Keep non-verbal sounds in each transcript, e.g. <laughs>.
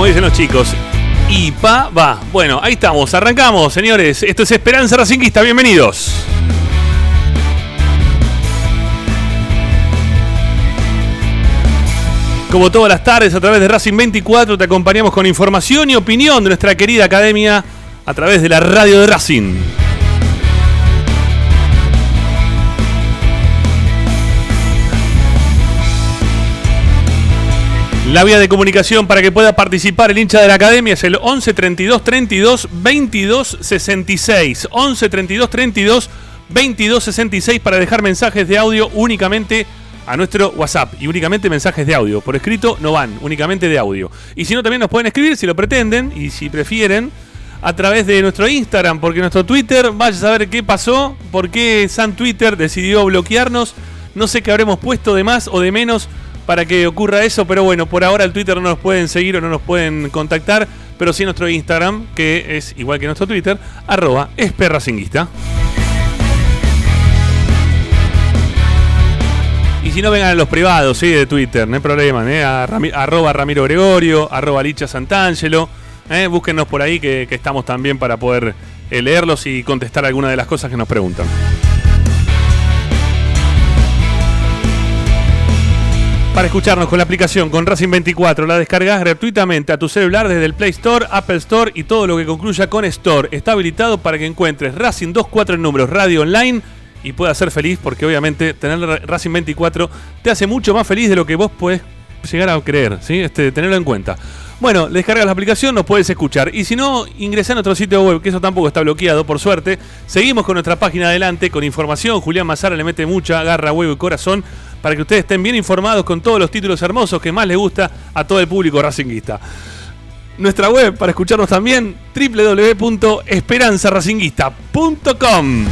como dicen los chicos. Y pa, va. Bueno, ahí estamos, arrancamos, señores. Esto es Esperanza Racinguista, bienvenidos. Como todas las tardes, a través de Racing 24, te acompañamos con información y opinión de nuestra querida academia a través de la radio de Racing. La vía de comunicación para que pueda participar el hincha de la academia es el 11 32 32 22 66. 11 32 32 22 66 para dejar mensajes de audio únicamente a nuestro WhatsApp y únicamente mensajes de audio. Por escrito no van, únicamente de audio. Y si no, también nos pueden escribir si lo pretenden y si prefieren a través de nuestro Instagram, porque nuestro Twitter, vaya a saber qué pasó, por qué San Twitter decidió bloquearnos. No sé qué habremos puesto de más o de menos para que ocurra eso, pero bueno, por ahora el Twitter no nos pueden seguir o no nos pueden contactar, pero sí nuestro Instagram, que es igual que nuestro Twitter, arroba esperracinguista. Y si no, vengan a los privados ¿sí? de Twitter, no hay problema, ¿eh? arroba Ramiro Gregorio, arroba Licha Santangelo, ¿eh? búsquenos por ahí que, estamos también para poder eh, leerlos y contestar algunas de las cosas que nos preguntan. Para escucharnos con la aplicación con Racing 24, la descargas gratuitamente a tu celular desde el Play Store, Apple Store y todo lo que concluya con Store. Está habilitado para que encuentres Racing 24 en números radio online y puedas ser feliz porque obviamente tener Racing 24 te hace mucho más feliz de lo que vos puedes llegar a creer, ¿sí? Este, tenerlo en cuenta. Bueno, descargas la aplicación, nos puedes escuchar. Y si no, ingresa a nuestro sitio web, que eso tampoco está bloqueado, por suerte. Seguimos con nuestra página adelante, con información. Julián Mazara le mete mucha garra, huevo y corazón para que ustedes estén bien informados con todos los títulos hermosos que más les gusta a todo el público racinguista. Nuestra web para escucharnos también, www.esperanzaracinguista.com.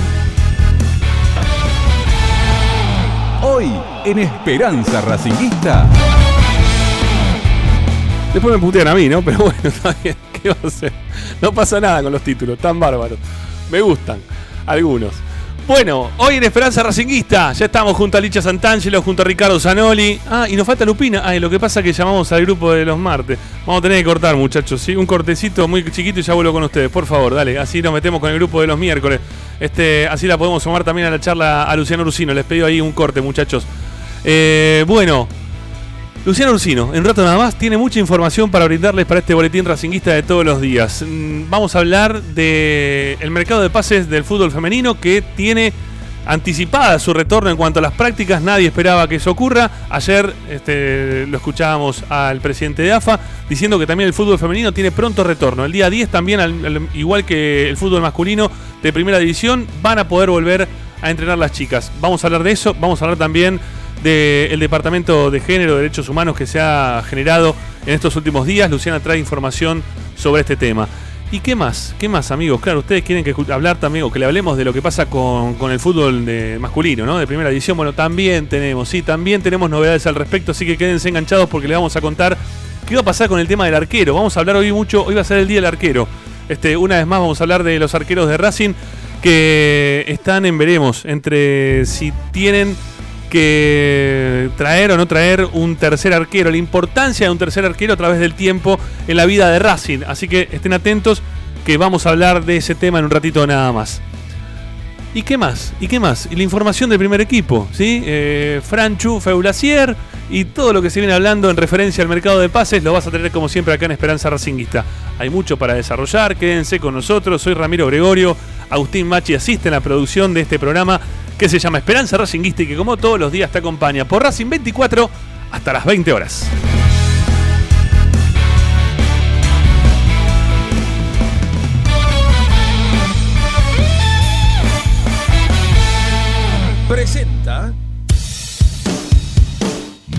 Hoy en Esperanza Racinguista. Después me putean a mí, ¿no? <laughs> Pero bueno, está bien. ¿Qué va a hacer? No pasa nada con los títulos, tan bárbaros. Me gustan algunos. Bueno, hoy en Esperanza Racinguista ya estamos junto a Licha Santangelo, junto a Ricardo Zanoli. Ah, y nos falta Lupina. Ah, lo que pasa es que llamamos al grupo de los martes. Vamos a tener que cortar, muchachos, ¿sí? Un cortecito muy chiquito y ya vuelvo con ustedes. Por favor, dale. Así nos metemos con el grupo de los miércoles. Este, así la podemos sumar también a la charla a Luciano Rusino. Les pido ahí un corte, muchachos. Eh, bueno, Luciano Ursino, en rato nada más, tiene mucha información para brindarles para este boletín racinguista de todos los días. Mm, vamos a hablar del mercado de pases del fútbol femenino que tiene anticipada su retorno en cuanto a las prácticas. Nadie esperaba que eso ocurra. Ayer este, lo escuchábamos al presidente de AFA diciendo que también el fútbol femenino tiene pronto retorno. El día 10 también, igual que el fútbol masculino de primera división, van a poder volver a entrenar las chicas. Vamos a hablar de eso. Vamos a hablar también del Departamento de Género, de Derechos Humanos que se ha generado en estos últimos días. Luciana trae información sobre este tema. ¿Y qué más? ¿Qué más, amigos? Claro, ustedes quieren que hablar también o que le hablemos de lo que pasa con, el fútbol masculino, ¿no? De primera edición. Bueno, también tenemos, sí, también tenemos novedades al respecto, así que quédense enganchados porque les vamos a contar qué va a pasar con el tema del arquero. Vamos a hablar hoy mucho, hoy va a ser el día del arquero. Este, una vez más vamos a hablar de los arqueros de Racing que están en veremos entre si tienen que traer o no traer un tercer arquero, la importancia de un tercer arquero a través del tiempo en la vida de Racing. Así que estén atentos que vamos a hablar de ese tema en un ratito nada más. ¿Y qué más? ¿Y qué más? Y la información del primer equipo, ¿sí? Eh, Franchu, y todo lo que se viene hablando en referencia al mercado de pases lo vas a tener como siempre acá en Esperanza Racinguista. Hay mucho para desarrollar, quédense con nosotros. Soy Ramiro Gregorio, Agustín Machi asiste en la producción de este programa que se llama Esperanza Racinguista y que como todos los días te acompaña por Racing 24 hasta las 20 horas. Presenta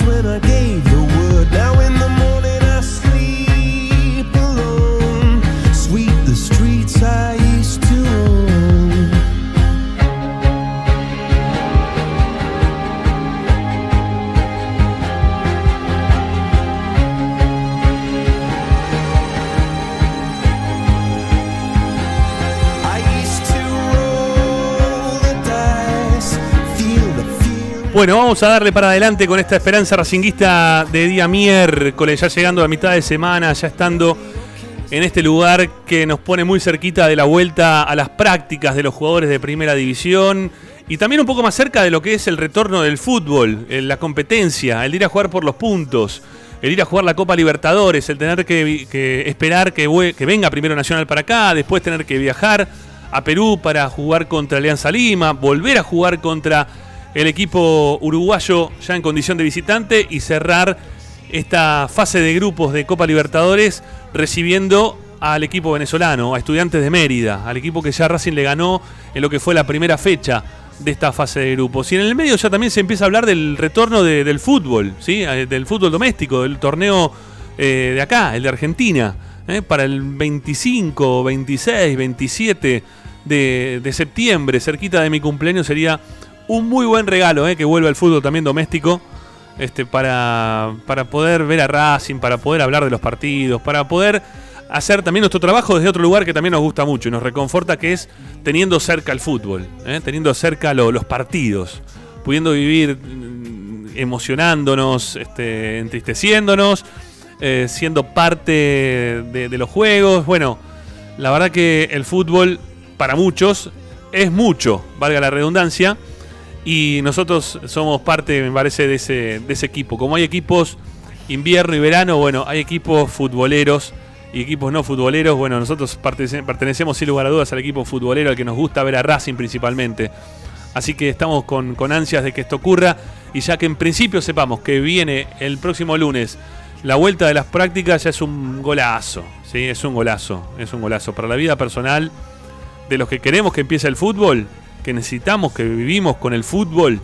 when I Bueno, vamos a darle para adelante con esta esperanza racinguista de día miércoles, ya llegando a mitad de semana, ya estando en este lugar que nos pone muy cerquita de la vuelta a las prácticas de los jugadores de primera división y también un poco más cerca de lo que es el retorno del fútbol, la competencia, el ir a jugar por los puntos, el ir a jugar la Copa Libertadores, el tener que, esperar que, venga primero Nacional para acá, después tener que viajar a Perú para jugar contra Alianza Lima, volver a jugar contra el equipo uruguayo ya en condición de visitante y cerrar esta fase de grupos de Copa Libertadores recibiendo al equipo venezolano, a Estudiantes de Mérida, al equipo que ya Racing le ganó en lo que fue la primera fecha de esta fase de grupos. Y en el medio ya también se empieza a hablar del retorno del fútbol, ¿sí? Eh, del fútbol doméstico, del torneo eh, de acá, el de Argentina, ¿eh? para el 25, 26, 27 de, de septiembre, cerquita de mi cumpleaños, sería un muy buen regalo, eh, que vuelva el fútbol también doméstico. Este, para, para poder ver a Racing, para poder hablar de los partidos, para poder hacer también nuestro trabajo desde otro lugar que también nos gusta mucho y nos reconforta, que es teniendo cerca el fútbol, eh, teniendo cerca los partidos, pudiendo vivir mm, emocionándonos, este, entristeciéndonos, eh, siendo parte de, de los juegos. Bueno, la verdad que el fútbol para muchos es mucho, valga la redundancia y nosotros somos parte, me parece, de ese, de ese equipo. Como hay equipos invierno y verano, bueno, hay equipos futboleros y equipos no futboleros. Bueno, nosotros pertenecemos sin lugar a dudas al equipo futbolero, al que nos gusta ver a Racing principalmente. Así que estamos con, con ansias de que esto ocurra y ya que en principio sepamos que viene el próximo lunes la vuelta de las prácticas, ya es un golazo. ¿sí? Es un golazo, es un golazo. Para la vida personal de los que queremos que empiece el fútbol, que necesitamos, que vivimos con el fútbol,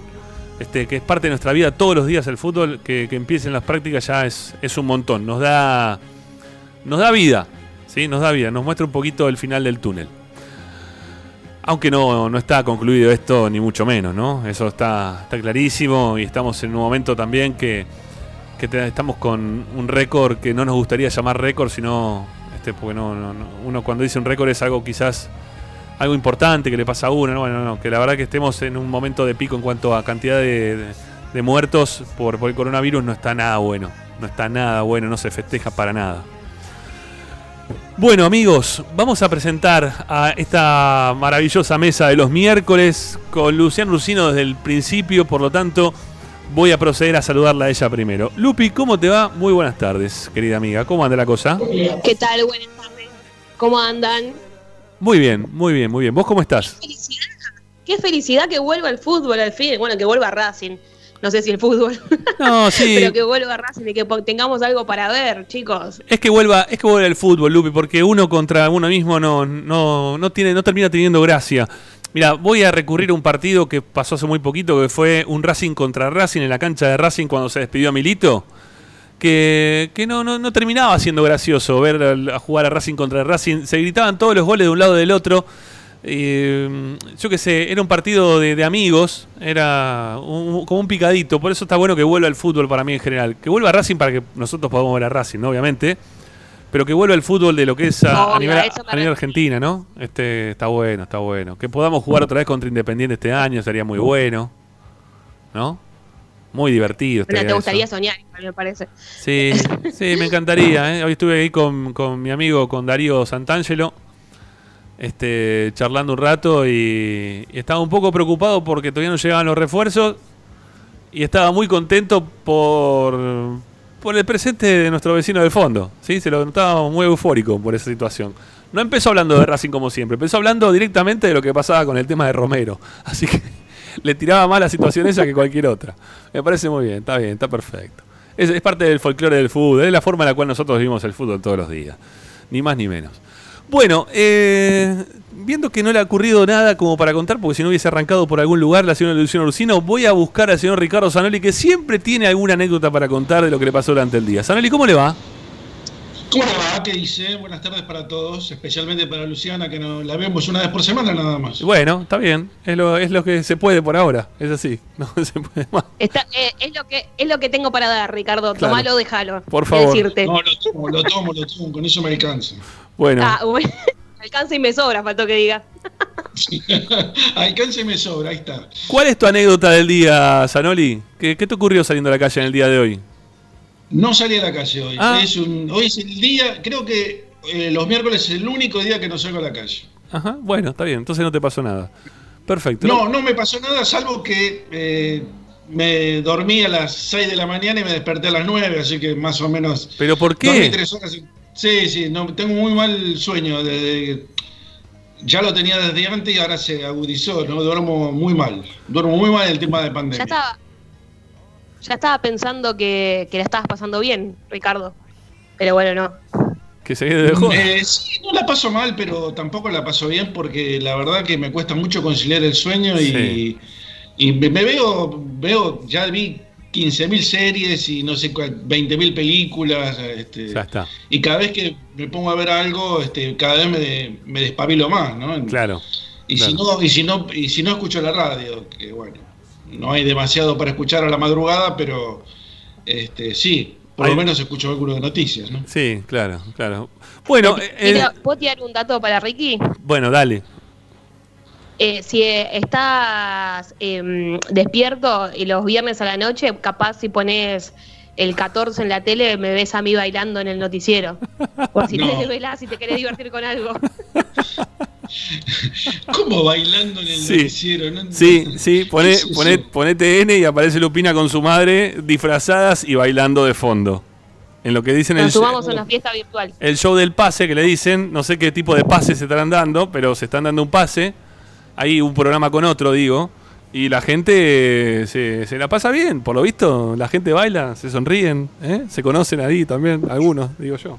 este, que es parte de nuestra vida todos los días el fútbol, que, empiecen las prácticas ya es, es un montón. Nos da, nos da vida, ¿sí? nos da vida, nos muestra un poquito el final del túnel. Aunque no, no está concluido esto, ni mucho menos, ¿no? Eso está, está clarísimo y estamos en un momento también que, que estamos con un récord que no nos gustaría llamar récord, sino, este, porque no, uno cuando dice un récord es algo quizás algo importante que le pasa a uno, Bueno, no, que la verdad que estemos en un momento de pico en cuanto a cantidad de, muertos por, el coronavirus no está nada bueno. No está nada bueno, no se festeja para nada. Bueno amigos, vamos a presentar a esta maravillosa mesa de los miércoles con Luciano Lucino desde el principio, por lo tanto voy a proceder a saludarla a ella primero. Lupi, ¿cómo te va? Muy buenas tardes, querida amiga. ¿Cómo anda la cosa? ¿Qué tal? Buenas tardes. ¿Cómo andan? Muy bien, muy bien, muy bien. ¿Vos cómo estás? Qué felicidad, Qué felicidad que vuelva el fútbol al fin. Bueno, que vuelva Racing. No sé si el fútbol. No, sí. <laughs> Pero que vuelva Racing y que tengamos algo para ver, chicos. Es que vuelva, es que vuelva el fútbol, Lupi, porque uno contra uno mismo no, no, no tiene, no termina teniendo gracia. Mira, voy a recurrir a un partido que pasó hace muy poquito, que fue un Racing contra Racing en la cancha de Racing cuando se despidió a Milito que, no, no, terminaba siendo gracioso ver a, jugar a Racing contra Racing. Se gritaban todos los goles de un lado del otro. Mm, yo qué sé, era un partido de, amigos, era como un picadito. Por eso está bueno que vuelva el fútbol para mí en general. Que vuelva a Racing para que nosotros podamos ver a Racing, obviamente. Pero que vuelva el fútbol de lo que es a, nivel, a nivel Argentina, ¿no? Este está bueno, está bueno. Que podamos jugar otra vez contra Independiente este año sería muy bueno. ¿No? Muy divertido. te gustaría soñar, me parece. Sí, sí, me encantaría. ¿eh? Hoy estuve ahí con, mi amigo, con Darío Santangelo, este, charlando un rato y, estaba un poco preocupado porque todavía no llegaban los refuerzos y estaba muy contento por, por el presente de nuestro vecino del fondo. ¿sí? Se lo notaba muy eufórico por esa situación. No empezó hablando de Racing como siempre, empezó hablando directamente de lo que pasaba con el tema de Romero. Así que le tiraba más la situación esa que cualquier otra. Me parece muy bien, está bien, está perfecto. Es, parte del folclore del fútbol, es la forma en la cual nosotros vivimos el fútbol todos los días. Ni más ni menos. Bueno, eh, viendo que no le ha ocurrido nada como para contar, porque si no hubiese arrancado por algún lugar la señora Luciano Ursino, voy a buscar al señor Ricardo Zanoli, que siempre tiene alguna anécdota para contar de lo que le pasó durante el día. Zanoli, ¿cómo le va? ¿Cómo va? ¿Qué dice? Buenas tardes para todos, especialmente para Luciana, que no, la vemos una vez por semana nada más. Bueno, está bien, es lo, es lo que se puede por ahora, es así, <laughs> no se puede más. Está, eh, es, lo que, es lo que tengo para dar, Ricardo, tomalo, déjalo. Por favor. No, lo tomo, lo tomo, lo tomo, con eso me alcanza. Bueno. Ah, bueno, <laughs> alcanza y me sobra, faltó que diga. <laughs> Alcance me sobra, ahí está. ¿Cuál es tu anécdota del día, Zanoli? ¿Qué, te ocurrió saliendo a la calle en el día de hoy? No salí a la calle hoy. Ah. hoy es el día, creo que eh, los miércoles es el único día que no salgo a la calle. Ajá, bueno, está bien, entonces no te pasó nada. Perfecto. No, no me pasó nada, salvo que eh, me dormí a las 6 de la mañana y me desperté a las 9, así que más o menos. ¿Pero por qué? horas. Sí, sí, no, tengo muy mal sueño. Desde, ya lo tenía desde antes y ahora se agudizó, ¿no? Duermo muy mal. Duermo muy mal el tema de pandemia. Ya estaba, ya estaba pensando que, que la estabas pasando bien, Ricardo. Pero bueno, no. Que se dejó. Eh, sí, no la paso mal, pero tampoco la paso bien porque la verdad que me cuesta mucho conciliar el sueño y, y me, veo, veo, ya vi 15.000 series y no sé, 20.000 películas. Este, ya está. Y cada vez que me pongo a ver algo, este, cada vez me, me despabilo más, ¿no? Claro. Y, Si no, y, si no, y si no escucho la radio, que bueno, no hay demasiado para escuchar a la madrugada, pero este, sí, por lo menos escucho algo de noticias, ¿no? Sí, claro, claro. Bueno, eh, ¿puedo tirar un dato para Ricky? Bueno, dale. Eh, si eh, estás em, despierto y los viernes a la noche, capaz si pones el 14 en la tele, me ves a mí bailando en el noticiero. Por si <laughs> te desvelás y te querés divertir con algo. <laughs> <laughs> ¿Cómo bailando en el noticiero? Sí, sí, pone, pone, TN y aparece Lupina con su madre disfrazadas y bailando de fondo. En lo que dicen Nos el sumamos a una fiesta virtual. El show del pase que le dicen, no sé qué tipo de pase se estarán dando, pero se están dando un pase hay un programa con otro, digo, y la gente se, la pasa bien, por lo visto, la gente baila, se sonríen, ¿eh? se conocen ahí también, algunos, digo yo.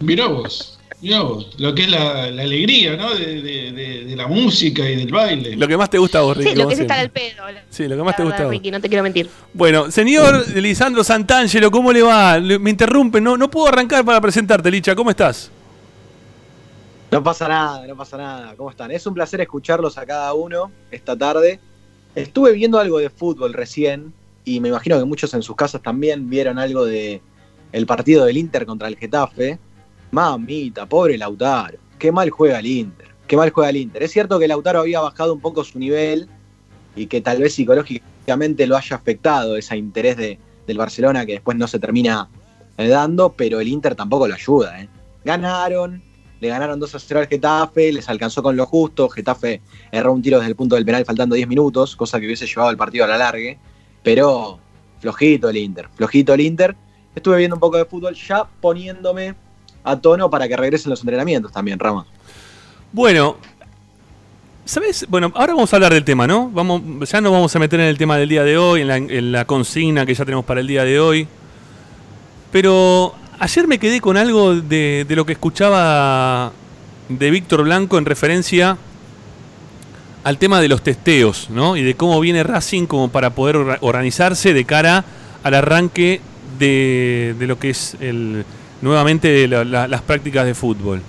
Mirá vos, mirá vos, lo que es la, alegría, ¿no? De, la música y del baile. Lo que más te gusta a vos, Ricky. Sí, lo que es estar al pedo. Sí, lo que más te gusta. Ricky, no te quiero mentir. Bueno, señor Lisandro Santangelo, ¿cómo le va? Me interrumpe, no, no puedo arrancar para presentarte, Licha, ¿cómo estás? No pasa nada, no pasa nada. ¿Cómo están? Es un placer escucharlos a cada uno esta tarde. Estuve viendo algo de fútbol recién y me imagino que muchos en sus casas también vieron algo de el partido del Inter contra el Getafe. Mamita, pobre Lautaro. Qué mal juega el Inter. Qué mal juega el Inter. Es cierto que Lautaro había bajado un poco su nivel y que tal vez psicológicamente lo haya afectado ese interés de, del Barcelona que después no se termina dando, pero el Inter tampoco lo ayuda. ¿eh? Ganaron, le ganaron 2 a 0 al Getafe, les alcanzó con lo justo, Getafe erró un tiro desde el punto del penal faltando 10 minutos, cosa que hubiese llevado el partido a la largue, pero flojito el Inter, flojito el Inter. Estuve viendo un poco de fútbol ya poniéndome a tono para que regresen los entrenamientos también, Rama. Bueno, ¿Sabes? Bueno, ahora vamos a hablar del tema, ¿no? Vamos, ya nos vamos a meter en el tema del día de hoy, en la, consigna que ya tenemos para el día de hoy. Pero Ayer me quedé con algo de, lo que escuchaba de Víctor Blanco en referencia al tema de los testeos, ¿no? Y de cómo viene Racing como para poder organizarse de cara al arranque de, lo que es el, nuevamente las prácticas de fútbol.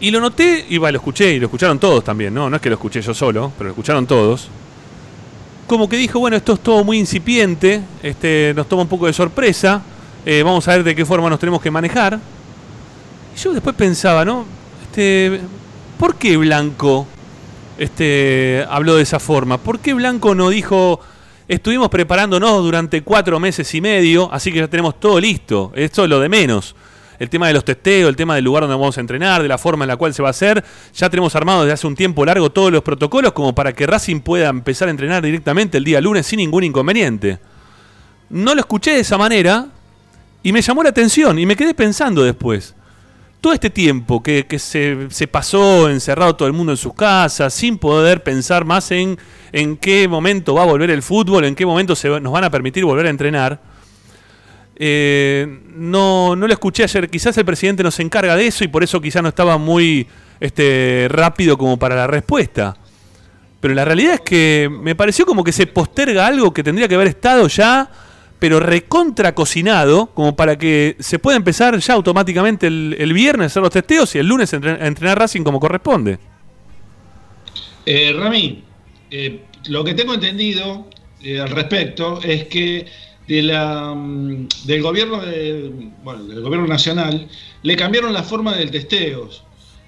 Y lo noté, y lo escuché, y lo escucharon todos también, ¿no? No es que lo escuché yo solo, pero lo escucharon todos. Como que dijo, bueno, esto es todo muy incipiente, este, nos toma un poco de sorpresa. Eh, vamos a ver de qué forma nos tenemos que manejar. Y yo después pensaba, ¿no? Este, ¿Por qué Blanco este, habló de esa forma? ¿Por qué Blanco no dijo, estuvimos preparándonos durante cuatro meses y medio, así que ya tenemos todo listo? Esto es lo de menos. El tema de los testeos, el tema del lugar donde vamos a entrenar, de la forma en la cual se va a hacer. Ya tenemos armado desde hace un tiempo largo todos los protocolos como para que Racing pueda empezar a entrenar directamente el día lunes sin ningún inconveniente. No lo escuché de esa manera, y me llamó la atención y me quedé pensando después. Todo este tiempo que, se, pasó encerrado todo el mundo en sus casas, sin poder pensar más en, en qué momento va a volver el fútbol, en qué momento se, nos van a permitir volver a entrenar, eh, no, no lo escuché ayer. Quizás el presidente nos encarga de eso y por eso quizás no estaba muy este, rápido como para la respuesta. Pero la realidad es que me pareció como que se posterga algo que tendría que haber estado ya pero recontra cocinado, como para que se pueda empezar ya automáticamente el, viernes a hacer los testeos y el lunes a entrenar, Racing como corresponde. Eh, Rami, eh, lo que tengo entendido eh, al respecto es que de la, mm, del gobierno del gobierno nacional le cambiaron la forma del testeos.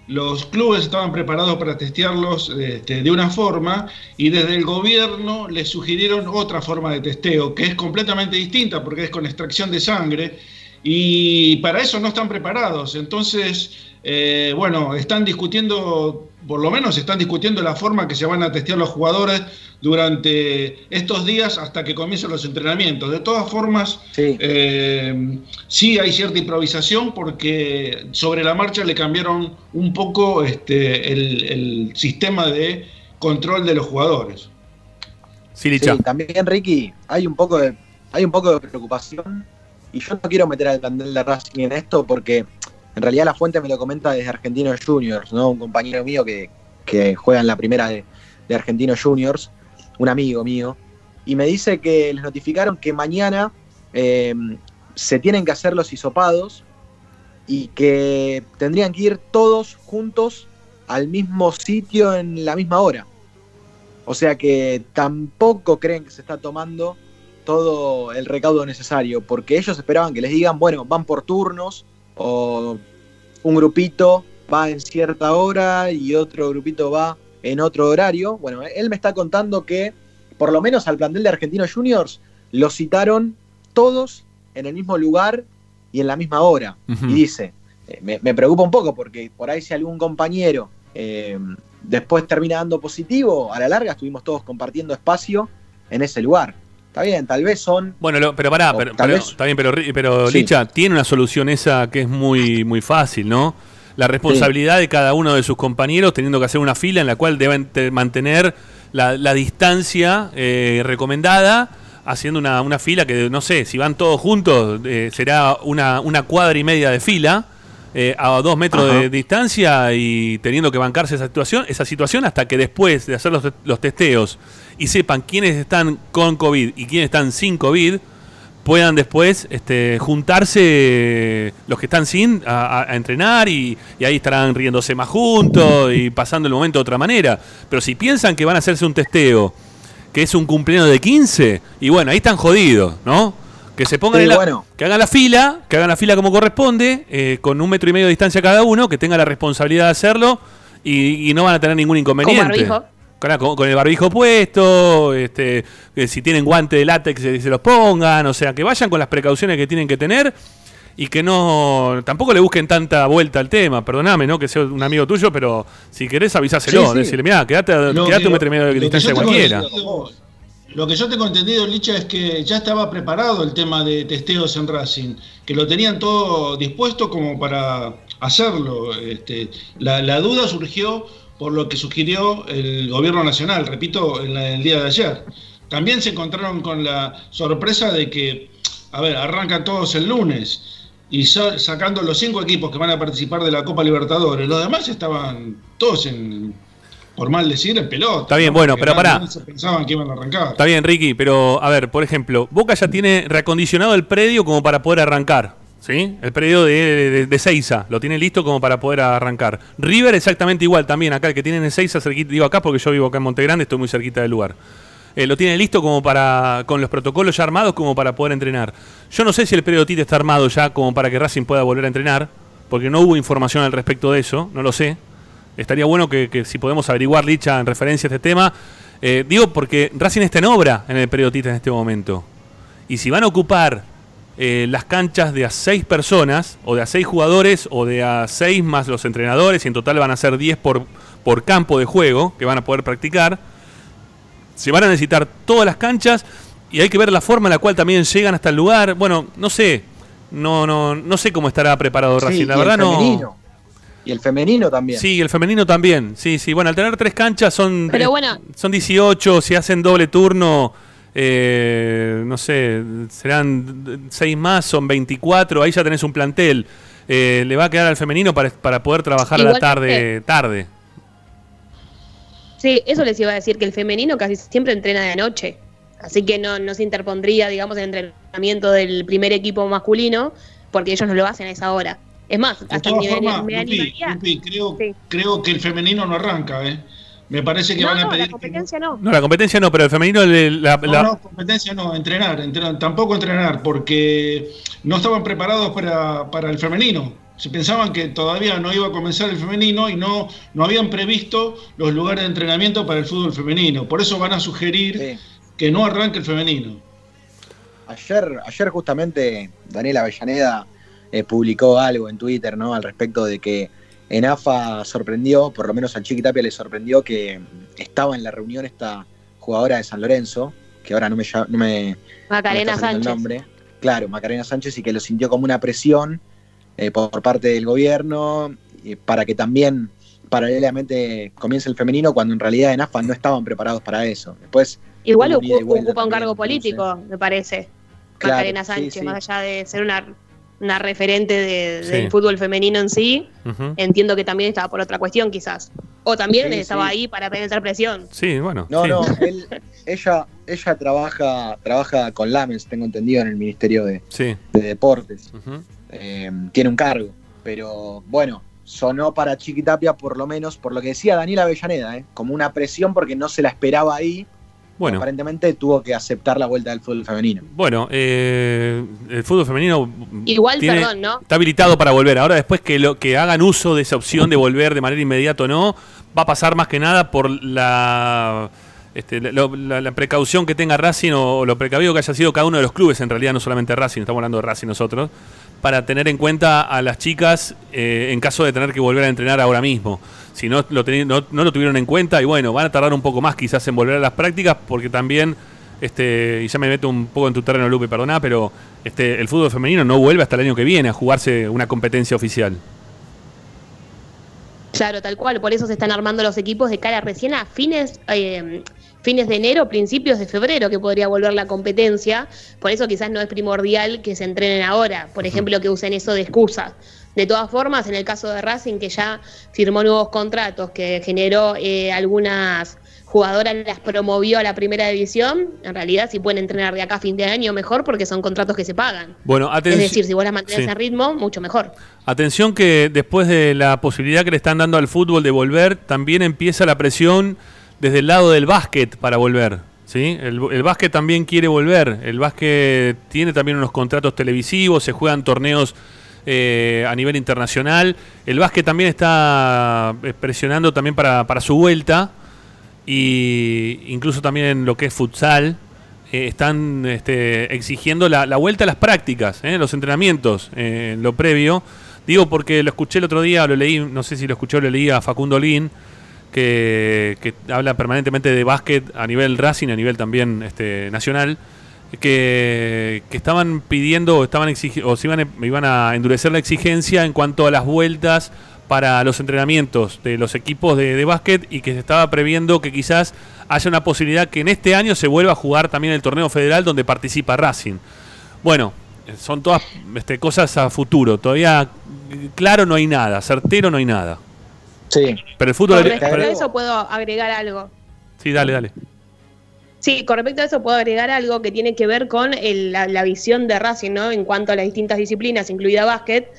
Los clubes estaban preparados para testearlos este, de una forma y desde el gobierno les sugirieron otra forma de testeo, que es completamente distinta porque es con extracción de sangre y para eso no están preparados. Entonces, eh, bueno, están discutiendo, por lo menos están discutiendo la forma que se van a testear los jugadores durante estos días hasta que comiencen los entrenamientos. De todas formas, sí. Eh, sí hay cierta improvisación porque sobre la marcha le cambiaron un poco este, el, sistema de control de los jugadores. Sí, también Ricky, hay un poco de, hay un poco de preocupación y yo no quiero meter al candel de Racing en esto porque en realidad la fuente me lo comenta desde Argentinos Juniors, ¿no? Un compañero mío que, juega en la primera de, Argentinos Juniors, un amigo mío, y me dice que les notificaron que mañana eh, se tienen que hacer los hisopados y que tendrían que ir todos juntos al mismo sitio en la misma hora. O sea que tampoco creen que se está tomando todo el recaudo necesario, porque ellos esperaban que les digan, bueno, van por turnos, o un grupito va en cierta hora y otro grupito va en otro horario. Bueno, él me está contando que por lo menos al plantel de Argentinos Juniors lo citaron todos en el mismo lugar y en la misma hora. Y dice, eh, me, preocupa un poco porque por ahí si algún compañero eh, después termina dando positivo, a la larga estuvimos todos compartiendo espacio en ese lugar. Está bien, tal vez son. Bueno, pero pará, pero, está bien, pero, pero Licha, tiene una solución esa que es muy, muy fácil, ¿no? La responsabilidad de cada uno de sus compañeros teniendo que hacer una fila en la cual deben mantener la, distancia eh, recomendada, haciendo una, una, fila que, no sé, si van todos juntos, eh, será una, una cuadra y media de fila. Eh, a dos metros de distancia y teniendo que bancarse esa situación, esa situación hasta que después de hacer los, los testeos y sepan quiénes están con COVID y quiénes están sin COVID, puedan después este, juntarse los que están sin a, entrenar y, ahí estarán riéndose más juntos y pasando el momento de otra manera. Pero si piensan que van a hacerse un testeo, que es un cumpleaños de 15, y bueno, ahí están jodidos, ¿no? Que se pongan en la, que hagan la fila, que hagan la fila como corresponde, eh, con un metro y medio de distancia cada uno, que tengan la responsabilidad de hacerlo y, no van a tener ningún inconveniente. Con, el barbijo puesto, este, si tienen guante de látex se los pongan, o sea, que vayan con las precauciones que tienen que tener y que no tampoco le busquen tanta vuelta al tema, perdóname, ¿no? Que sea un amigo tuyo, pero si querés avisáselo, decirle, mira, quédate, quédate un metro y medio de distancia cualquiera. Lo que yo tengo entendido, Licha, es que ya estaba preparado el tema de testeos en Racing, que lo tenían todo dispuesto como para hacerlo. Este, la, la duda surgió por lo que sugirió el gobierno nacional, repito, en el día de ayer. También se encontraron con la sorpresa de que, a ver, arrancan todos el lunes y sacando los cinco equipos que van a participar de la Copa Libertadores, los demás estaban todos en, por mal decir, en pelota. Está bien, bueno, pero pará. pensaban que iban a arrancar. Está bien, Ricky, pero a ver, por ejemplo, Boca ya tiene reacondicionado el predio como para poder arrancar. ¿Sí? El predio de, de, Seiza lo tiene listo como para poder arrancar. River exactamente igual también, acá el que tienen en Seiza, cerquita, digo acá porque yo vivo acá en Montegrande, estoy muy cerquita del lugar. Eh, lo tiene listo como para, con los protocolos ya armados como para poder entrenar. Yo no sé si el predio Tite está armado ya como para que Racing pueda volver a entrenar, porque no hubo información al respecto de eso, no lo sé. Estaría bueno que, si podemos averiguar, Licha, en referencia a este tema. Eh, digo porque Racing está en obra en el predio Tite en este momento. Y si van a ocupar eh, las canchas de a seis personas, o de a seis jugadores, o de a seis más los entrenadores, y en total van a ser 10 por, por campo de juego que van a poder practicar. Se van a necesitar todas las canchas y hay que ver la forma en la cual también llegan hasta el lugar. Bueno, no sé, no, no, no sé cómo estará preparado Racing, la verdad no. Y el femenino también. Sí, el femenino también. Sí, sí. Bueno, al tener tres canchas son, Pero bueno. son 18, si hacen doble turno eh, no sé, serán seis más, son 24, ahí ya tenés un plantel. Eh, le va a quedar al femenino para, para poder trabajar a la tarde, tarde. Sí, eso les iba a decir, que el femenino casi siempre entrena de noche. Así que no, no se interpondría, digamos, el entrenamiento del primer equipo masculino, porque ellos no lo hacen a esa hora. Es más, hasta me, creo, creo que el femenino no arranca, ¿eh? Me parece que van a pedir. La competencia no. No, la competencia no, pero el femenino. La, no, no, competencia no, entrenar, entrenar, tampoco entrenar, porque no estaban preparados para, para el femenino. Se pensaban que todavía no iba a comenzar el femenino y no, no habían previsto los lugares de entrenamiento para el fútbol femenino. Por eso van a sugerir que no arranque el femenino. Ayer, ayer justamente Daniela Avellaneda eh, publicó algo en Twitter ¿no? al respecto de que en AFA sorprendió, por lo menos a Chiqui Tapia le sorprendió que estaba en la reunión esta jugadora de San Lorenzo, que ahora no me, no me Macarena Sánchez. nombre. Claro, Macarena Sánchez, y que lo sintió como una presión eh, por parte del gobierno para que también paralelamente comience el femenino, cuando en realidad en AFA no estaban preparados para eso. Después Igual ocupa un cargo político, me parece. Macarena Sánchez, más allá de ser una, una referente del fútbol femenino en sí, entiendo que también estaba por otra cuestión quizás. O también estaba ahí para penetrar presión. Sí, bueno. No, no, <laughs> ella, ella trabaja, trabaja con Lamens, tengo entendido, en el Ministerio de, Deportes. Eh, tiene un cargo, pero bueno, sonó para Chiquitapia por lo menos, por lo que decía Daniela Avellaneda, ¿eh? como una presión porque no se la esperaba ahí bueno. Aparentemente tuvo que aceptar la vuelta del fútbol femenino. Bueno, eh, el fútbol femenino. Igual, perdón, ¿no? Está habilitado para volver. Ahora, después que, lo, que hagan uso de esa opción de volver de manera inmediata o no, va a pasar más que nada por la. Este, la, precaución que tenga Racing o, lo precavido que haya sido cada uno de los clubes, en realidad no solamente Racing, estamos hablando de Racing nosotros, para tener en cuenta a las chicas eh, en caso de tener que volver a entrenar ahora mismo si no lo, no, lo tuvieron en cuenta y bueno, van a tardar un poco más quizás en volver a las prácticas porque también, este, y ya me meto un poco en tu terreno, Lupe, perdona, pero este, el fútbol femenino no vuelve hasta el año que viene a jugarse una competencia oficial. Claro, tal cual, por eso se están armando los equipos de cara recién a fines, eh, fines de enero, principios de febrero, que podría volver la competencia, por eso quizás no es primordial que se entrenen ahora, por ejemplo, que usen eso de excusa. De todas formas, en el caso de Racing, que ya firmó nuevos contratos, que generó eh, algunas jugadoras, las promovió a la primera división, en realidad si pueden entrenar de acá a fin de año, mejor, porque son contratos que se pagan. Bueno, es decir, si vos las mantenés a ritmo, mucho mejor. Atención que después de la posibilidad que le están dando al fútbol de volver, también empieza la presión desde el lado del básquet para volver. ¿sí? El, el básquet también quiere volver. El básquet tiene también unos contratos televisivos, se juegan torneos eh, a nivel internacional. El básquet también está eh, presionando también para, su vuelta. Y incluso también en lo que es futsal. Eh, están este, exigiendo la, vuelta a las prácticas, los entrenamientos, en lo previo. Digo porque lo escuché el otro día, lo leí, no sé si lo escuchó, lo leí a Facundo Lin, que, que habla permanentemente de básquet a nivel Racing, a nivel también este, nacional que, estaban pidiendo estaban o se iban, iban a endurecer la exigencia en cuanto a las vueltas para los entrenamientos de los equipos de, de básquet y que se estaba previendo que quizás haya una posibilidad que en este año se vuelva a jugar también el torneo federal donde participa Racing. Bueno, son todas este, cosas a futuro. Todavía claro no hay nada, certero no hay nada. Sí. Pero el fútbol... Con respecto a eso puedo agregar algo. Sí, dale, dale. Sí, con respecto a eso puedo agregar algo que tiene que ver con la, visión de Racing, ¿no? En cuanto a las distintas disciplinas, incluida básquet.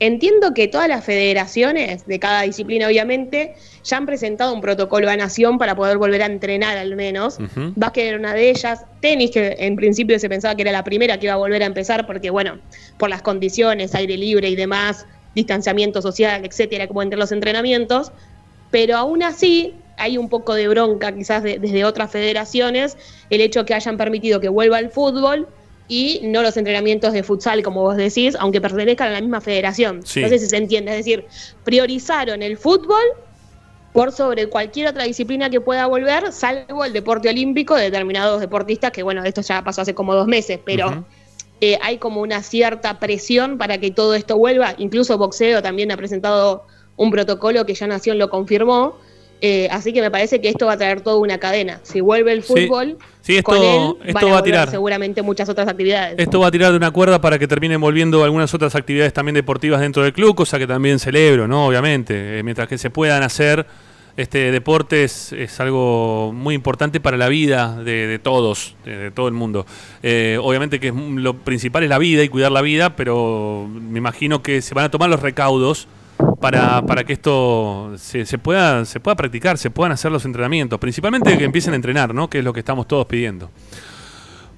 Entiendo que todas las federaciones de cada disciplina, obviamente, ya han presentado un protocolo a nación para poder volver a entrenar al menos. Básquet era una de ellas. Tenis, que en principio se pensaba que era la primera que iba a volver a empezar, porque, bueno, por las condiciones, aire libre y demás, distanciamiento social, etcétera, como entre los entrenamientos. Pero aún así, hay un poco de bronca quizás desde otras federaciones el hecho que hayan permitido que vuelva el fútbol y no los entrenamientos de futsal, como vos decís, aunque pertenezcan a la misma federación. No sé si se entiende, es decir, priorizaron el fútbol por sobre cualquier otra disciplina que pueda volver, salvo el deporte olímpico de determinados deportistas, que bueno, esto ya pasó hace como dos meses, pero eh, hay como una cierta presión para que todo esto vuelva, incluso boxeo también ha presentado un protocolo que ya Nación lo confirmó, eh, así que me parece que esto va a traer toda una cadena. Si vuelve el fútbol, esto, con él, esto va a, tirar seguramente muchas otras actividades. Esto va a tirar de una cuerda para que terminen volviendo algunas otras actividades también deportivas dentro del club, cosa que también celebro, ¿no? Obviamente, eh, mientras que se puedan hacer este deportes es algo muy importante para la vida de, todos, de, todo el mundo. Eh, obviamente que lo principal es la vida y cuidar la vida, pero me imagino que se van a tomar los recaudos para, para que esto se, se, pueda, se pueda practicar, se puedan hacer los entrenamientos, principalmente que empiecen a entrenar, ¿no? que es lo que estamos todos pidiendo.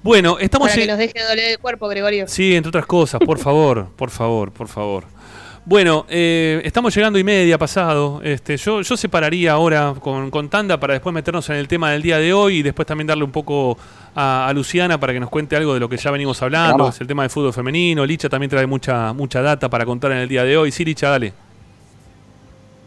Bueno, estamos... Para que nos deje doler el cuerpo, Gregorio. Sí, entre otras cosas, por favor, por favor, por favor. Bueno, eh, estamos llegando y media pasado. Este, yo, yo separaría ahora con, con, Tanda para después meternos en el tema del día de hoy y después también darle un poco a, a Luciana para que nos cuente algo de lo que ya venimos hablando. Es el tema del fútbol femenino. Licha también trae mucha, mucha data para contar en el día de hoy. Sí, Licha, dale.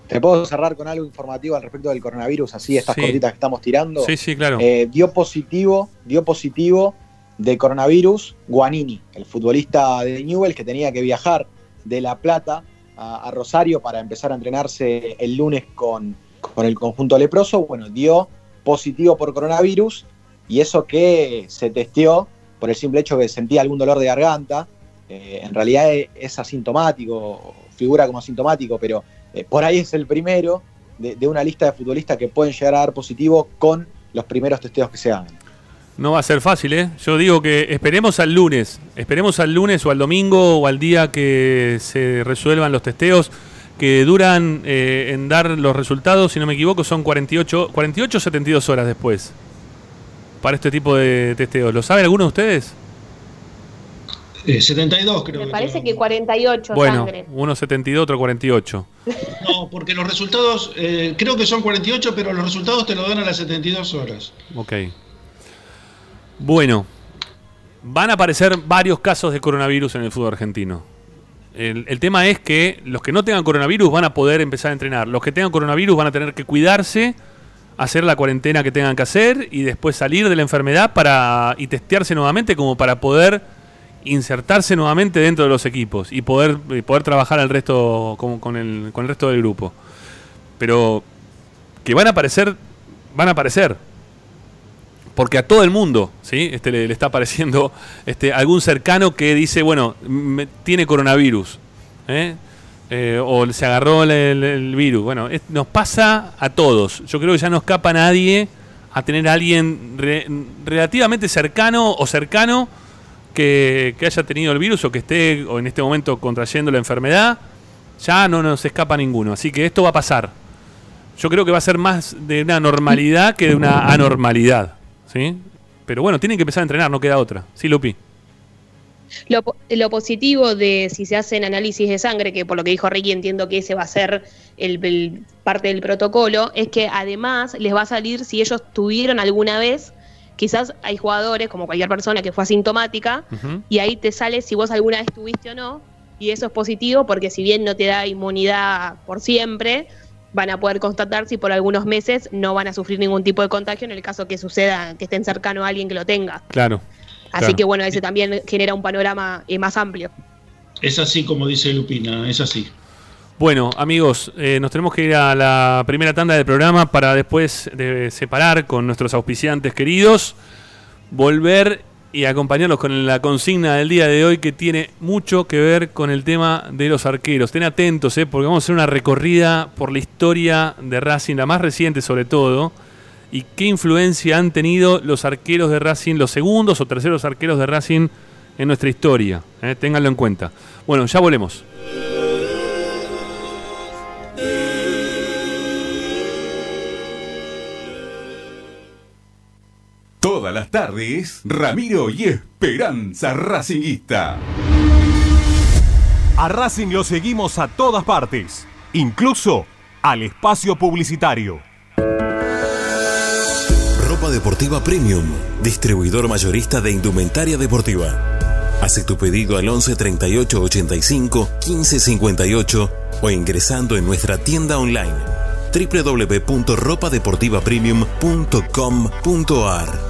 Te puedo cerrar con algo informativo al respecto del coronavirus, así estas Sí. cortitas que estamos tirando. Sí, sí, claro. Eh, dio positivo, dio positivo de coronavirus Guanini, el futbolista de Newell que tenía que viajar de La Plata a, Rosario para empezar a entrenarse el lunes con, con el conjunto leproso. Bueno, dio positivo por coronavirus y eso que se testeó por el simple hecho que sentía algún dolor de garganta. Eh, en realidad es, es asintomático, figura como asintomático, pero eh, por ahí es el primero de una lista de futbolistas que pueden llegar a dar positivo con los primeros testeos que se hagan. No va a ser fácil, ¿eh? Yo digo que esperemos al lunes. Esperemos al lunes o al domingo o al día que se resuelvan los testeos que duran eh, en dar los resultados, si no me equivoco, son 48, 48 o 72 horas después para este tipo de testeos. ¿Lo saben alguno de ustedes? Eh, 72 creo Me que parece que 48 bueno, sangre. uno 72, otro 48. No, porque los resultados, eh, creo que son 48, pero los resultados te lo dan a las 72 horas. Ok. Bueno, van a aparecer varios casos de coronavirus en el fútbol argentino. El, tema es que los que no tengan coronavirus van a poder empezar a entrenar. Los que tengan coronavirus van a tener que cuidarse, hacer la cuarentena que tengan que hacer y después salir de la enfermedad para y testearse nuevamente como para poder insertarse nuevamente dentro de los equipos y poder, y poder trabajar al resto con, con el, con el resto del grupo. Pero que van a aparecer, van a aparecer porque a todo el mundo, ¿sí? Este le, está apareciendo este, algún cercano que dice, bueno, me- tiene coronavirus, ¿eh? Eh, o se agarró el, virus. Bueno, nos pasa a todos. Yo creo que ya no escapa nadie a tener a alguien re- relativamente cercano o cercano que, que haya tenido el virus o que esté o en este momento contrayendo la enfermedad. Ya no nos escapa ninguno. Así que esto va a pasar. Yo creo que va a ser más de una normalidad que de una anormalidad. ¿Sí? Pero bueno, tienen que empezar a entrenar, no queda otra. Sí, Lupi. Lo, lo positivo de si se hacen análisis de sangre, que por lo que dijo Ricky entiendo que ese va a ser el, el- parte del protocolo, es que además les va a salir si ellos tuvieron alguna vez, quizás hay jugadores, como cualquier persona que fue asintomática, y ahí te sale si vos alguna vez tuviste o no, y eso es positivo porque si bien no te da inmunidad por siempre, van a poder constatar si por algunos meses no van a sufrir ningún tipo de contagio en el caso que suceda que estén cercano a alguien que lo tenga. Claro. Así Claro. que bueno, ese también genera un panorama eh, más amplio. Es así como dice Lupina, es así. Bueno, amigos, eh, nos tenemos que ir a la primera tanda del programa para después de separar con nuestros auspiciantes queridos, volver y acompañarlos con la consigna del día de hoy que tiene mucho que ver con el tema de los arqueros. Estén atentos, eh, porque vamos a hacer una recorrida por la historia de Racing, la más reciente sobre todo, y qué influencia han tenido los arqueros de Racing, los segundos o terceros arqueros de Racing en nuestra historia. eh, ténganlo en cuenta. Bueno, ya volvemos. Todas las tardes, Ramiro y Esperanza Racingista. A Racing lo seguimos a todas partes, incluso al espacio publicitario. Ropa Deportiva Premium, distribuidor mayorista de indumentaria deportiva. Hace tu pedido al 11 38 85 15 58 o ingresando en nuestra tienda online www.ropadeportivapremium.com.ar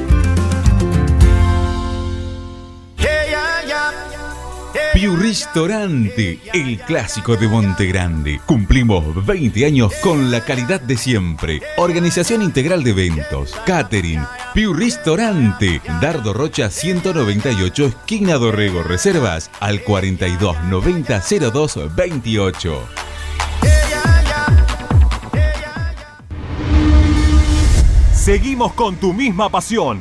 Piu Ristorante, el clásico de Monte Grande. Cumplimos 20 años con la calidad de siempre. Organización integral de eventos, catering. Piu Ristorante, Dardo Rocha 198, esquina Dorrego. Reservas al 42 90 02 28. Seguimos con tu misma pasión.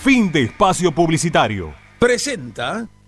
Fin de espacio publicitario. Presenta.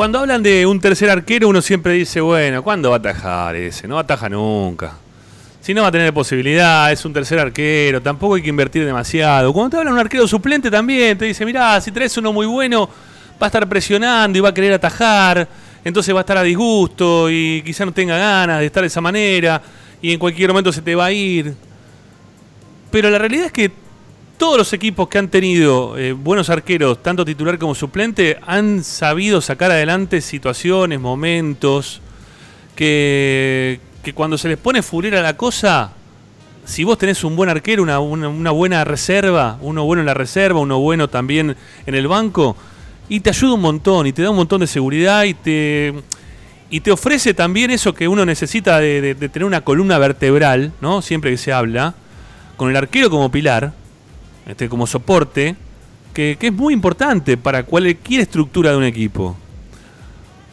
Cuando hablan de un tercer arquero, uno siempre dice, bueno, ¿cuándo va a atajar ese? No ataja nunca. Si no va a tener posibilidad, es un tercer arquero, tampoco hay que invertir demasiado. Cuando te hablan de un arquero suplente también, te dice, mirá, si traes uno muy bueno, va a estar presionando y va a querer atajar, entonces va a estar a disgusto y quizá no tenga ganas de estar de esa manera y en cualquier momento se te va a ir. Pero la realidad es que todos los equipos que han tenido eh, buenos arqueros, tanto titular como suplente, han sabido sacar adelante situaciones, momentos, que, cuando se les pone furera la cosa, si vos tenés un buen arquero, una buena reserva, uno bueno en la reserva, uno bueno también en el banco, y te ayuda un montón, y te da un montón de seguridad, y te, y te ofrece también eso que uno necesita de, de- de tener una columna vertebral, ¿no? Siempre que se habla, con el arquero como pilar, este, como soporte, que, que es muy importante para cualquier estructura de un equipo.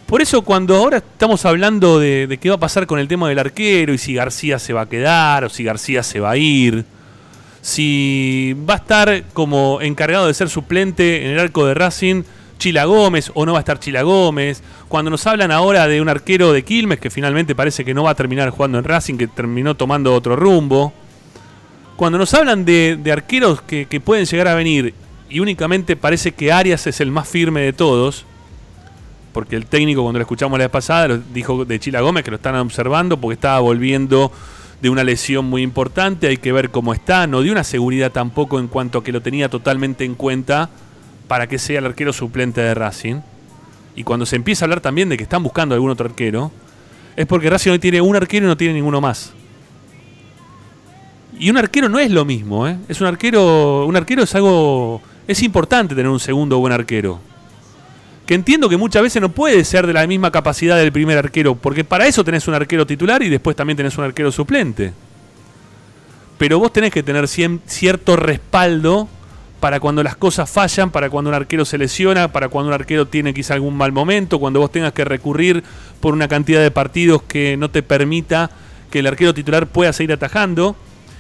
Por eso cuando ahora estamos hablando de, de qué va a pasar con el tema del arquero y si García se va a quedar o si García se va a ir, si va a estar como encargado de ser suplente en el arco de Racing Chila Gómez o no va a estar Chila Gómez, cuando nos hablan ahora de un arquero de Quilmes que finalmente parece que no va a terminar jugando en Racing, que terminó tomando otro rumbo, cuando nos hablan de, arqueros que, pueden llegar a venir y únicamente parece que Arias es el más firme de todos, porque el técnico cuando lo escuchamos la vez pasada dijo de Chila Gómez que lo están observando porque estaba volviendo de una lesión muy importante, hay que ver cómo está, no dio una seguridad tampoco en cuanto a que lo tenía totalmente en cuenta para que sea el arquero suplente de Racing. Y cuando se empieza a hablar también de que están buscando algún otro arquero, es porque Racing hoy tiene un arquero y no tiene ninguno más. Y un arquero no es lo mismo, ¿eh? Es un arquero. Un arquero es algo. Es importante tener un segundo buen arquero. que entiendo que muchas veces no puede ser de la misma capacidad del primer arquero, porque para eso tenés un arquero titular y después también tenés un arquero suplente. Pero vos tenés que tener cierto respaldo para cuando las cosas fallan, para cuando un arquero se lesiona, para cuando un arquero tiene quizá algún mal momento, cuando vos tengas que recurrir por una cantidad de partidos que no te permita que el arquero titular pueda seguir atajando.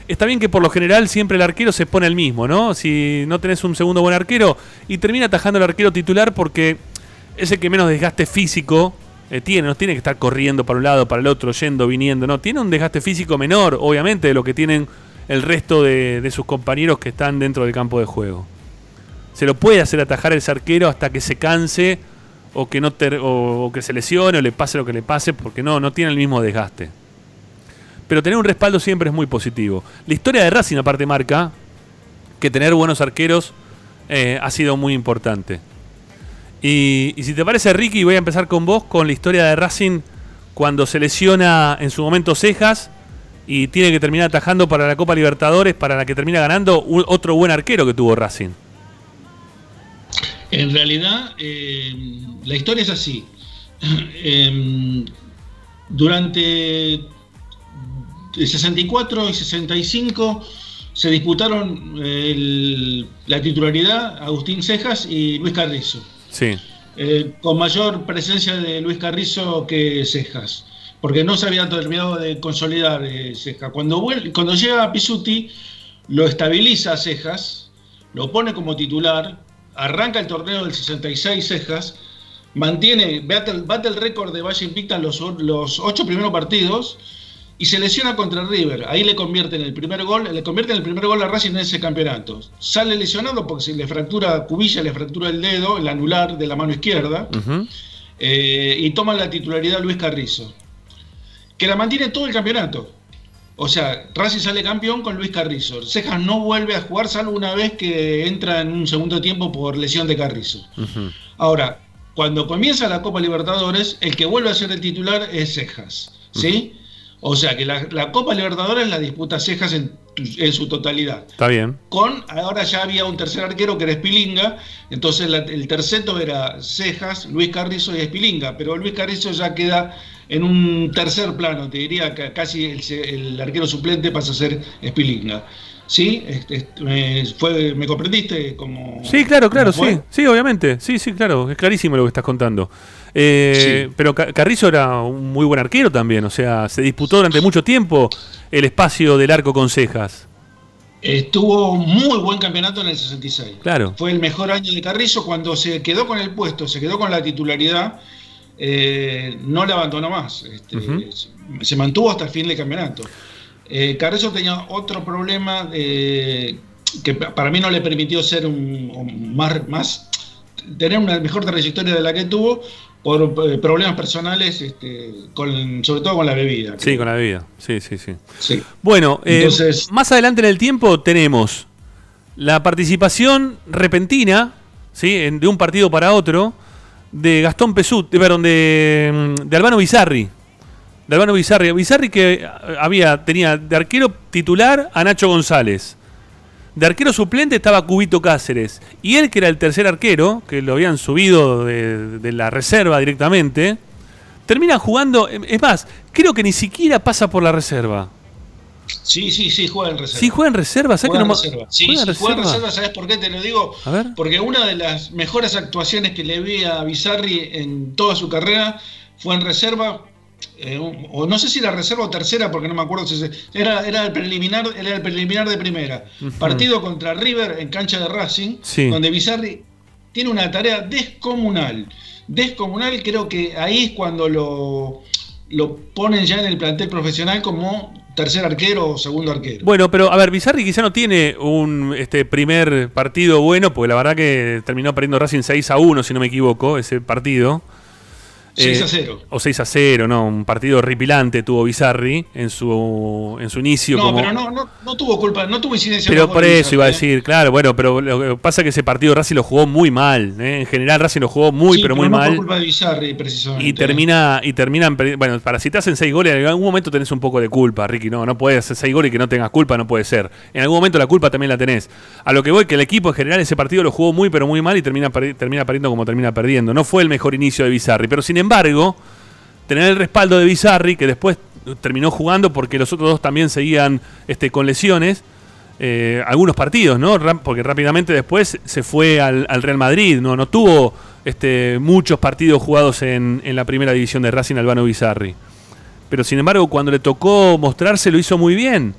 Está bien que por lo general siempre el arquero se pone el mismo, ¿no? Si no tenés un segundo buen arquero y termina atajando el arquero titular porque es el que menos desgaste físico eh, tiene, no tiene que estar corriendo para un lado, para el otro, yendo, viniendo, no, tiene un desgaste físico menor, obviamente, de lo que tienen el resto de, sus compañeros que están dentro del campo de juego. Se lo puede hacer atajar el arquero hasta que se canse o que, no o que se lesione o le pase lo que le pase, porque no, no tiene el mismo desgaste pero tener un respaldo siempre es muy positivo. La historia de Racing aparte marca que tener buenos arqueros eh, ha sido muy importante. Y, si te parece, Ricky, voy a empezar con vos con la historia de Racing cuando se lesiona en su momento Cejas y tiene que terminar atajando para la Copa Libertadores, para la que termina ganando otro buen arquero que tuvo Racing. En realidad, eh, la historia es así. <clears throat> Em, durante el 64 y 65 se disputaron la titularidad Agustín Cejas y Luis Carrizo. Sí. Eh, con mayor presencia de Luis Carrizo que Cejas, porque no se había terminado de consolidar eh, Cejas. Cuando, cuando llega Pisuti, lo estabiliza Cejas, lo pone como titular, arranca el torneo del 66 Cejas, mantiene, bate el, récord de Valle Invicta los, los ocho primeros partidos y se lesiona contra River. Ahí le convierten el primer gol, le convierten el primer gol a Racing en ese campeonato. Sale lesionado porque se le fractura cubilla, le fractura el dedo, el anular de la mano izquierda, eh, y toma la titularidad Luis Carrizo, que la mantiene todo el campeonato. O sea, Racing sale campeón con Luis Carrizo. Cejas no vuelve a jugar salvo una vez que entra en un segundo tiempo por lesión de Carrizo. Ahora, cuando comienza la Copa Libertadores, el que vuelve a ser el titular es Cejas. ¿Sí? O sea que la, Copa Libertadores la disputa Cejas en, su totalidad. Está bien. Con, ahora ya había un tercer arquero que era Espilinga, entonces el terceto era Cejas, Luis Carrizo y Espilinga, pero Luis Carrizo ya queda en un tercer plano, te diría que casi el, arquero suplente pasa a ser Espilinga. ¿Sí? Este, me, fue, ¿Me comprendiste? Como, sí, claro, claro, sí. Sí, obviamente. Sí, sí, claro. Es clarísimo lo que estás contando. Eh, pero Carrizo era un muy buen arquero también, o sea, se disputó durante mucho tiempo el espacio del arco con cejas. Estuvo muy buen campeonato en el 66. Claro. Fue el mejor año de Carrizo cuando se quedó con el puesto, se quedó con la titularidad, eh, no la abandonó más. Este, se mantuvo hasta el fin del campeonato. Eh, tenía otro problema que para mí no le permitió ser un, más, más tener una mejor trayectoria de la que tuvo, por eh, problemas personales, este, con, sobre todo con la bebida. Sí, con la bebida. Sí, sí, sí. Bueno, eh, más adelante en el tiempo tenemos la participación repentina, ¿sí? de un partido para otro, de Gastón Pesut, de, perdón, de, de Albano Bizarri. De Albano Bizarri. Bizarri que había, tenía de arquero titular a Nacho González. De arquero suplente estaba Cubito Cáceres. Y él, que era el tercer arquero, que lo habían subido de, la reserva directamente, termina jugando. Es más, creo que ni siquiera pasa por la reserva. Sí, sí, sí, juega en reserva. Sí, juega en reserva, ¿sabes que no reserva. Sí, juega, en, reserva? reserva, ¿sabes por qué te lo digo? A ver. Porque una de las mejores actuaciones que le vi a Bizarri en toda su carrera fue en reserva eh, o no sé si la reserva o tercera, porque no me acuerdo si era, era el preliminar, era el preliminar de primera. Partido contra River en cancha de Racing, donde Bizarri tiene una tarea descomunal. Descomunal, creo que ahí es cuando lo, lo ponen ya en el plantel profesional como tercer arquero o segundo arquero. Bueno, pero a ver, Bizarri quizá no tiene un este primer partido bueno, porque la verdad que terminó perdiendo Racing 6 a 1, si no me equivoco, ese partido. 6 a 0. O 6 a 0, ¿no? Un partido ripilante tuvo Bizarri en su, en su inicio. No, pero no, no, no, tuvo culpa, no tuvo incidencia. Pero por eso iba a ¿eh? decir, claro, bueno, pero lo que pasa es que ese partido Racing lo jugó muy mal. ¿eh? En general Racing lo jugó muy, pero, muy mal. culpa de Bizarri, precisamente. Y termina, y terminan, bueno, para si te hacen 6 goles, en algún momento tenés un poco de culpa, Ricky. No, no puedes hacer 6 goles y que no tengas culpa, no puede ser. En algún momento la culpa también la tenés. A lo que voy, que el equipo en general ese partido lo jugó muy, pero muy mal y termina, termina perdiendo como termina perdiendo. No fue el mejor inicio de Bizarri, pero sin embargo tener el respaldo de Bizarri, que después terminó jugando porque los otros dos también seguían este, con lesiones. Eh, algunos partidos, ¿no? Porque rápidamente después se fue al, Real Madrid, ¿no? Tuvo este, muchos partidos jugados en, la primera división de Racing Albano Bizarri. Pero sin embargo, cuando le tocó mostrarse, lo hizo muy bien.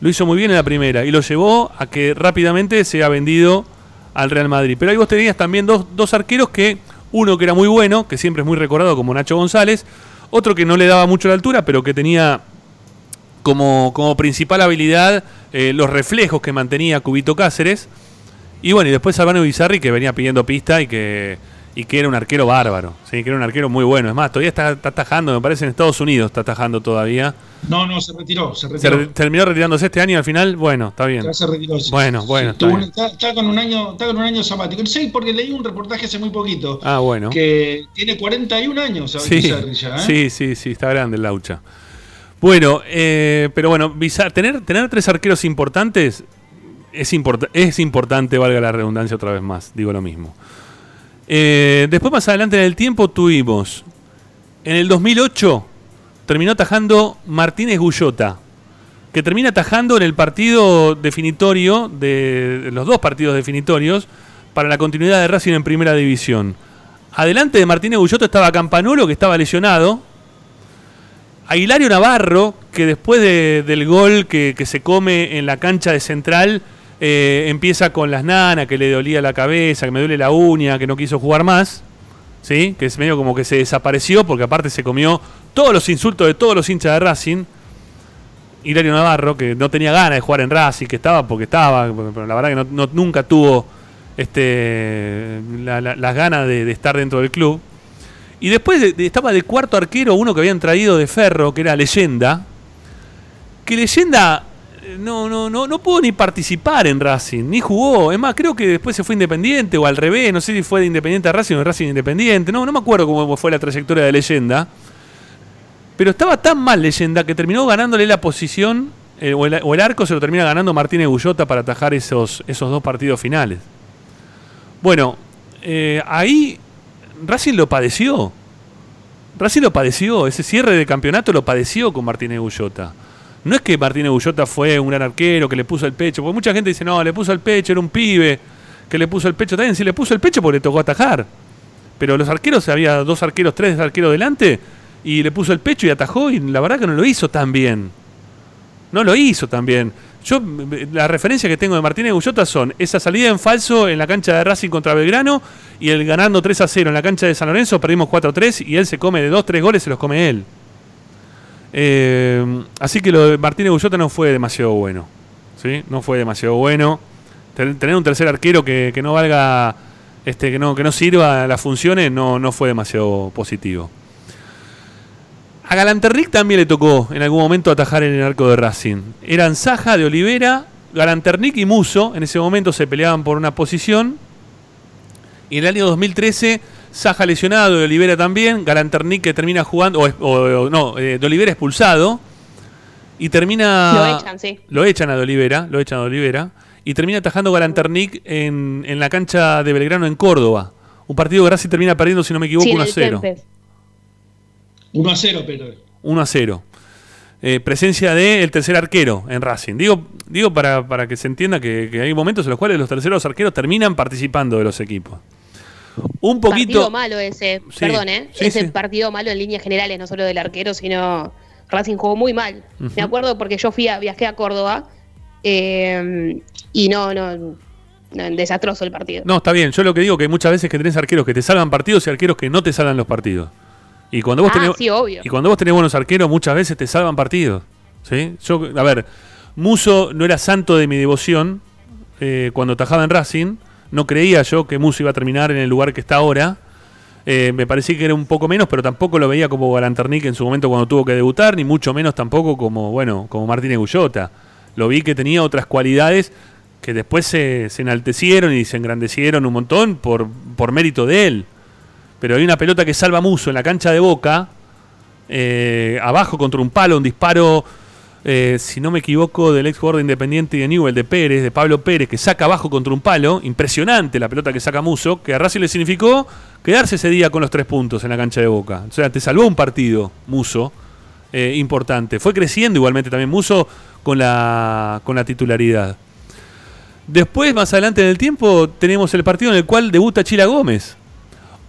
Lo hizo muy bien en la primera y lo llevó a que rápidamente se ha vendido al Real Madrid. Pero ahí vos tenías también dos, dos arqueros que uno que era muy bueno, que siempre es muy recordado como Nacho González. Otro que no le daba mucho la altura, pero que tenía como, como principal habilidad eh, los reflejos que mantenía Cubito Cáceres. Y bueno, y después Albano Bizarri que venía pidiendo pista y que y que era un arquero bárbaro, ¿sí? que era un arquero muy bueno. Es más, todavía está, atajando, me parece en Estados Unidos está atajando todavía. No, no, se retiró, se retiró. terminó retirándose este año al final, bueno, está bien. Ya se retiró. Bueno, bueno. está, con un año, está con un año sabático. Sí, porque leí un reportaje hace muy poquito. Ah, bueno. Que tiene 41 años, sí, ya, ¿eh? sí, sí, sí, está grande el Laucha. Bueno, eh, pero bueno, tener, tener tres arqueros importantes es, es importante, valga la redundancia otra vez más, digo lo mismo. Eh, después más adelante en el tiempo tuvimos, en el 2008 terminó atajando Martínez Gullota, que termina atajando en el partido definitorio, de los dos partidos definitorios, para la continuidad de Racing en primera división. Adelante de Martínez Gullota estaba Campanolo, que estaba lesionado. A Hilario Navarro, que después del gol que, que se come en la cancha de Central, eh, empieza con las nanas, que le dolía la cabeza, que me duele la uña, que no quiso jugar más. ¿Sí? Que es medio como que se desapareció, porque aparte se comió todos los insultos de todos los hinchas de Racing. Hilario Navarro, que no tenía ganas de jugar en Racing, que estaba porque estaba, pero la verdad que no, nunca tuvo este, las ganas de, estar dentro del club. Y después estaba de cuarto arquero uno que habían traído de Ferro, que era Leyenda. Que Leyenda no, no, no, no pudo ni participar en Racing, ni jugó. Es más, creo que después se fue Independiente o al revés, no sé si fue de Independiente a Racing o de Racing Independiente. No, no me acuerdo cómo fue la trayectoria de leyenda. Pero estaba tan mal leyenda que terminó ganándole la posición, eh, o, el, arco se lo termina ganando Martínez Gullota para atajar esos, esos dos partidos finales. Bueno, eh, ahí Racing lo padeció. Racing lo padeció, ese cierre de campeonato lo padeció con Martínez Gullota. No es que Martínez Bullota fue un gran arquero que le puso el pecho, porque mucha gente dice, no, le puso el pecho, era un pibe que le puso el pecho. También sí le puso el pecho porque le tocó atajar. Pero los arqueros, había dos arqueros, tres arqueros delante, y le puso el pecho y atajó, y la verdad que no lo hizo tan bien. No lo hizo tan bien. Yo, la referencia que tengo de Martínez Bullota son esa salida en falso en la cancha de Racing contra Belgrano y el ganando 3 a 0 en la cancha de San Lorenzo, perdimos 4 a 3 y él se come de 2, 3 goles, se los come él. Eh, así que lo de Martínez Bullota no fue demasiado bueno. ¿sí? No fue demasiado bueno. Tener un tercer arquero que, no valga, este, que, no, que no sirva las funciones, no, no fue demasiado positivo. A Galanterric también le tocó en algún momento atajar en el arco de Racing. Eran Saja de Olivera, Galanternic y Muso. En ese momento se peleaban por una posición. Y en el año 2013 Saja lesionado, de Olivera también, Galanternic que termina jugando, o, no, eh, de Olivera expulsado, y termina... Lo echan, sí. Lo echan a de Olivera, lo echan a de Olivera, y termina atajando Galanternic en, en la cancha de Belgrano en Córdoba. Un partido que Racing termina perdiendo, si no me equivoco, 1 a 0. 1 a 0, pero... 1 a 0. Eh, presencia del tercer arquero en Racing. Digo, digo para, para que se entienda que, que, hay momentos en los cuales los terceros arqueros terminan participando de los equipos. Un poquito. Partido malo ese, perdón, ¿eh? ese partido malo en líneas generales, no solo del arquero, sino Racing jugó muy mal. Me acuerdo porque yo fui a, viajé a Córdoba eh, y no, no, desastroso el partido. No, está bien. Yo lo que digo que muchas veces que tenés arqueros que te salvan partidos y arqueros que no te salvan los partidos. Y cuando vos ah, tenés, sí, obvio. y cuando vos tenés buenos arqueros, muchas veces te salvan partidos. ¿sí? Yo, a ver, Muso no era santo de mi devoción eh, cuando tajaba en Racing no creía yo que Muso iba a terminar en el lugar que está ahora. Eh, me parecía que era un poco menos, pero tampoco lo veía como Galanternick en su momento cuando tuvo que debutar, ni mucho menos tampoco como, bueno, como Martínez Gullota. Lo vi que tenía otras cualidades que después se, se enaltecieron y se engrandecieron un montón por, por mérito de él. Pero hay una pelota que salva Muso en la cancha de Boca, eh, abajo contra un palo, un disparo, eh, si no me equivoco, del ex jugador de Independiente de Newell, de Pérez, de Pablo Pérez, que saca abajo contra un palo, impresionante la pelota que saca Muso, que a Racing le significó quedarse ese día con los tres puntos en la cancha de Boca. O sea, te salvó un partido, Muso, eh, importante. Fue creciendo igualmente también Muso con la, con la titularidad. Después, más adelante en el tiempo, tenemos el partido en el cual debuta Chila Gómez.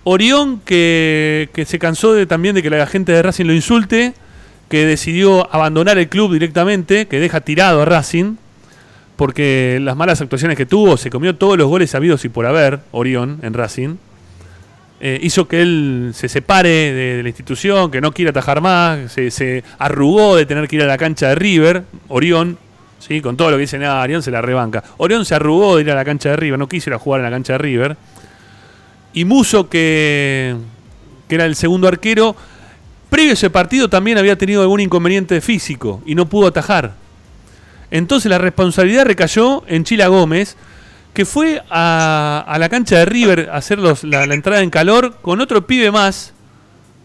Orión, que, que se cansó de, también de que la gente de Racing lo insulte, que decidió abandonar el club directamente, que deja tirado a Racing, porque las malas actuaciones que tuvo, se comió todos los goles sabidos y por haber, Orión, en Racing, eh, hizo que él se separe de, la institución, que no quiera atajar más, se, se arrugó de tener que ir a la cancha de River, Orión, ¿sí? con todo lo que dice, nada, Orión se la rebanca. Orión se arrugó de ir a la cancha de River, no quiso ir a jugar en la cancha de River. Y Muso, que, que era el segundo arquero, previo a ese partido también había tenido algún inconveniente físico y no pudo atajar. Entonces la responsabilidad recayó en Chila Gómez, que fue a, a la cancha de River a hacer los- la, la entrada en calor con otro pibe más,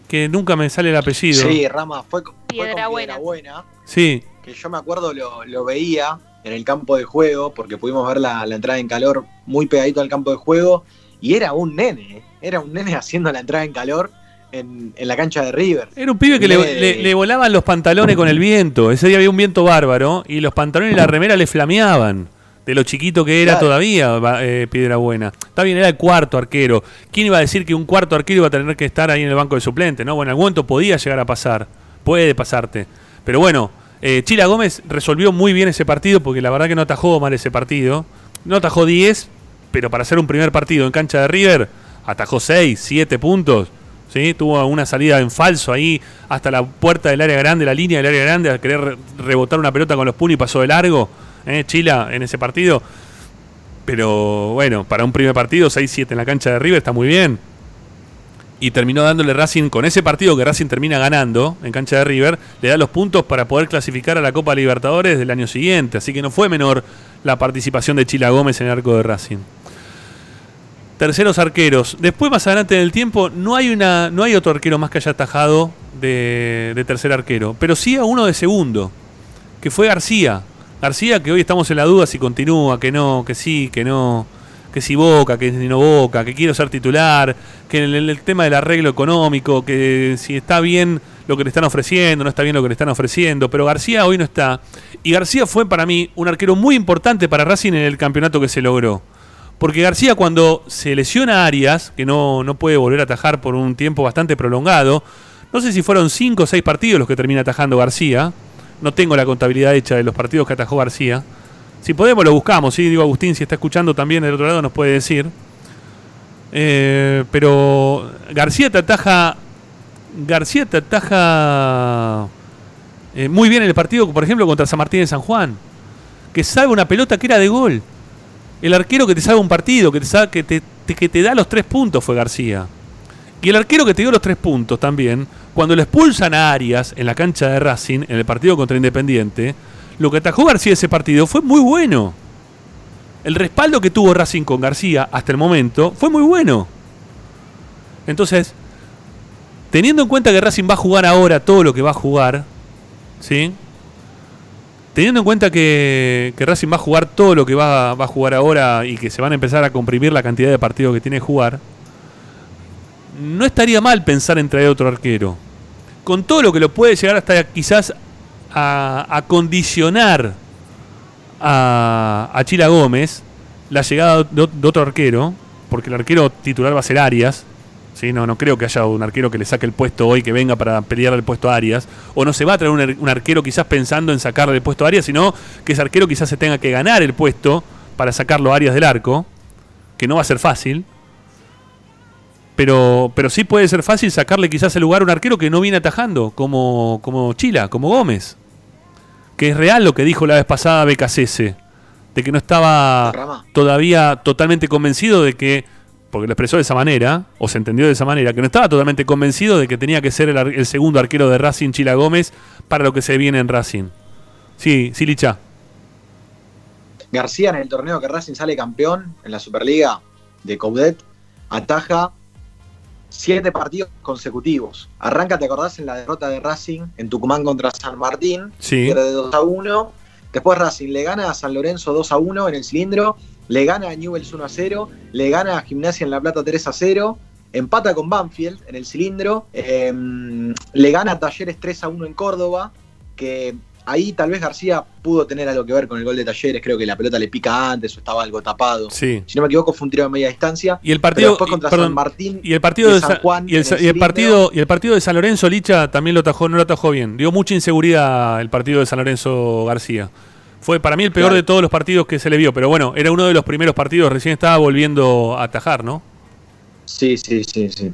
que nunca me sale el apellido. Sí, Rama, fue, con- fue Piedra con Buena. Piedra Buena, Sí, que yo me acuerdo lo, lo veía en el campo de juego, porque pudimos ver la, la entrada en calor muy pegadito al campo de juego, y era un nene, era un nene haciendo la entrada en calor en, en la cancha de River. Era un pibe que le, volaban los pantalones con el viento. Ese día había un viento bárbaro y los pantalones y la remera le flameaban. De lo chiquito que era Claro. todavía eh, Piedra Buena. Está bien, era el cuarto arquero. ¿Quién iba a decir que un cuarto arquero iba a tener que estar ahí en el banco de suplente? ¿no? Bueno, en algún momento podía llegar a pasar. Puede pasarte. Pero bueno, eh, Chila Gómez resolvió muy bien ese partido porque la verdad que no atajó mal ese partido. No atajó 10, pero para hacer un primer partido en cancha de River, atajó 6, 7 puntos. ¿Sí? Tuvo una salida en falso ahí hasta la puerta del área grande, la línea del área grande, a querer re- rebotar una pelota con los puños y pasó de largo. ¿eh? Chila en ese partido. Pero bueno, para un primer partido, 6-7 en la cancha de River está muy bien. Y terminó dándole Racing, con ese partido que Racing termina ganando en cancha de River, le da los puntos para poder clasificar a la Copa Libertadores del año siguiente. Así que no fue menor la participación de Chila Gómez en el arco de Racing. Terceros arqueros. Después, más adelante en el tiempo, no hay, una, no hay otro arquero más que haya atajado de, de tercer arquero. Pero sí a uno de segundo, que fue García. García, que hoy estamos en la duda si continúa, que no, que sí, que no, que si Boca, que no Boca, que quiero ser titular, que el, el tema del arreglo económico, que si está bien lo que le están ofreciendo, no está bien lo que le están ofreciendo, pero García hoy no está. Y García fue para mí un arquero muy importante para Racing en el campeonato que se logró. Porque García cuando se lesiona a Arias, que no, no puede volver a atajar por un tiempo bastante prolongado, no sé si fueron 5 o 6 partidos los que termina atajando García, no tengo la contabilidad hecha de los partidos que atajó García. Si podemos lo buscamos, ¿sí? Digo, Agustín, si está escuchando también del otro lado nos puede decir. Eh, pero García te ataja. García te ataja eh, muy bien en el partido, por ejemplo, contra San Martín de San Juan. Que salva una pelota que era de gol. El arquero que te salva un partido, que te, sa- que te, que te da los tres puntos fue García. Y el arquero que te dio los tres puntos también, cuando le expulsan a Arias en la cancha de Racing, en el partido contra Independiente, lo que atajó García ese partido fue muy bueno. El respaldo que tuvo Racing con García hasta el momento fue muy bueno. Entonces, teniendo en cuenta que Racing va a jugar ahora todo lo que va a jugar, ¿sí? Teniendo en cuenta que, Racing va a jugar todo lo que va, a jugar ahora y que se van a empezar a comprimir la cantidad de partidos que tiene que jugar, no estaría mal pensar en traer otro arquero. Con todo lo que lo puede llegar hasta quizás a, condicionar a, a Chila Gómez la llegada de, de otro arquero, porque el arquero titular va a ser Arias. ¿Sí? No, no creo que haya un arquero que le saque el puesto hoy que venga para pelear el puesto a Arias. O no se va a traer un, ar- un arquero quizás pensando en sacarle el puesto a Arias, sino que ese arquero quizás se tenga que ganar el puesto para sacarlo a Arias del arco, que no va a ser fácil. Pero, pero sí puede ser fácil sacarle quizás el lugar a un arquero que no viene atajando, como, como Chila, como Gómez. Que es real lo que dijo la vez pasada BKCS, de que no estaba todavía totalmente convencido de que porque lo expresó de esa manera, o se entendió de esa manera, que no estaba totalmente convencido de que tenía que ser el, el segundo arquero de Racing, Chila Gómez, para lo que se viene en Racing. Sí, sí, Licha. García en el torneo que Racing sale campeón en la Superliga de Coudet ataja siete partidos consecutivos. Arranca, ¿te acordás? En la derrota de Racing en Tucumán contra San Martín. Sí. Pierde 2 a 1. Después Racing le gana a San Lorenzo 2 a 1 en el cilindro. Le gana a Newells 1 a 0. Le gana a Gimnasia en La Plata 3 a 0. Empata con Banfield en el cilindro. Eh, le gana a Talleres 3 a 1 en Córdoba. Que ahí tal vez García pudo tener algo que ver con el gol de Talleres. Creo que la pelota le pica antes o estaba algo tapado. Sí. Si no me equivoco, fue un tiro de media distancia. Y el partido, después contra y, perdón, San Martín y el partido de, San Sa- Juan y el, y partido y el partido de San Lorenzo Licha también lo atajó, no lo atajó bien. Dio mucha inseguridad el partido de San Lorenzo García. Fue para mí el peor Claro. de todos los partidos que se le vio, pero bueno, era uno de los primeros partidos, recién estaba volviendo a atajar, ¿no? Sí, sí, sí, sí.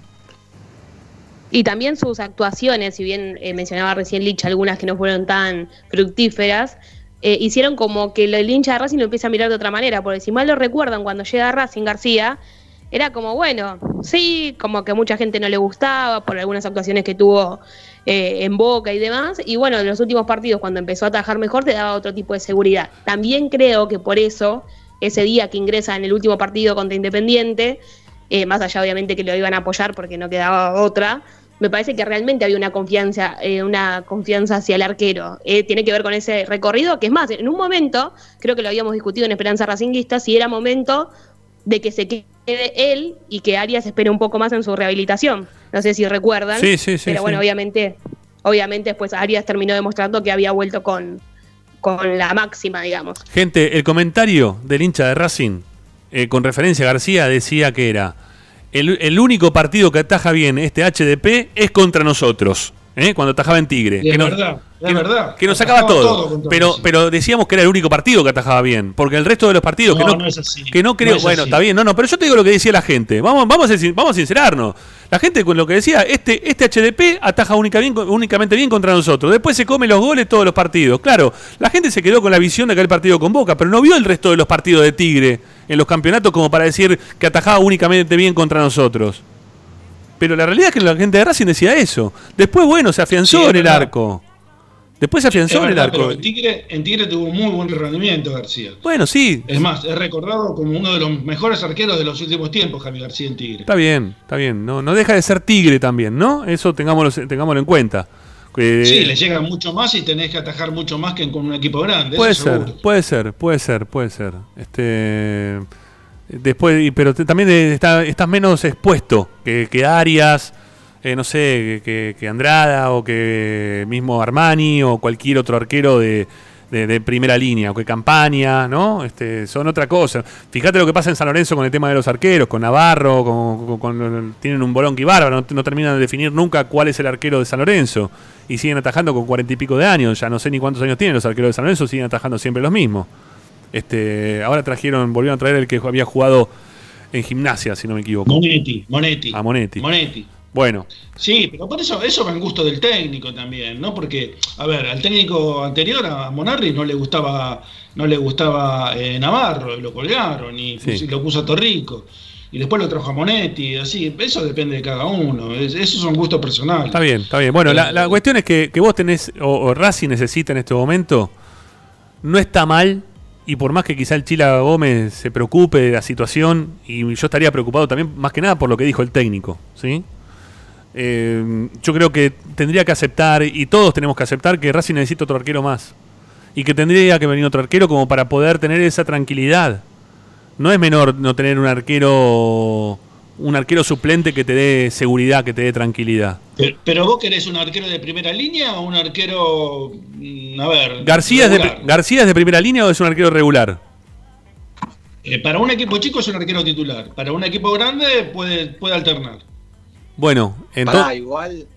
Y también sus actuaciones, si bien eh, mencionaba recién Lich algunas que no fueron tan fructíferas, eh, hicieron como que el hincha de Racing lo empieza a mirar de otra manera, porque si mal lo recuerdan, cuando llega Racing García, era como, bueno, sí, como que mucha gente no le gustaba por algunas actuaciones que tuvo eh, en Boca y demás, y bueno, en los últimos partidos, cuando empezó a atajar mejor, te daba otro tipo de seguridad. También creo que por eso, ese día que ingresa en el último partido contra Independiente, eh, más allá obviamente que lo iban a apoyar porque no quedaba otra, me parece que realmente había una confianza, eh, una confianza hacia el arquero. Eh, tiene que ver con ese recorrido, que es más, en un momento, creo que lo habíamos discutido en Esperanza Racinguista, si era momento de que se quede él y que Arias espere un poco más en su rehabilitación. No sé si recuerdan. Sí, sí, sí, Pero bueno, sí. obviamente, obviamente después Arias terminó demostrando que había vuelto con, con la máxima, digamos. Gente, el comentario del hincha de Racing eh, con referencia a García decía que era el, el único partido que ataja bien este HDP es contra nosotros, ¿eh? cuando atajaba en Tigre. Y es que nos- verdad, es que, nos- verdad. que nos sacaba todo. contra pero, pero decíamos que era el único partido que atajaba bien. Porque el resto de los partidos No, que no, no es así. que no creo. No es bueno, así. está bien, no, no, pero yo te digo lo que decía la gente. Vamos, vamos, a, vamos a sincerarnos. La gente con lo que decía, este, este HDP ataja única bien- únicamente bien contra nosotros. Después se come los goles todos los partidos. Claro, la gente se quedó con la visión de que el partido con Boca, pero no vio el resto de los partidos de Tigre en los campeonatos como para decir que atajaba únicamente bien contra nosotros. Pero la realidad es que la gente de Racing decía eso. Después, bueno, se afianzó Sí, en el verdad. arco. Después se afianzó en el arco. pero en Tigre, en Tigre tuvo muy buen rendimiento García. Bueno, sí, Es más, es recordado como uno de los mejores arqueros de los últimos tiempos, Javi García en Tigre. Está bien, está bien. No, no deja de ser tigre también, ¿no? Eso tengámoslo, tengámoslo en cuenta. Que- Sí, le llega mucho más y tenés que atajar mucho más que con un equipo grande. puede ser, seguro. puede ser, puede ser, puede ser. Este, después, pero te- también eh, está, estás menos expuesto que, que Arias, eh, no sé, que, que Andrada o que mismo Armani o cualquier otro arquero de, de- de primera línea, o que Campaña, ¿no? Este, son otra cosa. Fíjate lo que pasa en San Lorenzo con el tema de los arqueros, con Navarro, con, con- con- tienen un bolón que bárbaro, no, no terminan de definir nunca cuál es el arquero de San Lorenzo. Y siguen atajando con cuarenta y pico de años, ya no sé ni cuántos años tienen los arqueros de San Lorenzo, siguen atajando siempre los mismos. Este, ahora trajeron, volvieron a traer el que había jugado en gimnasia, si no me equivoco. Monetti, Monetti. A Monetti. Monetti. Bueno, Sí, pero por eso, eso va en gusto del técnico también, ¿no? Porque, a ver, al técnico anterior, a Monarri, no le gustaba, no le gustaba eh, Navarro, lo colgaron, y Sí. lo puso a Torrico. Y después lo trajo a Monetti, así, eso depende de cada uno, es- esos son gustos personales. está bien, está bien. Bueno, la, la cuestión es que, que vos tenés, o, o Racing necesita en este momento, no está mal, y por más que quizá el Chila Gómez se preocupe de la situación, y yo estaría preocupado también, más que nada por lo que dijo el técnico, ¿sí? Eh, yo creo que tendría que aceptar, y todos tenemos que aceptar, que Racing necesita otro arquero más. Y que tendría que venir otro arquero como para poder tener esa tranquilidad. No es menor no tener un arquero un arquero suplente que te dé seguridad, que te dé tranquilidad. Pero, pero vos querés un arquero de primera línea o un arquero, mm, a ver... García es, de? ¿García es de primera línea o es un arquero regular? Eh, para un equipo chico es un arquero titular, para un equipo grande puede, puede alternar. Bueno, Pará, entonces. igual,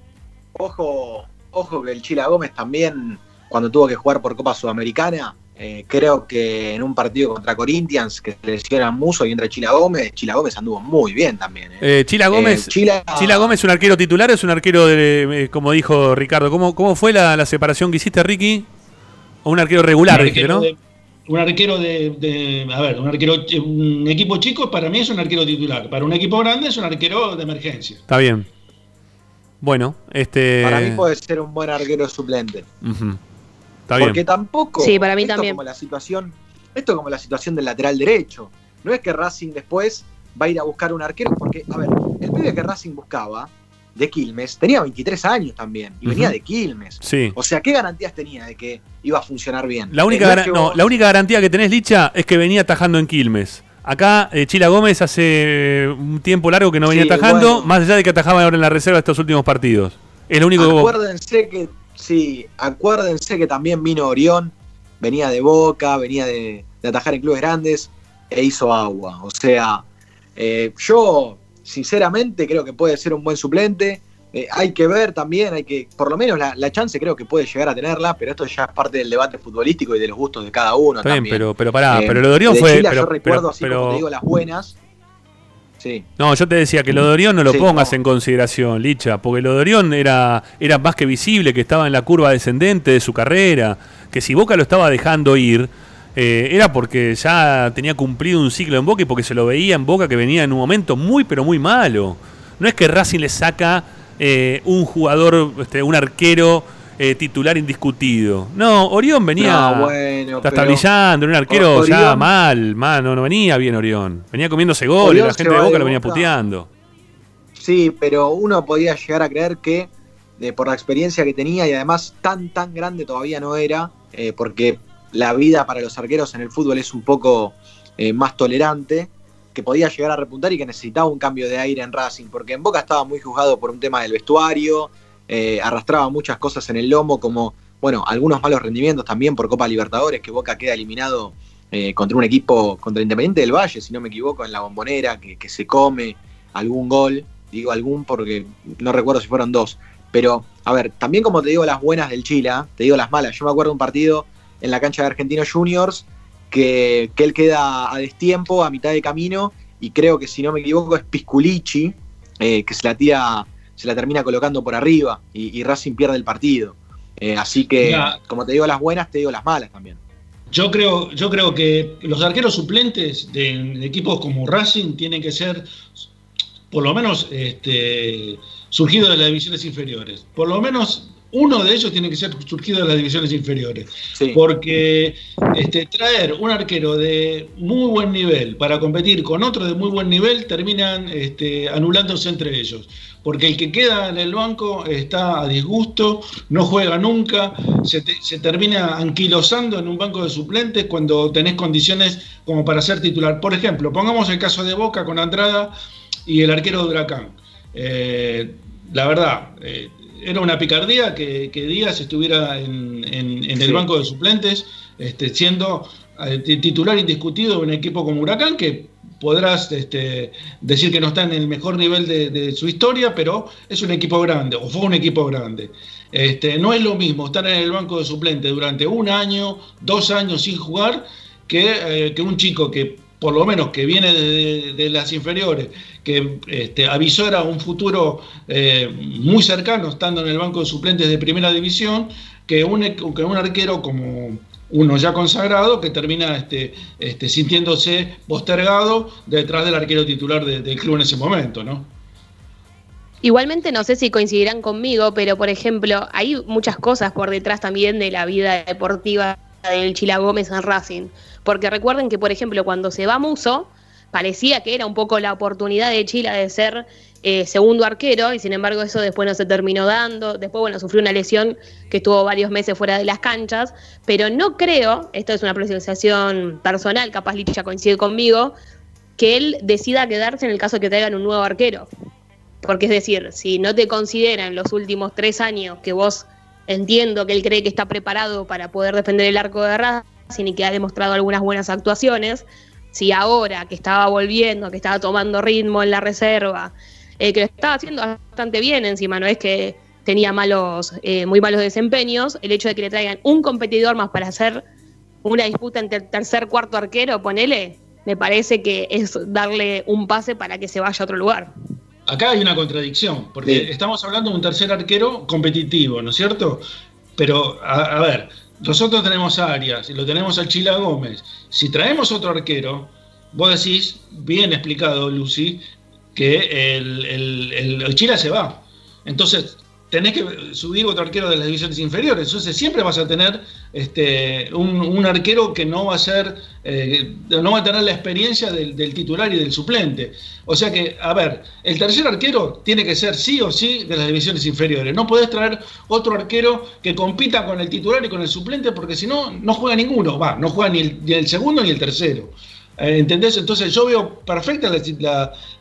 ojo, ojo que el Chila Gómez también, cuando tuvo que jugar por Copa Sudamericana, eh, creo que en un partido contra Corinthians, que se lesiona Muso y entra Chila Gómez, Chila Gómez anduvo muy bien también. eh. Eh, Chila Gómez. Eh, Chila- Chila Gómez es un arquero titular o es un arquero de, eh, como dijo Ricardo, ¿cómo, cómo fue la, la separación que hiciste, Ricky? O un arquero regular, un, dijiste, arquero ¿no? de, un arquero de, a ver, un arquero, un equipo chico para mí es un arquero titular, para un equipo grande es un arquero de emergencia. Está bien. Bueno, este. Para mí puede ser un buen arquero suplente. Está bien. Porque tampoco. Sí, para mí esto también. Como la situación, esto como la situación del lateral derecho. No es que Racing después va a ir a buscar un arquero, porque, a ver, el pibe que Racing buscaba de Quilmes tenía 23 años también y venía de Quilmes. Sí. O sea, ¿qué garantías tenía de que iba a funcionar bien? La única, no, la única garantía que tenés, Licha, es que venía atajando en Quilmes. Acá, eh, Chila Gómez hace eh, un tiempo largo que no venía Sí, atajando, bueno. más allá de que atajaba ahora en la reserva estos últimos partidos. Es lo único que vos. Acuérdense que, sí, acuérdense que también vino Orión, venía de Boca, venía de, de atajar en clubes grandes e hizo agua. O sea, eh, yo sinceramente creo que puede ser un buen suplente. Eh, hay que ver también, hay que, por lo menos la, la chance creo que puede llegar a tenerla, pero esto ya es parte del debate futbolístico y de los gustos de cada uno. Está bien, también. pero, pero pará, Eh, pero lo de Orión fue. Chile pero, yo recuerdo pero- así pero- como te digo las buenas. Sí. No, yo te decía que lo de Orión no lo Sí, pongas no. en consideración, Licha, porque lo de Orión era, era más que visible, que estaba en la curva descendente de su carrera, que si Boca lo estaba dejando ir, eh, era porque ya tenía cumplido un ciclo en Boca y porque se lo veía en Boca que venía en un momento muy, pero muy malo. No es que Racing le saca eh, un jugador, este, un arquero eh, titular indiscutido. No, Orión venía... No, bueno, Está pero- estabilizando, era un arquero O- ya mal, mal, no, no venía bien Orión. Venía comiéndose goles, la gente de Boca de lo venía Boca. puteando. Sí, pero uno podía llegar a creer que eh, por la experiencia que tenía y además tan tan grande todavía no era, eh, porque la vida para los arqueros en el fútbol es un poco eh, más tolerante, que podía llegar a repuntar y que necesitaba un cambio de aire en Racing, porque en Boca estaba muy juzgado por un tema del vestuario, eh, arrastraba muchas cosas en el lomo, como, bueno, algunos malos rendimientos también por Copa Libertadores, que Boca queda eliminado eh, contra un equipo, contra Independiente del Valle, si no me equivoco, en la bombonera, que, que se come algún gol, digo algún porque no recuerdo si fueron dos, pero a ver, también como te digo las buenas del Chile, te digo las malas, yo me acuerdo un partido en la cancha de Argentinos Juniors que, que él queda a destiempo, a mitad de camino, y creo que si no me equivoco es Pisculici, eh, que se la tira, se la termina colocando por arriba y, y Racing pierde el partido. Eh, así que, como te digo las buenas, te digo las malas también. Yo creo, yo creo que los arqueros suplentes de, de equipos como Racing tienen que ser, por lo menos, este, surgidos de las divisiones inferiores. Por lo menos uno de ellos tiene que ser surgido de las divisiones inferiores. Sí. Porque este, traer un arquero de muy buen nivel para competir con otro de muy buen nivel terminan este, anulándose entre ellos. Porque el que queda en el banco está a disgusto, no juega nunca, se, te- se termina anquilosando en un banco de suplentes cuando tenés condiciones como para ser titular. Por ejemplo, pongamos el caso de Boca con Andrada y el arquero de Huracán. Eh, la verdad, eh, era una picardía que, que Díaz estuviera en, en- en el Sí. banco de suplentes, este, siendo eh, ti- titular indiscutido de un equipo como Huracán, que podrás este, decir que no está en el mejor nivel de, de su historia, pero es un equipo grande, o fue un equipo grande. Este, no es lo mismo estar en el banco de suplentes durante un año, dos años sin jugar, que, eh, que un chico que por lo menos que viene de, las inferiores, que este, avisora un futuro eh, muy cercano estando en el banco de suplentes de primera división, que un, que un arquero como uno ya consagrado que termina este, este, sintiéndose postergado detrás del arquero titular de- del club en ese momento, ¿no? Igualmente no sé si coincidirán conmigo, pero por ejemplo, hay muchas cosas por detrás también de la vida deportiva del Chila Gómez en Racing. Porque recuerden que, por ejemplo, cuando se va Muso, parecía que era un poco la oportunidad de Chila de ser eh, segundo arquero, y sin embargo eso después no se terminó dando. Después, bueno, sufrió una lesión que estuvo varios meses fuera de las canchas, pero no creo, esto es una apreciación personal, capaz Licha coincide conmigo, que él decida quedarse en el caso de que traigan un nuevo arquero. Porque es decir, si no te considera en los últimos tres años que vos entiendo que él cree que está preparado para poder defender el arco de Racing y que ha demostrado algunas buenas actuaciones, si ahora que estaba volviendo, que estaba tomando ritmo en la reserva, eh, que lo estaba haciendo bastante bien encima, no es que tenía malos, eh, muy malos desempeños, el hecho de que le traigan un competidor más para hacer una disputa entre el tercer, cuarto arquero, ponele, me parece que es darle un pase para que se vaya a otro lugar. Acá hay una contradicción, porque Sí. estamos hablando de un tercer arquero competitivo, ¿no es cierto? Pero, a, ver, nosotros tenemos a Arias y lo tenemos al Chila Gómez. Si traemos otro arquero, vos decís, bien explicado, Lucy, que el, el Chila se va. Entonces, tenés que subir otro arquero de las divisiones inferiores. Entonces siempre vas a tener este, un, arquero que no va a ser, eh, no va a tener la experiencia del, titular y del suplente. O sea que, a ver, el tercer arquero tiene que ser sí o sí de las divisiones inferiores. No podés traer otro arquero que compita con el titular y con el suplente porque si no, no juega ninguno. Va, no juega ni el, ni el segundo ni el tercero. Eh, ¿Entendés? Entonces yo veo perfecta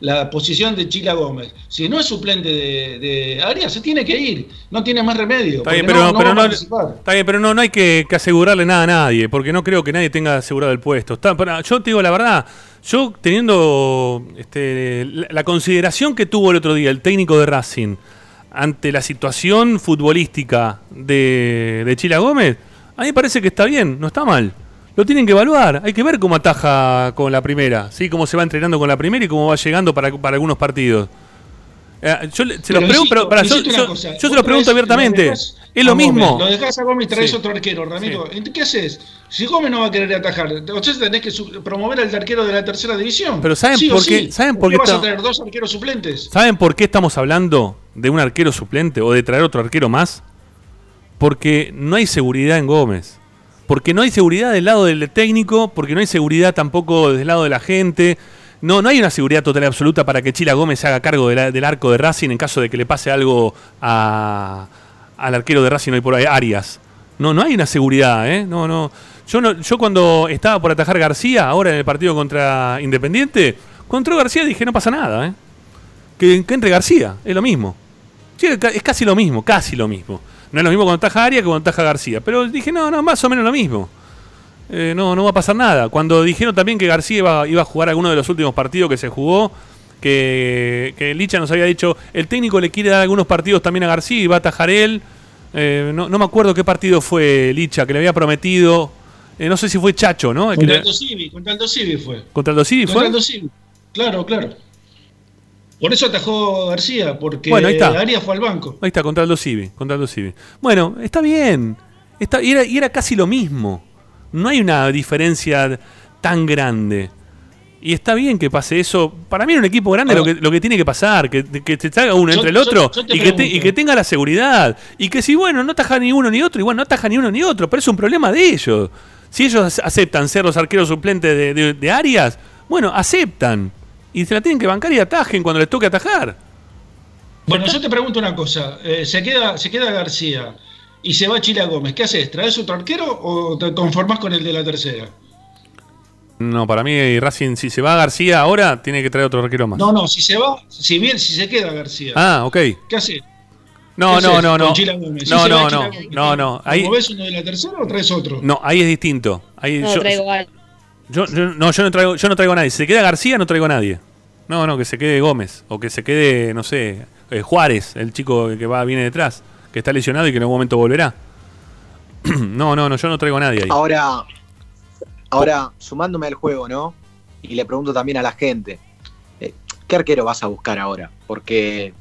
la, posición de Chila Gómez. Si no es suplente de, Arias, se tiene que ir. No tiene más remedio. Está bien, pero, no, está bien, pero no, no hay que, asegurarle nada a nadie, porque no creo que nadie tenga asegurado el puesto. yo te digo la verdad, yo teniendo este, la, consideración que tuvo el otro día el técnico de Racing ante la situación futbolística de, de Chila Gómez, a mí me parece que está bien, no está mal. Lo tienen que evaluar. Hay que ver cómo ataja con la primera, ¿sí? cómo se va entrenando con la primera y cómo va llegando para, algunos partidos. Eh, yo se lo pregunto, pero, yo, se lo pregunto abiertamente. es lo mismo. Lo dejás a Gómez y traes otro arquero, Ramiro. ¿Qué haces? Si Gómez no va a querer atajar, entonces tenés que promover al arquero de la tercera división. Pero ¿saben por qué? ¿Saben por qué, vas a tener dos arqueros suplentes? ¿Saben por qué estamos hablando de un arquero suplente o de traer otro arquero más? Porque no hay seguridad en Gómez porque no hay seguridad del lado del técnico, porque no hay seguridad tampoco del lado de la gente. No, no hay una seguridad total y absoluta para que Chila Gómez se haga cargo del arco de Racing en caso de que le pase algo al arquero de Racing hoy por ahí, Arias. No, no hay una seguridad, ¿eh? No, no. Yo, cuando estaba por atajar García, ahora en el partido contra Independiente, contra García dije, no pasa nada, ¿eh? Que, entre García, es lo mismo. Es casi lo mismo, casi lo mismo. No es lo mismo cuando taja Aria que cuando taja García. Pero dije, no, no, más o menos lo mismo. Eh, no, no va a pasar nada. Cuando dijeron también que García iba, iba, a jugar alguno de los últimos partidos que se jugó, que, que, Licha nos había dicho, el técnico le quiere dar algunos partidos también a García y va a tajar él. Eh, no, me acuerdo qué partido fue Licha, que le había prometido. Eh, no sé si fue Chacho, ¿no? Contra el Dosivi, contra el Dosivi fue. ¿Contra el Dosivi fue? Contra el Dosivi. Claro, claro. Por eso atajó García, porque bueno, ahí está. Arias fue al banco. Ahí está, contra el Civi, contra Civi. Bueno, está bien. Está, y, era, y era casi lo mismo. No hay una diferencia tan grande. Y está bien que pase eso. Para mí en un equipo grande lo, que, lo que tiene que pasar, que, que te salga uno entre el otro y, que y que tenga la seguridad. Y que si, bueno, no taja ni uno ni otro, igual no taja ni uno ni otro, pero es un problema de ellos. Si ellos aceptan ser los arqueros suplentes de, de, de Arias, bueno, aceptan y se la tienen que bancar y atajen cuando les toque atajar. Bueno, yo te pregunto una cosa. Eh, se, queda, se queda García y se va Chila Gómez. ¿Qué haces? ¿Traes otro arquero o te conformás con el de la tercera? No, para mí Racing, si se va García ahora, tiene que traer otro arquero más. No, no, si se va, si bien, si se queda García. Ah, ok. ¿Qué haces? No, no, no, no. no, no, no, no, no. Ahí... ves uno de la tercera o traes otro? No, ahí es distinto. Ahí no, traigo algo. Yo, no, yo no traigo, yo no traigo a nadie. Si se queda García, no traigo a nadie. No, no, que se quede Gómez. O que se quede, no sé, eh, Juárez, el chico que va, viene detrás, que está lesionado y que en algún momento volverá. <clears throat> no, no, no, yo no traigo a nadie ahí. Ahora, ahora, sumándome al juego, ¿no? Y le pregunto también a la gente, eh, ¿qué arquero vas a buscar ahora? Porque,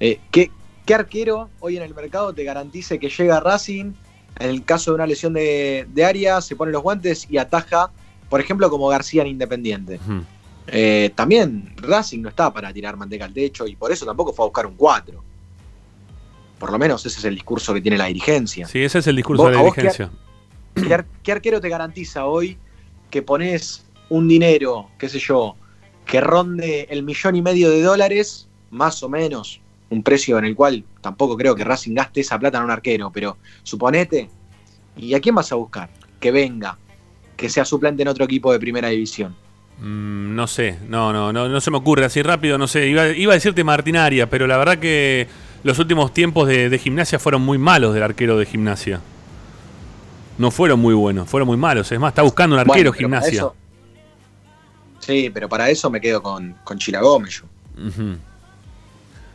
eh, ¿qué, ¿qué arquero hoy en el mercado te garantice que llega Racing? En el caso de una lesión de, de área, se pone los guantes y ataja por ejemplo, como García en Independiente. Eh, también Racing no está para tirar manteca al techo y por eso tampoco fue a buscar un 4. Por lo menos ese es el discurso que tiene la dirigencia. Sí, ese es el discurso de la dirigencia. Qué, arquero te garantiza hoy que pones un dinero, qué sé yo, que ronde el millón y medio de dólares, más o menos, un precio en el cual tampoco creo que Racing gaste esa plata en un arquero, pero suponete, ¿y a quién vas a buscar? Que venga, que sea suplente en otro equipo de primera división? Mm, no sé, no, no, no, no se me ocurre así rápido, no sé. Iba, a decirte Martinaria, pero la verdad que los últimos tiempos de, gimnasia fueron muy malos del arquero de gimnasia. No fueron muy buenos, fueron muy malos. Es más, está buscando un arquero gimnasia. sí, pero para eso me quedo con, con Chila Gómez.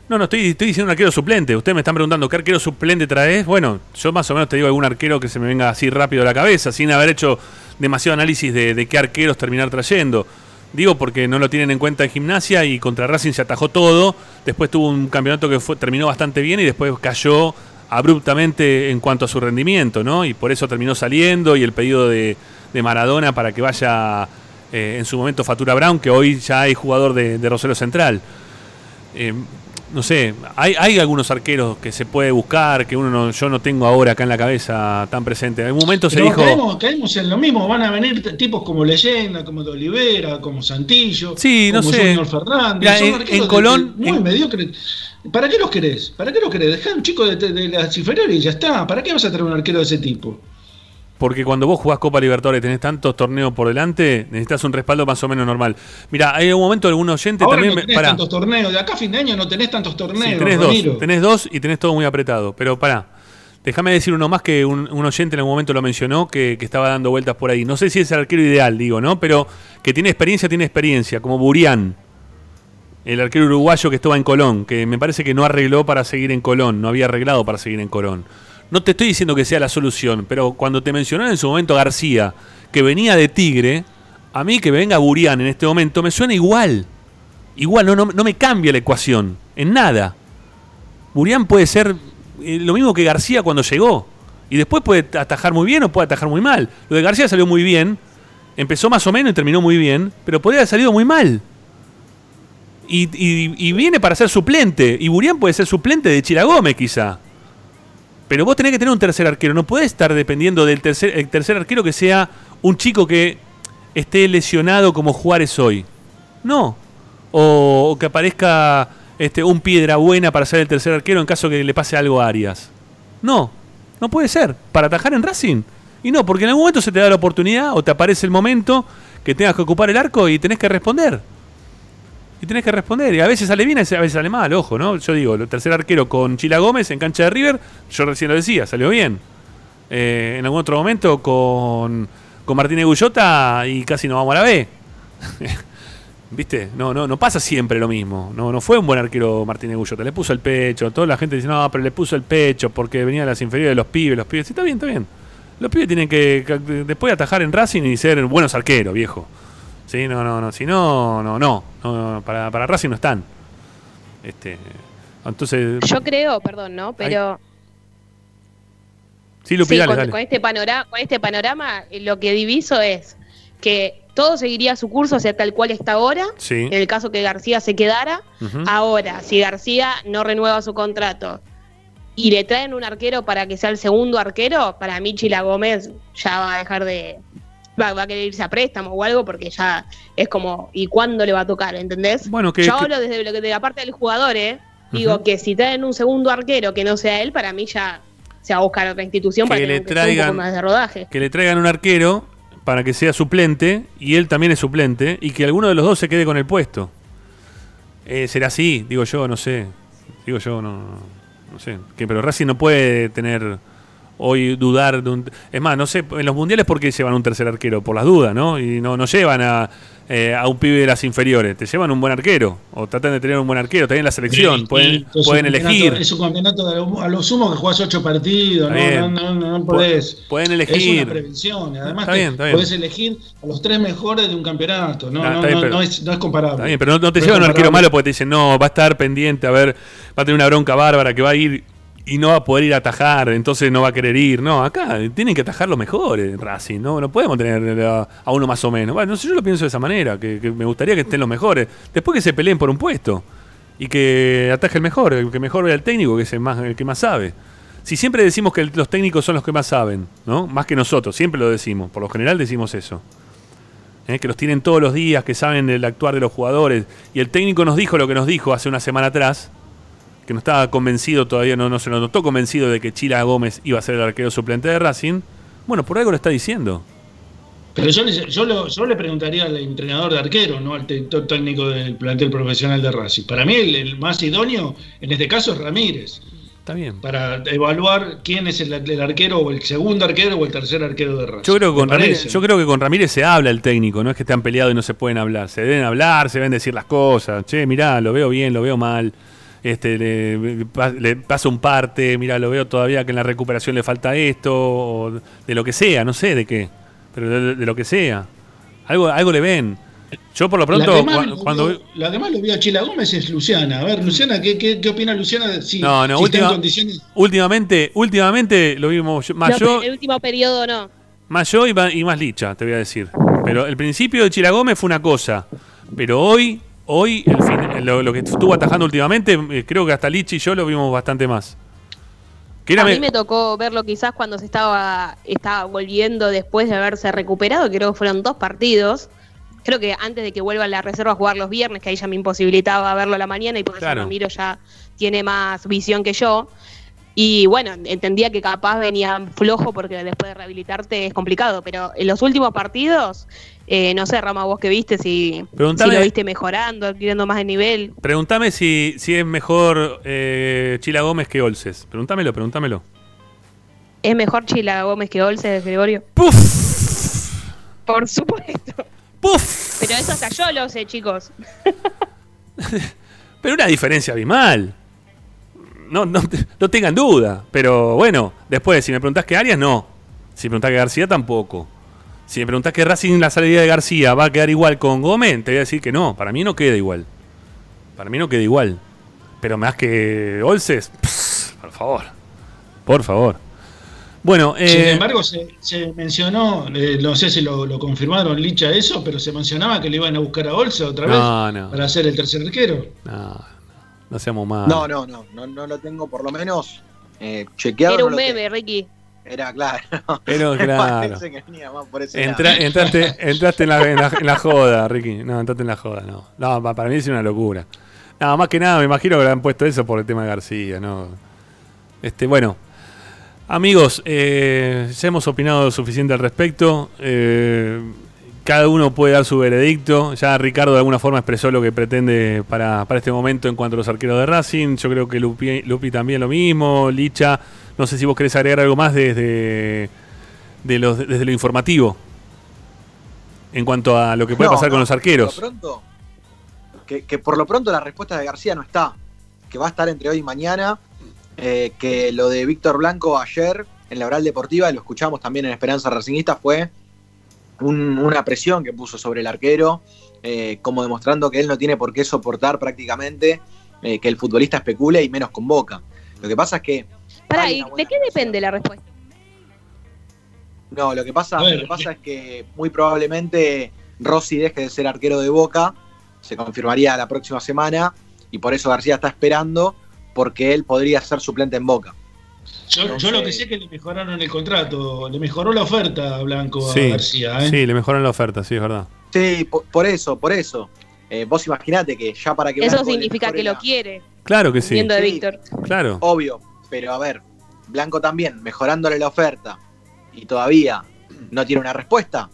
No, no, estoy, estoy diciendo un arquero suplente. Ustedes me están preguntando qué arquero suplente traes. Bueno, yo más o menos te digo algún arquero que se me venga así rápido a la cabeza, sin haber hecho demasiado análisis de, qué arqueros terminar trayendo. Digo porque no lo tienen en cuenta en gimnasia y contra Racing se atajó todo. Después tuvo un campeonato que terminó bastante bien y después cayó abruptamente en cuanto a su rendimiento, ¿no? Y por eso terminó saliendo y el pedido de, de Maradona para que vaya eh, en su momento Fatura Brown, que hoy ya es jugador de, de Rosario Central. Eh, no sé, hay, hay algunos arqueros que se puede buscar, que uno no- yo no tengo ahora acá en la cabeza tan presente. En algún momento se dijo... caemos, caemos en lo mismo, van a venir tipos como Leyenda, como de Olivera, como Santillo, Sí, no como sé. Junior Fernández. Mirá, son en- arqueros en Colón- de- muy en- mediocres. ¿Para qué los querés? ¿Para qué los querés? Dejá un chico de, de las inferiores y ya está. ¿Para qué vas a traer un arquero de ese tipo? Porque cuando vos jugás Copa Libertadores, tenés tantos torneos por delante, necesitas un respaldo más o menos normal. Mira, hay un momento algún oyente Ahora también. no me- tenés pará. tantos torneos. De acá a fin de año no tenés tantos torneos. Sí, tenés Ramiro. dos, tenés dos y tenés todo muy apretado. Pero pará, déjame decir uno más que un, un oyente en algún momento lo mencionó, que, que estaba dando vueltas por ahí. No sé si es el arquero ideal, digo, ¿no? Pero que tiene experiencia, tiene experiencia, como Burián, el arquero uruguayo que estaba en Colón, que me parece que no arregló para seguir en Colón, no había arreglado para seguir en Colón. No te estoy diciendo que sea la solución, pero cuando te mencionaron en su momento García, que venía de Tigre, a mí que venga Burián en este momento me suena igual. Igual, no, no, no me cambia la ecuación, en nada. Burián puede ser eh, lo mismo que García cuando llegó. Y después puede atajar muy bien o puede atajar muy mal. Lo de García salió muy bien. Empezó más o menos y terminó muy bien. Pero podría haber salido muy mal. Y, y- y viene para ser suplente. Y Burián puede ser suplente de Chira Gómez quizá. Pero vos tenés que tener un tercer arquero. No podés estar dependiendo del tercer, el tercer arquero que sea un chico que esté lesionado como Juárez hoy. No. O, o que aparezca este, un piedra buena para ser el tercer arquero en caso que le pase algo a Arias. No, no puede ser. Para atajar en Racing. Y no, porque en algún momento se te da la oportunidad o te aparece el momento que tengas que ocupar el arco y tenés que responder. Y tenés que responder. Y a veces sale bien, a veces sale mal, ojo, ¿no? Yo digo, el tercer arquero con Chila Gómez en cancha de River, yo recién lo decía, salió bien. Eh, en algún otro momento con, con Martínez Gullota y casi nos vamos a la B. <laughs> ¿Viste? No, no, no pasa siempre lo mismo. No, no fue un buen arquero Martínez Gullota. Le puso el pecho. Toda la gente dice, no, pero le puso el pecho porque venía de las inferiores de los pibes. Los pibes. Sí, está bien, está bien. Los pibes tienen que, que después atajar en Racing y ser buenos arqueros, viejo. Sí, no, no, no. Si no, no, no. no, no, para, para Racing no están. Este, entonces. Yo creo, perdón, ¿no? Pero Sí, Lupi, sí, dale, con, dale. con este panorama, con este panorama, lo que diviso es que todo seguiría su curso hacia tal cual está ahora, Sí. en el caso que García se quedara. Ahora, si García no renueva su contrato y le traen un arquero para que sea el segundo arquero, para mí Chila Gómez ya va a dejar de... Va, va a querer irse a préstamo o algo porque ya es como, ¿y cuándo le va a tocar? ¿Entendés? Bueno, que- Yo que- hablo desde lo que de la parte del jugador, ¿eh? Digo que si traen un segundo arquero que no sea él, para mí ya se va a buscar otra institución Que para le tener aunque sea un traigan- poco más de rodaje. que le traigan un arquero para que sea suplente y él también es suplente y que alguno de los dos se quede con el puesto. Eh, será así, digo yo, no sé. Digo yo, no, no sé. Que, pero Racing no puede tener hoy dudar de un... Es más, no sé, en los mundiales por qué llevan un tercer arquero, por las dudas, ¿no? Y no, no llevan a, eh, a un pibe de las inferiores, te llevan un buen arquero o tratan de tener un buen arquero, también la selección, pueden, es pueden elegir. Es un campeonato de a lo sumo que jugás ocho partidos, no, no, no, no podés. Pueden Es elegir. una prevención, además Está que bien, está bien. podés elegir a los tres mejores de un campeonato, no, no, bien, no, pero- no es, no es comparable. Está bien, pero no, te es llevan un arquero malo porque te dicen, no, va a estar pendiente, a ver, va a tener una bronca bárbara que va a ir y no va a poder ir a atajar, entonces no va a querer ir. No, acá tienen que atajar los mejores, Racing, ¿no? No podemos tener a, uno más o menos. Bueno, no sé, yo lo pienso de esa manera, que, me gustaría que estén los mejores. Después que se peleen por un puesto y que ataje el mejor, el que mejor vea el técnico, que es el, más, el que más sabe. Si siempre decimos que el- los técnicos son los que más saben, ¿no? Más que nosotros, siempre lo decimos, por lo general decimos eso. ¿eh? que los tienen todos los días, que saben del actuar de los jugadores. Y el técnico nos dijo lo que nos dijo hace una semana atrás, que no estaba convencido todavía, no, no se lo notó convencido de que Chila Gómez iba a ser el arquero suplente de Racing. Bueno, por algo lo está diciendo. Pero yo, yo, lo- yo le preguntaría al entrenador de arquero, no al técnico del plantel profesional de Racing. Para mí el, el más idóneo en este caso es Ramírez. Está bien. Para evaluar quién es el, el arquero o el segundo arquero o el tercer arquero de Racing. Yo creo, que con Ramírez, yo creo que con Ramírez se habla el técnico, no es que estén peleados y no se pueden hablar. Se deben hablar, se deben decir las cosas. Che, mirá, lo veo bien, lo veo mal. Este, le, pa- le pasa un parte, mirá, lo veo todavía que en la recuperación le falta esto, o de lo que sea, no sé de qué, pero de, de lo que sea. Algo, algo le ven. Yo por lo pronto, la que más, cuando, lo, la que más lo vio a Chila Gómez es Luciana. A ver, Luciana, ¿qué, qué, qué opina Luciana? Si, No, no, si está en última- condiciones. últimamente, últimamente lo vimos yo- más No, yo, el último periodo no. más yo y más, y más Licha, te voy a decir. Pero el principio de Chila Gómez fue una cosa, pero hoy, hoy el fin- lo, lo que estuvo atajando últimamente, eh, creo que hasta Licha y yo lo vimos bastante más. A mí me- tocó verlo quizás cuando se estaba, estaba volviendo después de haberse recuperado, creo que fueron dos partidos. Creo que antes de que vuelva a la reserva a jugar los viernes, que ahí ya me imposibilitaba verlo a la mañana y por eso Claro. Ramiro ya tiene más visión que yo. Y bueno, entendía que capaz venía flojo porque después de rehabilitarte es complicado, pero en los últimos partidos, eh, no sé, Rama, vos que viste, si, lo viste mejorando, adquiriendo más de nivel. Preguntame si, si es mejor eh, Chila Gómez que Olces. Pregúntamelo, pregúntamelo. ¿Es mejor Chila Gómez que Olce, Gregorio? Por supuesto. Pero eso hasta yo lo sé, chicos. <laughs> Pero una diferencia abismal. No, no, no tengan duda. Pero bueno, después, si me preguntás que Arias, no. Si me preguntás que García, tampoco. Si me preguntás que Racing, la salida de García va a quedar igual con Gómez, te voy a decir que no. Para mí no queda igual. Para mí no queda igual. Pero más que Olces, por favor. Por favor. Bueno, eh, Sin embargo, se, se mencionó, eh, no sé si lo, lo confirmaron Licha eso, pero se mencionaba que le iban a buscar a Olsa otra vez No, no. para ser el tercer arquero. no, no seamos más. No, no, no, no, no lo tengo por lo menos eh, chequeado. Era no un lo meme. Ricky. Era claro. Pero <laughs> Me claro. parece que venía más por ese Entra- lado. entraste, <laughs> entraste en, la, en la- en la joda, Ricky. No, entraste en la joda, no. No, pa- para mí es una locura. Nada, más que nada, me imagino que le han puesto eso por el tema de García, ¿no? Este, bueno. Amigos, eh, ya hemos opinado suficiente al respecto. Eh, cada uno puede dar su veredicto. Ya Ricardo de alguna forma expresó lo que pretende para, para este momento en cuanto a los arqueros de Racing. Yo creo que Lupi, Lupi también lo mismo. Licha, no sé si vos querés agregar algo más desde, de los, desde lo informativo. En cuanto a lo que puede No, pasar con los arqueros. Por lo pronto, que, que por lo pronto la respuesta de García no está. Que va a estar entre hoy y mañana. eh, que lo de Víctor Blanco ayer en la oral deportiva, lo escuchamos también en Esperanza Racingista, fue un- una presión que puso sobre el arquero, eh, como demostrando que él no tiene por qué soportar prácticamente eh, que el futbolista especule y menos convoca. Lo que pasa es que Pará, ¿y ¿de qué depende la respuesta? No, lo que pasa, ver, lo que pasa es que muy probablemente Rossi deje de ser arquero de Boca, se confirmaría la próxima semana, y por eso García está esperando, porque él podría ser suplente en Boca. Yo, lo que sé es que le mejoraron el contrato, le mejoró la oferta a Blanco Sí, a García. ¿eh? sí, le mejoran la oferta, sí, es verdad. Sí, po- por, eso, por eso. Eh, vos imaginate que ya para que Eso Blanco significa que lo quiere, Claro que sí. viendo de Sí. Víctor. Claro. Obvio, pero a ver, Blanco también, mejorándole la oferta, y todavía no tiene una respuesta,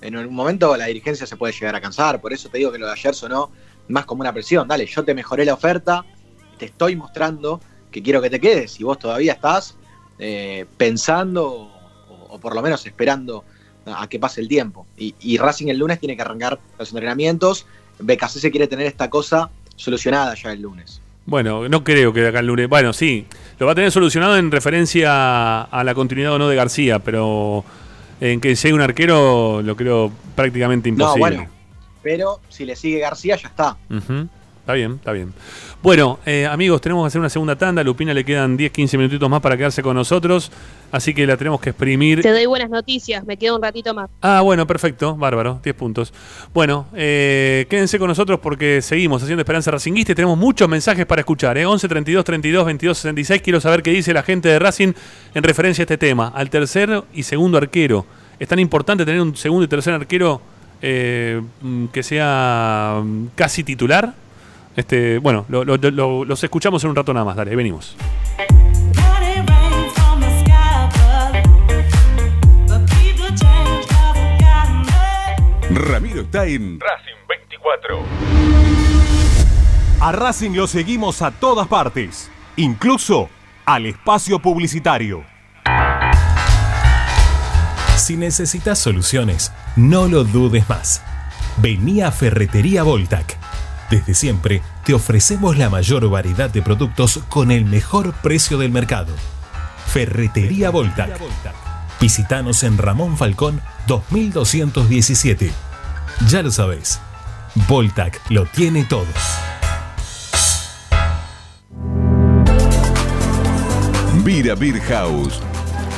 en un momento la dirigencia se puede llegar a cansar, por eso te digo que lo de ayer sonó más como una presión, dale, yo te mejoré la oferta, te estoy mostrando que quiero que te quedes, y vos todavía estás eh, pensando o, o por lo menos esperando a, a que pase el tiempo. Y, y Racing el lunes tiene que arrancar los entrenamientos, BKC se quiere tener esta cosa solucionada ya el lunes. Bueno, no creo que de acá al lunes. Bueno, sí, lo va a tener solucionado en referencia a la continuidad o no de García, pero en que llegue un arquero lo creo prácticamente imposible. No, bueno, pero si le sigue García ya está. Ujú. Está bien, está bien. Bueno, eh, amigos, tenemos que hacer una segunda tanda. A Lupina le quedan 10, 15 minutitos más para quedarse con nosotros. Así que la tenemos que exprimir. Te doy buenas noticias, me quedo un ratito más. Ah, bueno, perfecto, bárbaro, 10 puntos. Bueno, eh, quédense con nosotros porque seguimos haciendo Esperanza Racinguista y tenemos muchos mensajes para escuchar. ¿eh? 11 32 32 22 66. Quiero saber qué dice la gente de Racing en referencia a este tema. Al tercer y segundo arquero. ¿Es tan importante tener un segundo y tercer arquero eh, mm, que sea mm, casi titular? Este, bueno, lo- lo- lo- los escuchamos en un rato nada más. Dale, venimos. Ramiro está en Racing 24. A Racing lo seguimos a todas partes, incluso al espacio publicitario. Si necesitas soluciones, no lo dudes más. Vení a Ferretería Voltac. Desde siempre te ofrecemos la mayor variedad de productos con el mejor precio del mercado. Ferretería Voltac. Visítanos en Ramón Falcón 2217. Ya lo sabés, Voltac lo tiene todo. Vira Beer House.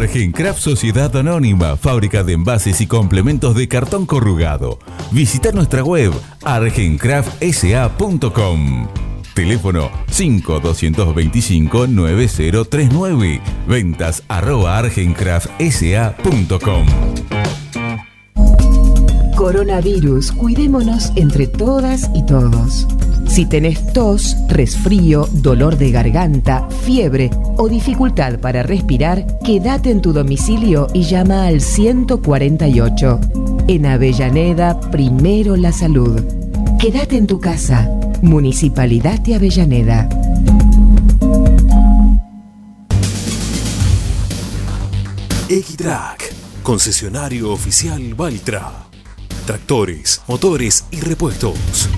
Argencraft Sociedad Anónima, fábrica de envases y complementos de cartón corrugado. Visita nuestra web argencraftsa.com. Teléfono 5225-9039. Ventas arroba argencraftsa.com. Coronavirus, cuidémonos entre todas y todos. Si tenés tos, resfrío, dolor de garganta, fiebre o dificultad para respirar, quédate en tu domicilio y llama al 148. En Avellaneda, primero la salud. Quédate en tu casa. Municipalidad de Avellaneda. Equitrack, concesionario oficial Valtra. Tractores, motores y repuestos.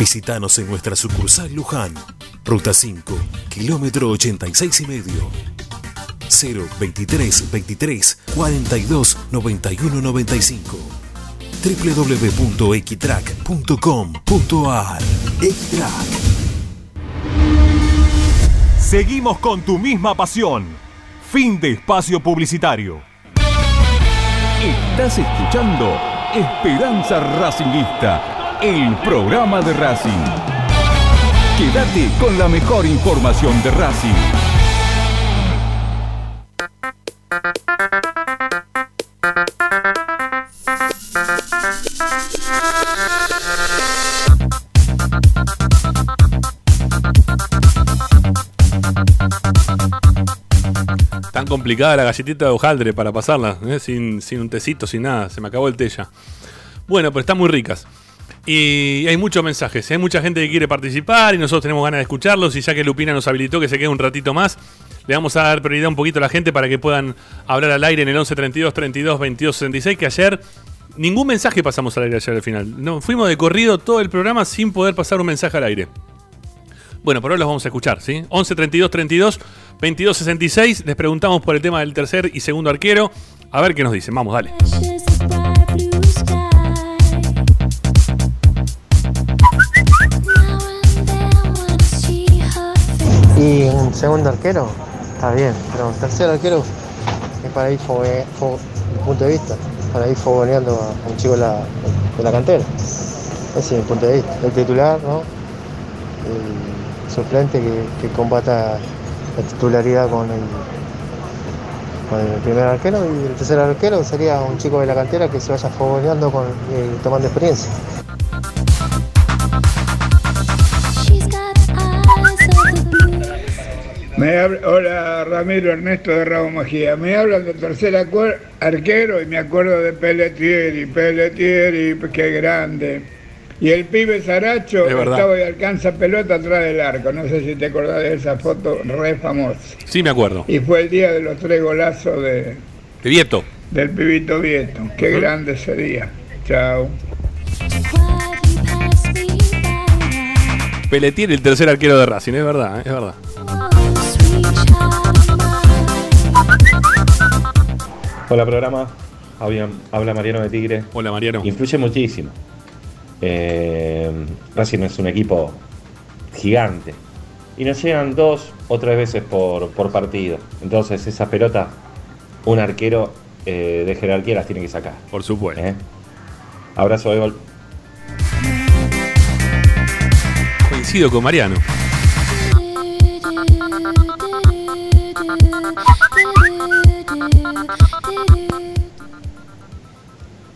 Visítanos en nuestra sucursal Luján, Ruta 5, kilómetro 86 y medio. 023 23 42 91 95 www.equitrack.com.ar Equitrack Seguimos con tu misma pasión. Fin de espacio publicitario. Estás escuchando Esperanza Racingista, el programa de Racing. Quédate con la mejor información de Racing. Tan complicada la galletita de hojaldre para pasarla, ¿eh? sin, sin un tecito, sin nada. Se me acabó el té ya. Bueno, pero están muy ricas. Y hay muchos mensajes, hay mucha gente que quiere participar y nosotros tenemos ganas de escucharlos. Y ya que Lupina nos habilitó que se quede un ratito más, le vamos a dar prioridad un poquito a la gente para que puedan hablar al aire en el 11 32 32 22 66. Que ayer ningún mensaje pasamos al aire ayer al final. No, fuimos de corrido todo el programa sin poder pasar un mensaje al aire. Bueno, por ahora los vamos a escuchar, ¿sí? 11 32 32 22 66. Les preguntamos por el tema del tercer y segundo arquero. A ver qué nos dicen. Vamos, dale. Y un segundo arquero, está bien, pero un tercer arquero es para ir, mi punto de vista, para ir fogoneando a un chico de la, de la cantera. Ese es mi punto de vista. El titular, ¿no? El suplente que, que combata la titularidad con el, primer arquero y el tercer arquero sería un chico de la cantera que se vaya fogoneando con, y tomando experiencia. Me habla- hola Ramiro Ernesto de Rabo Mejía. Me hablan del tercer arquero y me acuerdo de Pelletieri. Pelletieri, qué grande. Y el pibe Saracho Es estaba y alcanza pelota atrás del arco. No sé si te acordás de esa foto re famosa. Sí, me acuerdo. Y fue el día de los tres golazos de, De Vieto. del pibito Vieto. Qué grande sería. Chao. Pelletier, el tercer arquero de Racing, es verdad, ¿eh? es verdad. Hola programa, habla, Mariano de Tigre. Hola Mariano. Influye muchísimo. Eh, Racing es un equipo gigante. Y nos llegan dos o tres veces por, por partido. Entonces esa pelota, un arquero eh, de jerarquía las tiene que sacar. Por supuesto. Abrazo de gol. Coincido con Mariano.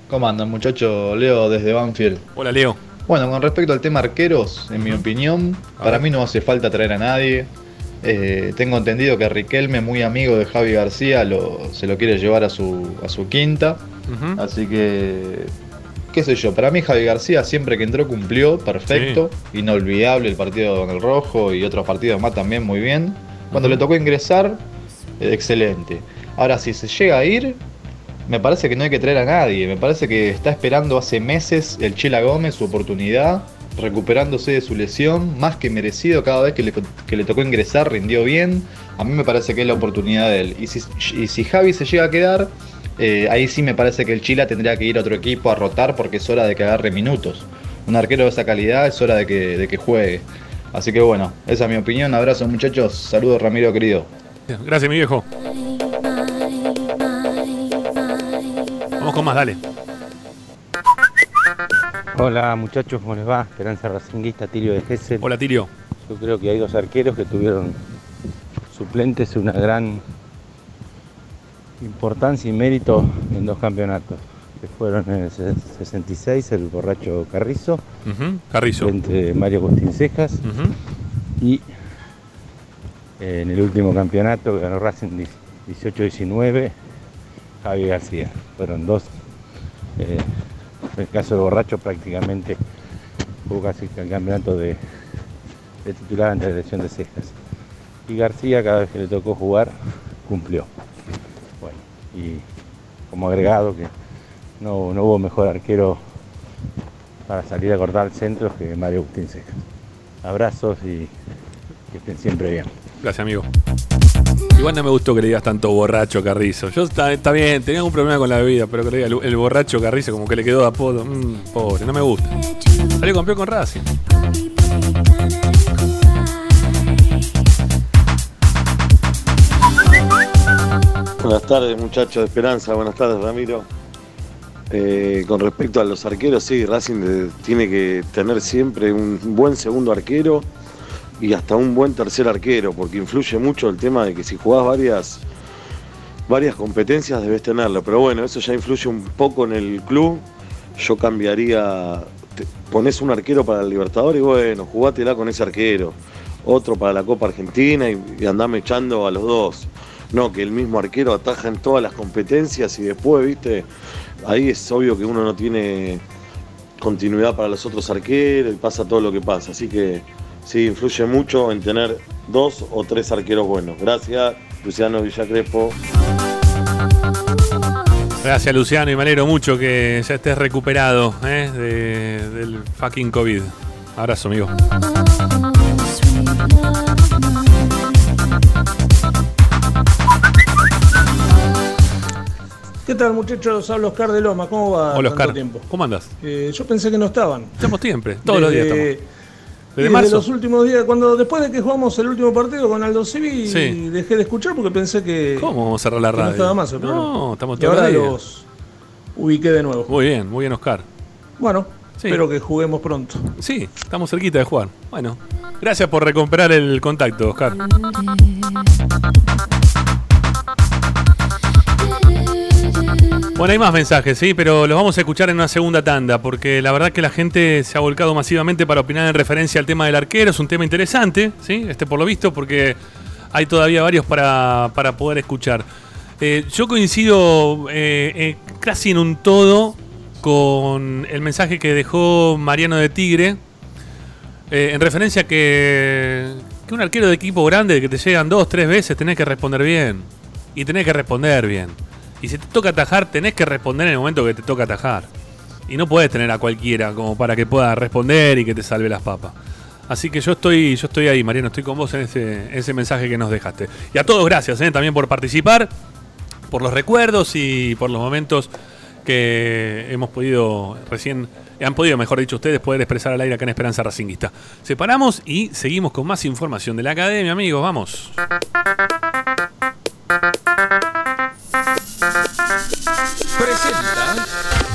¿Cómo andan, muchachos? Leo desde Banfield. Hola, Leo. Bueno, con respecto al tema arqueros, en mi opinión, para mí no hace falta traer a nadie. Eh, tengo entendido que Riquelme, muy amigo de Javi García, lo- se lo quiere llevar a su, a su quinta. Así que, qué sé yo, para mí Javi García siempre que entró cumplió, perfecto, inolvidable el partido con el Rojo y otros partidos más también muy bien. Cuando le tocó ingresar, eh, excelente. Ahora, si se llega a ir, me parece que no hay que traer a nadie. Me parece que está esperando hace meses el Chela Gómez su oportunidad, recuperándose de su lesión, más que merecido cada vez que le, tocó ingresar, rindió bien. A mí me parece que es la oportunidad de él. Y si, Javi se llega a quedar, eh, ahí sí me parece que el Chila tendría que ir a otro equipo a rotar porque es hora de que agarre minutos. Un arquero de esa calidad es hora de que, de que juegue. Así que bueno, esa es mi opinión. Abrazo muchachos. Saludos Ramiro querido. Gracias, mi viejo. Vamos con más, dale. Hola muchachos, ¿cómo les va? Esperanza Racinguista, Tilio de Gesell. Hola Tilio. Yo creo que hay dos arqueros que tuvieron suplentes una gran importancia y mérito en dos campeonatos, que fueron en el 66 el borracho Carrizo, Carrizo. entre Mario Agustín Cejas, y eh, en el último campeonato que ganó Racing 18-19, Javi García. Fueron dos. eh, el caso del borracho prácticamente jugó casi el campeonato de, de titular ante la elección de Cejas. Y García cada vez que le tocó jugar cumplió. Bueno, y como agregado que no, no hubo mejor arquero para salir a cortar centros que Mario Agustín Cejas. Abrazos y que estén siempre bien. Gracias, amigo. Igual no me gustó que le digas tanto borracho Carrizo. Yo está, bien, tenía un problema con la bebida, pero que el borracho Carrizo como que le quedó de apodo. Mm, pobre, no me gusta. Salió campeón con Racing. Buenas tardes muchachos de Esperanza, buenas tardes Ramiro. Eh, con respecto a los arqueros, sí, Racing eh, tiene que tener siempre un buen segundo arquero y hasta un buen tercer arquero, porque influye mucho el tema de que si jugás varias, varias competencias debes tenerlo. Pero bueno, eso ya influye un poco en el club. Yo cambiaría, te- ponés un arquero para el Libertadores y bueno, jugátela con ese arquero. Otro para la Copa Argentina y, y andame echando a los dos. No, que el mismo arquero ataja en todas las competencias y después, viste, ahí es obvio que uno no tiene continuidad para los otros arqueros y pasa todo lo que pasa. Así que sí, influye mucho en tener dos o tres arqueros buenos. Gracias, Luciano Villacrespo. Gracias, Luciano, y me alegro mucho que ya estés recuperado ¿eh? de- del fucking COVID. Abrazo, amigo. ¿Qué tal muchachos? Hablo Oscar de Loma, ¿cómo va? Hola, tanto Oscar. tiempo? ¿Cómo andas? Eh, yo pensé que no estaban. Estamos siempre, todos los días estamos. Desde Desde marzo. los últimos días, cuando después de que jugamos el último partido con Aldo Civi, Sí. dejé de escuchar porque pensé que, ¿Cómo vamos a cerrar la que no radio? estaba más. No, estamos Y todos ahora los ubiqué de nuevo. Muy bien, muy bien, Oscar. Bueno, Sí. espero que juguemos pronto. Sí, estamos cerquita de jugar. Bueno, gracias por recuperar el contacto, Oscar. Bueno, hay más mensajes, sí, pero los vamos a escuchar en una segunda tanda, porque la verdad que la gente se ha volcado masivamente para opinar en referencia al tema del arquero. Es un tema interesante, ¿sí? Este por lo visto, porque hay todavía varios para, para poder escuchar. Eh, yo coincido eh, eh, casi en un todo con el mensaje que dejó Mariano de Tigre, eh, en referencia a que, un arquero de equipo grande, que te llegan dos, tres veces, tenés que responder bien. Y tenés que responder bien. Y si te toca atajar, tenés que responder en el momento que te toca atajar. Y no puedes tener a cualquiera como para que pueda responder y que te salve las papas. Así que yo estoy, yo estoy ahí, Mariano, estoy con vos en ese, ese mensaje que nos dejaste. Y a todos gracias eh, también por participar, por los recuerdos y por los momentos que hemos podido recién, han podido, mejor dicho, ustedes poder expresar al aire acá en Esperanza Racinguista. Separamos y seguimos con más información de la academia, amigos. Vamos.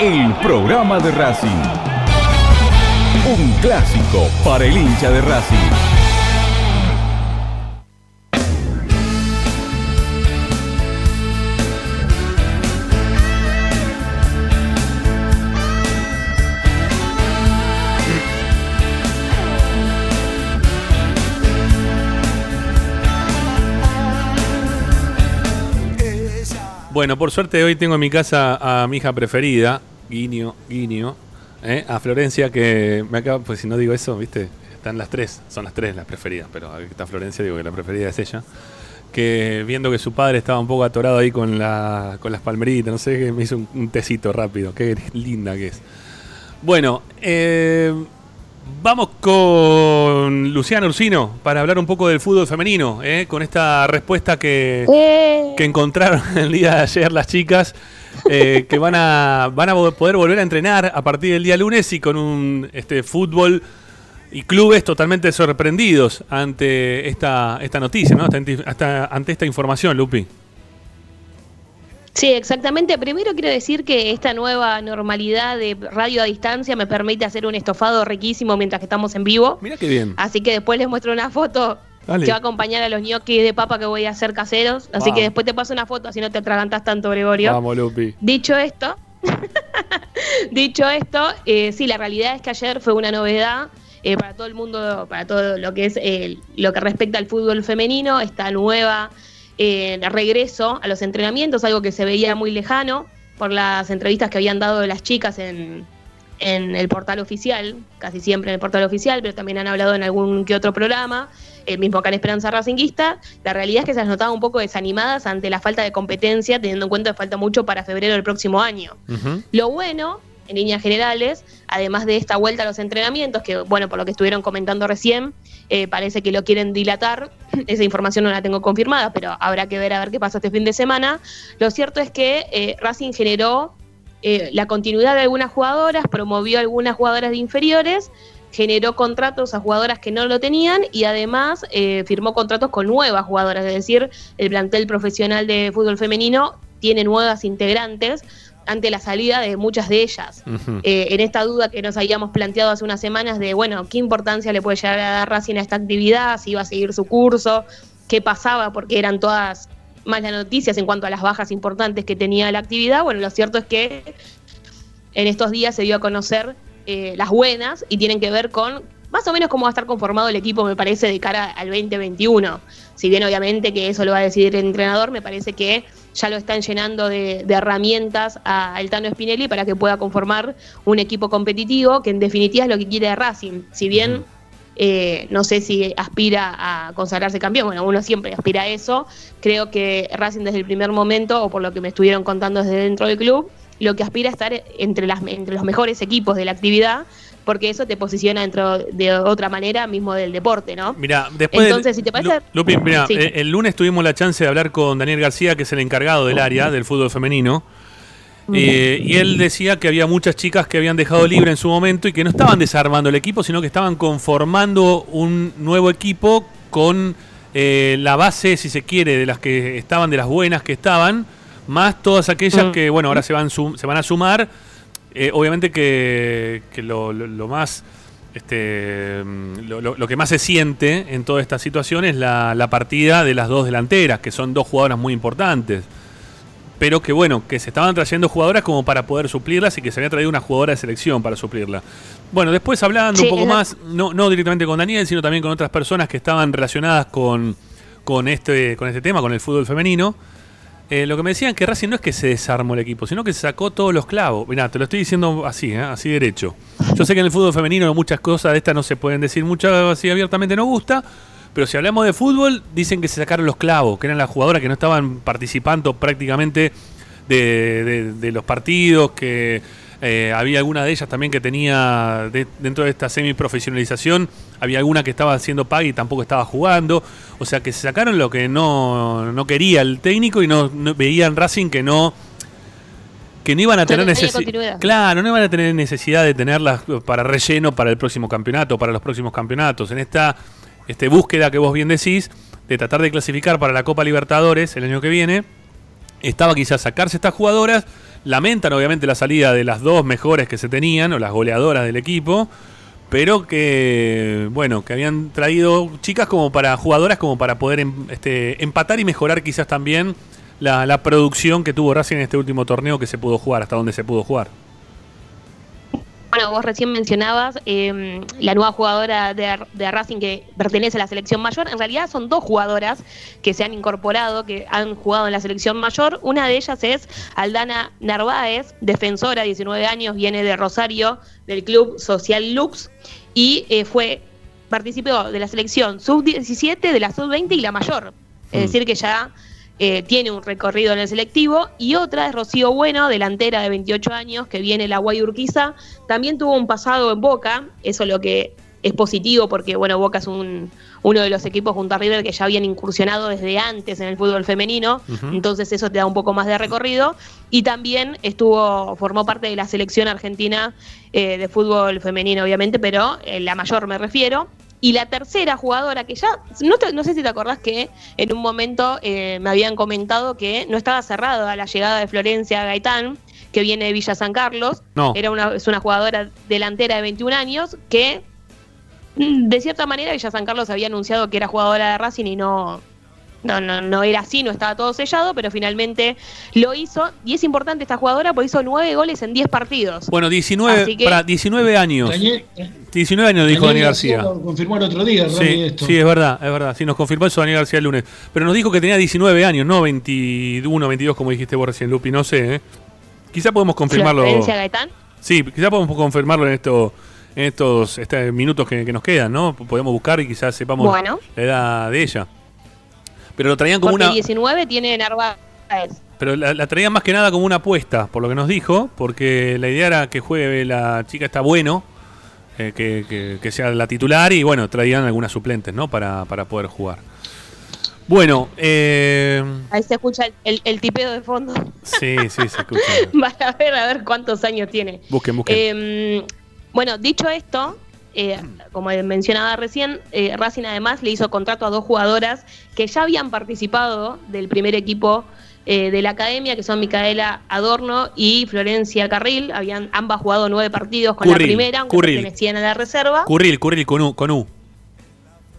el programa de Racing. Un clásico para el hincha de Racing. Bueno, por suerte hoy tengo en mi casa a mi hija preferida, Guiño, Guiño, ¿eh? a Florencia, que me acaba, pues si no digo eso, viste, están las tres, son las tres las preferidas, pero aquí está Florencia, digo que la preferida es ella. Que viendo que su padre estaba un poco atorado ahí con, la, con las palmeritas, no sé, que me hizo un, un tecito rápido, qué linda que es. Bueno, eh, Vamos con Luciano Ursino para hablar un poco del fútbol femenino, ¿eh? con esta respuesta que, que encontraron <laughs> el día de ayer las chicas, eh, que van a, van a poder volver a entrenar a partir del día lunes y con un este, fútbol y clubes totalmente sorprendidos ante esta, esta noticia, ¿no? hasta- ante esta información, Lupi. Sí, exactamente. Primero quiero decir que esta nueva normalidad de radio a distancia me permite hacer un estofado riquísimo mientras que estamos en vivo. Mira qué bien. Así que después les muestro una foto Dale. que va a acompañar a los ñoquis de papa que voy a hacer caseros. Así que después te paso una foto, así no te atragantas tanto, Gregorio. Vamos, Lupi. Dicho esto, <laughs> dicho esto, eh, sí, la realidad es que ayer fue una novedad eh, para todo el mundo, para todo lo que es eh, lo que respecta al fútbol femenino, esta nueva eh, regreso a los entrenamientos, algo que se veía muy lejano por las entrevistas que habían dado las chicas en, en el portal oficial, casi siempre en el portal oficial, pero también han hablado en algún que otro programa, el mismo acá en Esperanza Racinguista. La realidad es que se las notaba un poco desanimadas ante la falta de competencia, teniendo en cuenta que falta mucho para febrero del próximo año. Lo bueno, en líneas generales, además de esta vuelta a los entrenamientos, que bueno, por lo que estuvieron comentando recién, eh, parece que lo quieren dilatar, <clears throat> esa información no la tengo confirmada, pero habrá que ver a ver qué pasa este fin de semana. Lo cierto es que eh, Racing generó eh, la continuidad de algunas jugadoras, promovió algunas jugadoras de inferiores, generó contratos a jugadoras que no lo tenían y además eh, firmó contratos con nuevas jugadoras, es decir, el plantel profesional de fútbol femenino tiene nuevas integrantes ante la salida de muchas de ellas. Eh, en esta duda que nos habíamos planteado hace unas semanas de, bueno, qué importancia le puede llegar a dar Racing a esta actividad, si iba a seguir su curso, qué pasaba, porque eran todas malas noticias en cuanto a las bajas importantes que tenía la actividad. Bueno, lo cierto es que en estos días se dio a conocer eh, las buenas y tienen que ver con más o menos cómo va a estar conformado el equipo, me parece, de cara al 2021. Si bien obviamente que eso lo va a decidir el entrenador, me parece que ya lo están llenando de, de herramientas a Altano Spinelli para que pueda conformar un equipo competitivo, que en definitiva es lo que quiere de Racing. Si bien eh, no sé si aspira a consagrarse campeón, bueno, uno siempre aspira a eso, creo que Racing desde el primer momento, o por lo que me estuvieron contando desde dentro del club, lo que aspira a estar entre, las, entre los mejores equipos de la actividad, porque eso te posiciona dentro de otra manera mismo del deporte, ¿no? Mira, después. Entonces, si te parece... Lupi, mira, Sí. eh, el lunes tuvimos la chance de hablar con Daniel García, que es el encargado del área del fútbol femenino. Eh, y él decía que había muchas chicas que habían dejado libre en su momento y que no estaban desarmando el equipo, sino que estaban conformando un nuevo equipo con eh, la base, si se quiere, de las que estaban, de las buenas que estaban, más todas aquellas que, bueno, ahora se van, se van a sumar. Eh, obviamente que, que lo, lo- lo más este, mm, lo, que más se siente en toda esta situación es la, la partida de las dos delanteras, que son dos jugadoras muy importantes. Pero que bueno, que se estaban trayendo jugadoras como para poder suplirlas y que se había traído una jugadora de selección para suplirla. Bueno, después hablando Sí, un poco más, no, no directamente con Daniel, sino también con otras personas que estaban relacionadas con, con, este, con este tema, con el fútbol femenino. Eh, lo que me decían que Racing no es que se desarmó el equipo, sino que se sacó todos los clavos. Mirá, te lo estoy diciendo así, ¿eh? así derecho. Yo sé que en el fútbol femenino muchas cosas de estas no se pueden decir muchas así abiertamente no gusta, pero si hablamos de fútbol, dicen que se sacaron los clavos, que eran las jugadoras que no estaban participando prácticamente de, los partidos, que eh, había alguna de ellas también que tenía, de- dentro de esta semiprofesionalización, había alguna que estaba haciendo paga y tampoco estaba jugando. O sea que se sacaron lo que no, no quería el técnico y no, no- veían Racing que no que no iban a tener necesidad. Claro, no iban a tener necesidad de tenerlas para relleno para el próximo campeonato, para los próximos campeonatos. En esta este, búsqueda que vos bien decís, de tratar de clasificar para la Copa Libertadores el año que viene, estaba quizás sacarse estas jugadoras. Lamentan obviamente la salida de las dos mejores que se tenían, o las goleadoras del equipo, pero que, bueno, que habían traído chicas como para, jugadoras como para poder em- este, empatar y mejorar quizás también la, la producción que tuvo Racing en este último torneo que se pudo jugar, hasta donde se pudo jugar. Bueno, vos recién mencionabas eh, la nueva jugadora de, de Racing que pertenece a la selección mayor. En realidad son dos jugadoras que se han incorporado, que han jugado en la selección mayor. Una de ellas es Aldana Narváez, defensora, 19 años, viene de Rosario, del club Social Lux, y eh, fue participó de la selección sub-17, de la sub-20 y la mayor. Es Mm. decir, que ya eh, tiene un recorrido en el selectivo. Y otra es Rocío Bueno, delantera de 28 años, que viene la Guay Urquiza. También tuvo un pasado en Boca, eso lo que es positivo porque bueno, Boca es un, uno de los equipos junto a River que ya habían incursionado desde antes en el fútbol femenino, entonces eso te da un poco más de recorrido. Y también estuvo, formó parte de la selección argentina eh, de fútbol femenino, obviamente, pero eh, la mayor me refiero. Y la tercera jugadora que ya, no, te- no sé si te acordás que en un momento eh, me habían comentado que no estaba cerrada la llegada de Florencia Gaitán, que viene de Villa San Carlos. No. Era una, es una jugadora delantera de 21 años que, mm, de cierta manera, Villa San Carlos había anunciado que era jugadora de Racing y no, no, no, no era así, no estaba todo sellado, pero finalmente lo hizo. Y es importante esta jugadora porque hizo 9 goles en 10 partidos. Bueno, 19, Así que- para 19 años. Daniel- 19 años dijo Daniel García. lo confirmó el otro día, Rami, Sí, esto. sí, es verdad, es verdad. Sí, nos confirmó eso Daniel García el lunes. Pero nos dijo que tenía 19 años, no 21, 22, como dijiste vos recién, Lupi. No sé, ¿eh? Quizá podemos confirmarlo. Florencia Gaitán. Sí, quizá podemos confirmarlo en, esto, en estos este, minutos que, que nos quedan, ¿no? Podemos buscar y quizás sepamos Bueno. la edad de ella. Pero lo traían como Porque una. 19 tiene Narváez. Pero la, la traían más que nada como una apuesta, por lo que nos dijo, porque la idea era que juegue la chica está bueno, eh, que, que- que sea la titular y bueno, traían algunas suplentes, ¿no? Para, para poder jugar. Bueno, eh, Ahí se escucha el, el- el tipeo de fondo. sí, sí, se <laughs> escucha. Para ver, a ver cuántos años tiene. Busquen, busquen. Eh, bueno, dicho esto, eh, como mencionaba recién, eh, Racing además le hizo contrato a dos jugadoras que ya habían participado del primer equipo eh, de la academia, que son Micaela Adorno y Florencia Carril. Habían ambas jugado nueve partidos con Curril, la primera, aunque Curril. pertenecían a la reserva. Curril, Curril con U. Con U.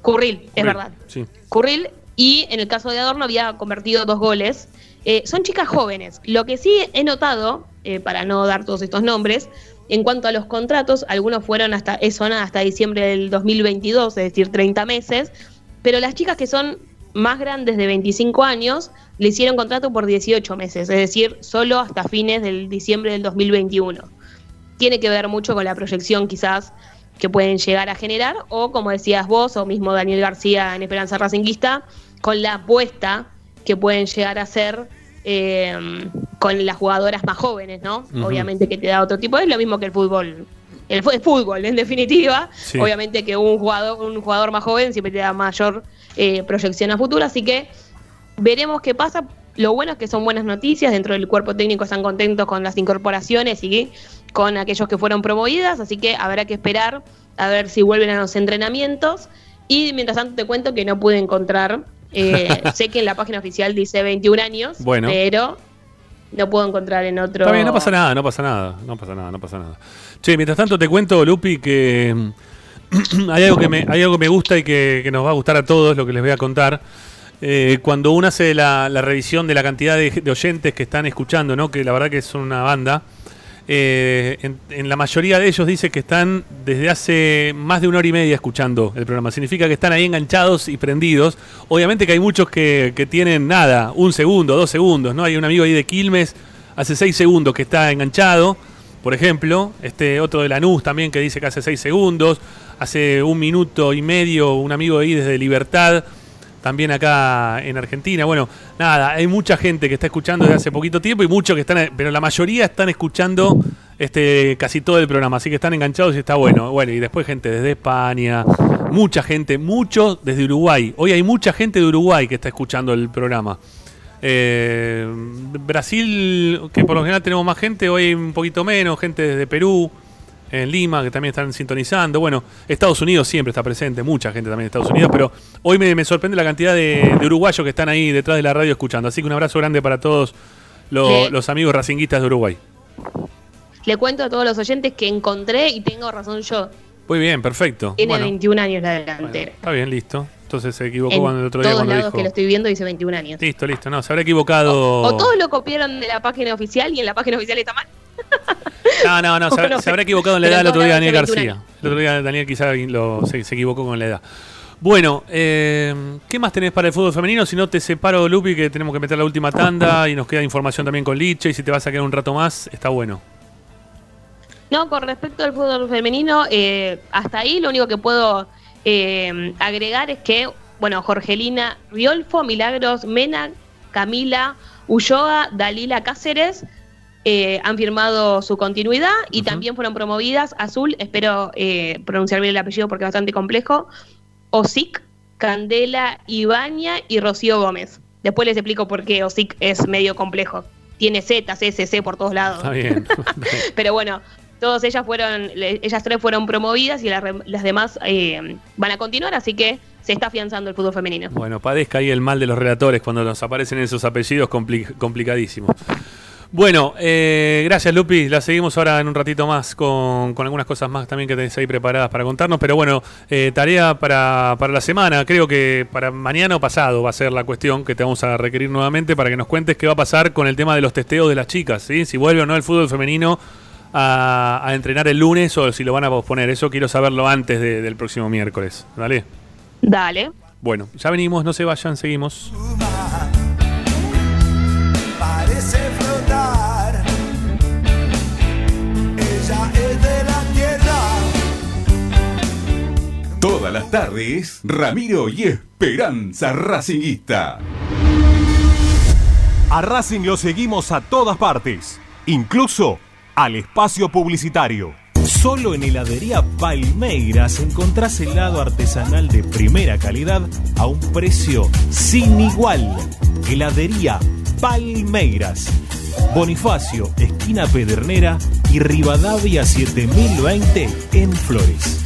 Curril, es verdad. Sí. Curril y en el caso de Adorno había convertido dos goles. Eh, son chicas jóvenes. Lo que sí he notado, para no dar todos estos nombres, en cuanto a los contratos, algunos fueron hasta, eh, son hasta diciembre del 2022, es decir, 30 meses, pero las chicas que son más grandes de 25 años le hicieron contrato por 18 meses, es decir, solo hasta fines del diciembre del 2021 tiene que ver mucho con la proyección quizás que pueden llegar a generar, o como decías vos, o mismo Daniel García en Esperanza Racinguista, con la apuesta que pueden llegar a hacer eh, con las jugadoras más jóvenes, ¿no? Obviamente que te da otro tipo, es lo mismo que el fútbol. El fútbol, en definitiva, Sí. obviamente que un jugador, un jugador más joven siempre te da mayor eh, proyección a futuro, así que veremos qué pasa. Lo bueno es que son buenas noticias, dentro del cuerpo técnico están contentos con las incorporaciones y con aquellos que fueron promovidas, así que habrá que esperar a ver si vuelven a los entrenamientos. Y mientras tanto te cuento que no pude encontrar, eh, <laughs> sé que en la página oficial dice 21 años, Bueno. pero no puedo encontrar en otro... Está bien, no pasa nada, no pasa nada, no pasa nada, no pasa nada. Che, mientras tanto te cuento, Lupi, que <clears throat> hay algo que me, hay algo que me gusta y que, que nos va a gustar a todos, lo que les voy a contar. Eh, cuando uno hace la, la revisión de la cantidad de, de oyentes que están escuchando, ¿no? que la verdad que son una banda, eh, en, la mayoría de ellos dice que están desde hace más de una hora y media escuchando el programa. Significa que están ahí enganchados y prendidos. Obviamente que hay muchos que, que tienen nada, un segundo, dos segundos, ¿no? Hay un amigo ahí de Quilmes, hace seis segundos que está enganchado, por ejemplo. Este otro de Lanús también que dice que hace seis segundos. Hace un minuto y medio un amigo ahí desde Libertad también acá en Argentina. Bueno, nada, hay mucha gente que está escuchando desde hace poquito tiempo y muchos que están, pero la mayoría están escuchando este casi todo el programa, así que están enganchados y está bueno. Bueno, y después gente desde España, mucha gente, muchos desde Uruguay. Hoy hay mucha gente de Uruguay que está escuchando el programa. Eh, Brasil, que por lo general tenemos más gente, hoy un poquito menos, gente desde Perú, en Lima, que también están sintonizando. Bueno, Estados Unidos siempre está presente, mucha gente también de Estados Unidos, pero hoy me, me sorprende la cantidad de, de uruguayos que están ahí detrás de la radio escuchando. Así que un abrazo grande para todos lo- Sí. los amigos racinguistas de Uruguay. Le cuento a todos los oyentes que encontré y tengo razón yo. Muy bien, perfecto. Tiene Bueno, 21 años la delantera. está bien, listo. Entonces se equivocó en cuando el otro día cuando lados dijo. que lo estoy viendo dice 21 años. Listo, listo. No, se habrá equivocado. O todos lo copiaron de la página oficial y en la página oficial está mal. No, no, no, se, habrá- No, se habrá equivocado en la edad el otro día Daniel García. El otro día Daniel quizá lo- se, se equivocó con la edad. Bueno, eh, ¿qué más tenés para el fútbol femenino? Si no te separo, Lupi, que tenemos que meter la última tanda y nos queda información también con Liche. Y si te vas a quedar un rato más, está bueno. No, con respecto al fútbol femenino, eh, hasta ahí lo único que puedo eh, agregar es que, bueno, Jorgelina Riolfo, Milagros Mena, Camila Ulloa, Dalila Cáceres eh, han firmado su continuidad y también fueron promovidas Azul, espero eh, pronunciar bien el apellido porque es bastante complejo, Osic, Candela Ibaña y Rocío Gómez. Después les explico por qué Osic es medio complejo. Tiene Z, C, C, C por todos lados. Está bien. <laughs> Pero bueno, todas ellas fueron, ellas tres fueron promovidas y las, las demás eh, van a continuar, así que se está afianzando el fútbol femenino. Bueno, padezca ahí el mal de los relatores cuando nos aparecen esos apellidos compli- complicadísimos. Bueno, eh, gracias Lupi. La seguimos ahora en un ratito más con, con algunas cosas más también que tenéis ahí preparadas para contarnos. Pero bueno, eh, tarea para, para la semana. Creo que para mañana o pasado va a ser la cuestión que te vamos a requerir nuevamente para que nos cuentes qué va a pasar con el tema de los testeos de las chicas. ¿sí? Si vuelve o no el fútbol femenino a, a entrenar el lunes o si lo van a posponer. Eso quiero saberlo antes de- del próximo miércoles. ¿Vale? Dale. Bueno, ya venimos, no se vayan, seguimos. Todas las tardes, Ramiro y Esperanza Racinguista. A Racing lo seguimos a todas partes, incluso al espacio publicitario. Solo en heladería Palmeiras encontrás helado artesanal de primera calidad a un precio sin igual. Heladería Palmeiras. Bonifacio, esquina Pedernera y Rivadavia 7020 en Flores.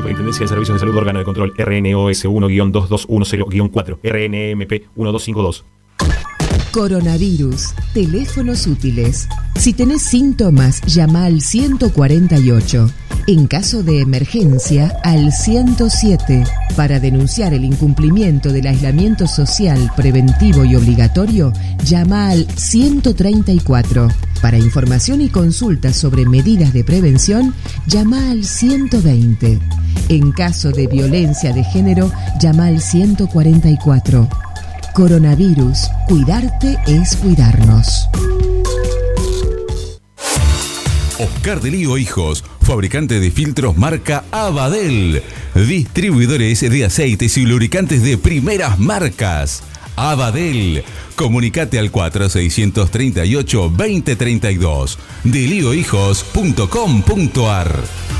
Superintendencia de Servicios de Salud Órgano de Control RNOS 1-2210-4 RNMP 1252 Coronavirus. Teléfonos útiles. Si tenés síntomas, llama al 148. En caso de emergencia, al 107. Para denunciar el incumplimiento del aislamiento social preventivo y obligatorio, llama al 134. Para información y consultas sobre medidas de prevención, llama al 120. En caso de violencia de género, llama al 144. Coronavirus. Cuidarte es cuidarnos. Oscar de Lío Hijos, fabricante de filtros marca Abadel. Distribuidores de aceites y lubricantes de primeras marcas. Abadel. Comunicate al 4638-2032. deliohijos.com.ar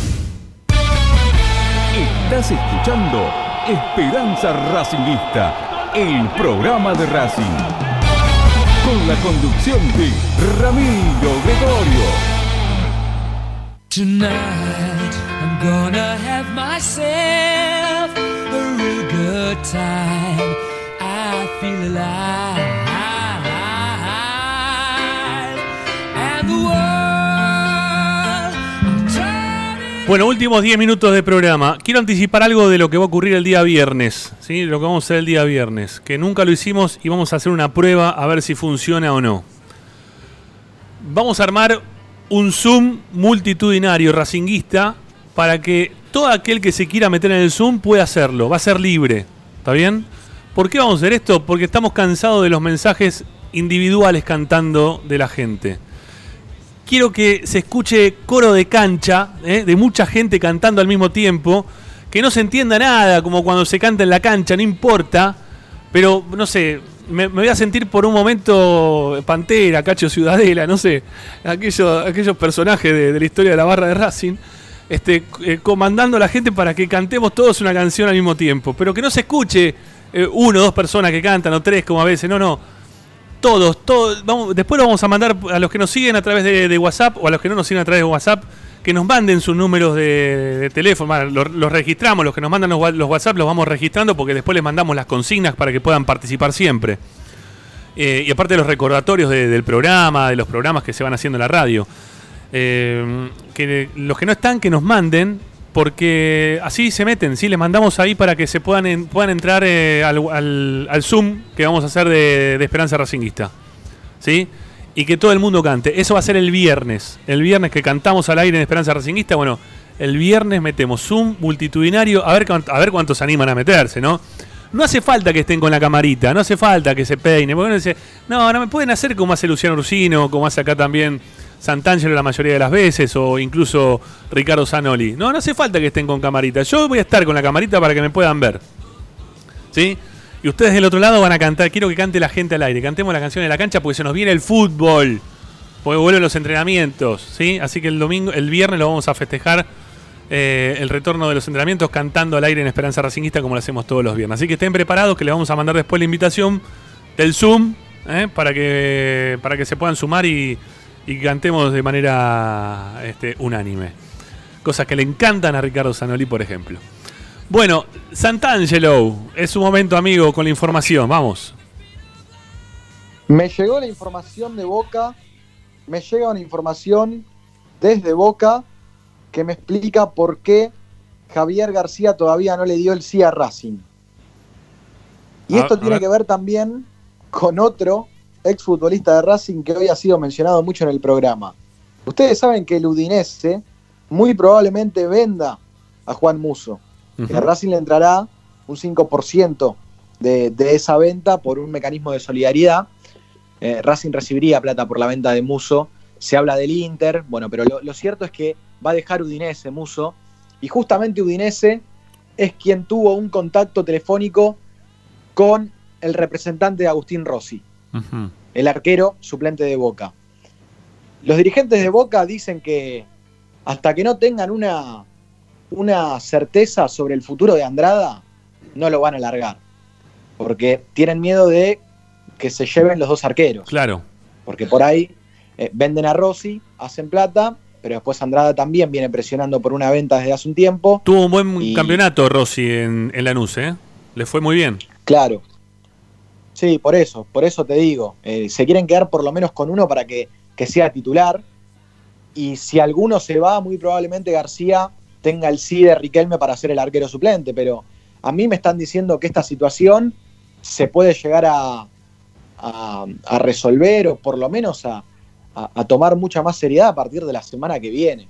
Estás escuchando Esperanza Racingista, el programa de Racing. Con la conducción de Ramiro Gregorio. Tonight I'm gonna have myself a real good time. I feel alive. Bueno, últimos 10 minutos de programa. Quiero anticipar algo de lo que va a ocurrir el día viernes. ¿sí? Lo que vamos a hacer el día viernes. Que nunca lo hicimos y vamos a hacer una prueba a ver si funciona o no. Vamos a armar un Zoom multitudinario racinguista para que todo aquel que se quiera meter en el Zoom pueda hacerlo. Va a ser libre. ¿Está bien? ¿Por qué vamos a hacer esto? Porque estamos cansados de los mensajes individuales cantando de la gente quiero que se escuche coro de cancha, ¿eh? de mucha gente cantando al mismo tiempo, que no se entienda nada, como cuando se canta en la cancha, no importa, pero no sé, me, voy a sentir por un momento Pantera, Cacho Ciudadela, no sé, aquellos, aquellos personajes de, de la historia de la barra de Racing. Este, eh, comandando a la gente para que cantemos todos una canción al mismo tiempo, pero que no se escuche eh, uno o dos personas que cantan o tres como a veces, no, no, todos, todos. Vamos, después lo vamos a mandar a los que nos siguen a través de, WhatsApp o a los que no nos siguen a través de WhatsApp, que nos manden sus números de, teléfono. Los, registramos, los que nos mandan los, WhatsApp los vamos registrando porque después les mandamos las consignas para que puedan participar siempre. Eh, y aparte los recordatorios de- del programa, de los programas que se van haciendo en la radio. Eh, que los que no están, que nos manden, porque así se meten, ¿sí? Les mandamos ahí para que se puedan, en- puedan entrar eh, al, al- Zoom que vamos a hacer de, Esperanza Racinguista. ¿Sí? Y que todo el mundo cante. Eso va a ser el viernes. El viernes que cantamos al aire en Esperanza Racinguista, bueno, el viernes metemos Zoom multitudinario, a ver, a ver cuántos animan a meterse, ¿no? No hace falta que estén con la camarita, no hace falta que se peine. Porque uno dice, no, no me pueden hacer como hace Luciano Ursino, como hace acá también Santangelo la mayoría de las veces, o incluso Ricardo Zanoli. No, no hace falta que estén con camarita. Yo voy a estar con la camarita para que me puedan ver. ¿Sí? Y ustedes del otro lado van a cantar. Quiero que cante la gente al aire. Cantemos la canción de la cancha porque se nos viene el fútbol. Porque vuelven los entrenamientos. ¿Sí? Así que el domingo, el viernes lo vamos a festejar. eh, el retorno de los entrenamientos cantando al aire en Esperanza Racingista como lo hacemos todos los viernes. Así que estén preparados que les vamos a mandar después la invitación del Zoom ¿eh? para, que, para que se puedan sumar y, y cantemos de manera este, unánime. Cosas que le encantan a Ricardo Zanoli, por ejemplo. Bueno, Santangelo, es su momento, amigo, con la información. Vamos. Me llegó la información de Boca, me llega una información desde Boca que me explica por qué Javier García todavía no le dio el sí a Racing. Y A- esto a tiene ver. que ver también con otro exfutbolista de Racing que hoy ha sido mencionado mucho en el programa. Ustedes saben que el Udinese muy probablemente venda a Juan Muso. Que a. Racing le entrará un 5% de, de esa venta por un mecanismo de solidaridad. Eh, Racing recibiría plata por la venta de Muso. Se habla del Inter, bueno, pero lo, lo cierto es que va a dejar Udinese Muso. Y justamente Udinese es quien tuvo un contacto telefónico con el representante de Agustín Rossi, el arquero suplente de Boca. Los dirigentes de Boca dicen que hasta que no tengan una, una certeza sobre el futuro de Andrada, no lo van a largar. Porque tienen miedo de que se lleven los dos arqueros. Claro. Porque por ahí eh, venden a Rossi, hacen plata, pero después Andrada también viene presionando por una venta desde hace un tiempo. Tuvo un buen Y- campeonato Rossi en, en Lanús, ¿eh? Le fue muy bien. Claro. Sí, por eso, por eso te digo. eh, se quieren quedar por lo menos con uno para que, que sea titular. Y si alguno se va, muy probablemente García tenga el sí de Riquelme para ser el arquero suplente. Pero a mí me están diciendo que esta situación se puede llegar a, a- resolver o por lo menos a, a- tomar mucha más seriedad a partir de la semana que viene.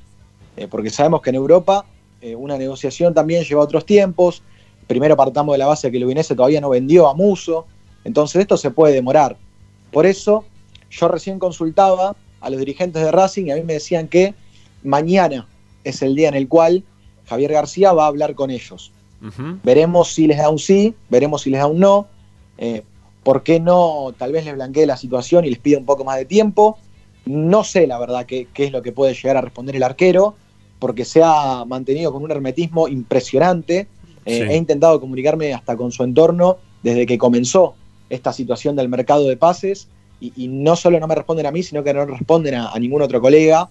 Eh, porque sabemos que en Europa eh, una negociación también lleva otros tiempos. Primero partamos de la base que el todavía no vendió a Muso. Entonces esto se puede demorar. Por eso yo recién consultaba a los dirigentes de Racing y a mí me decían que mañana es el día en el cual Javier García va a hablar con ellos. Veremos si les da un sí, veremos si les da un no. Eh, ¿Por qué no? Tal vez les blanquee la situación y les pide un poco más de tiempo. No sé, la verdad, qué, qué es lo que puede llegar a responder el arquero, porque se ha mantenido con un hermetismo impresionante. Eh, Sí. He intentado comunicarme hasta con su entorno desde que comenzó esta situación del mercado de pases y, no solo no me responden a mí, sino que no responden a, a ningún otro colega.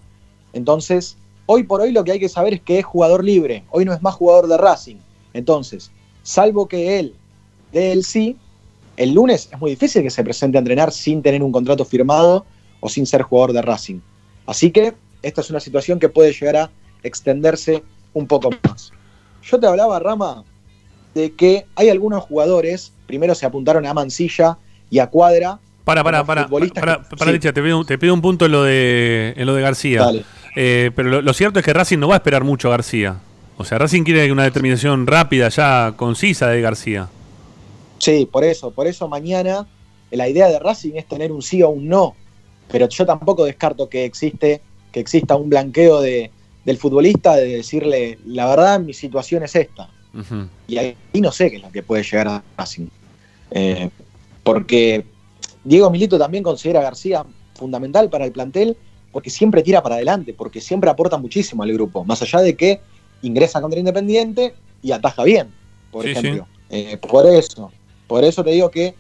Entonces, hoy por hoy lo que hay que saber es que es jugador libre. Hoy no es más jugador de Racing. Entonces, salvo que él dé el sí, el lunes es muy difícil que se presente a entrenar sin tener un contrato firmado o sin ser jugador de Racing. Así que esta es una situación que puede llegar a extenderse un poco más. Yo te hablaba, Rama, de que hay algunos jugadores, primero se apuntaron a Mancilla y a Cuadra. Para, para, para, para, para. Licha, te pido, te pido un punto en lo de, en lo de García. Eh, pero lo, lo cierto es que Racing no va a esperar mucho a García. O sea, Racing quiere una determinación rápida, ya concisa de García. Sí, por eso, por eso mañana la idea de Racing es tener un sí o un no, pero yo tampoco descarto que existe, que exista un blanqueo de, del futbolista de decirle, la verdad, mi situación es esta. Y ahí no sé qué es lo que puede llegar a Racing. Eh, porque Diego Milito también considera a García fundamental para el plantel porque siempre tira para adelante, porque siempre aporta muchísimo al grupo, más allá de que ingresa contra Independiente y ataja bien, por Sí, ejemplo. Eh, por eso, por eso te digo que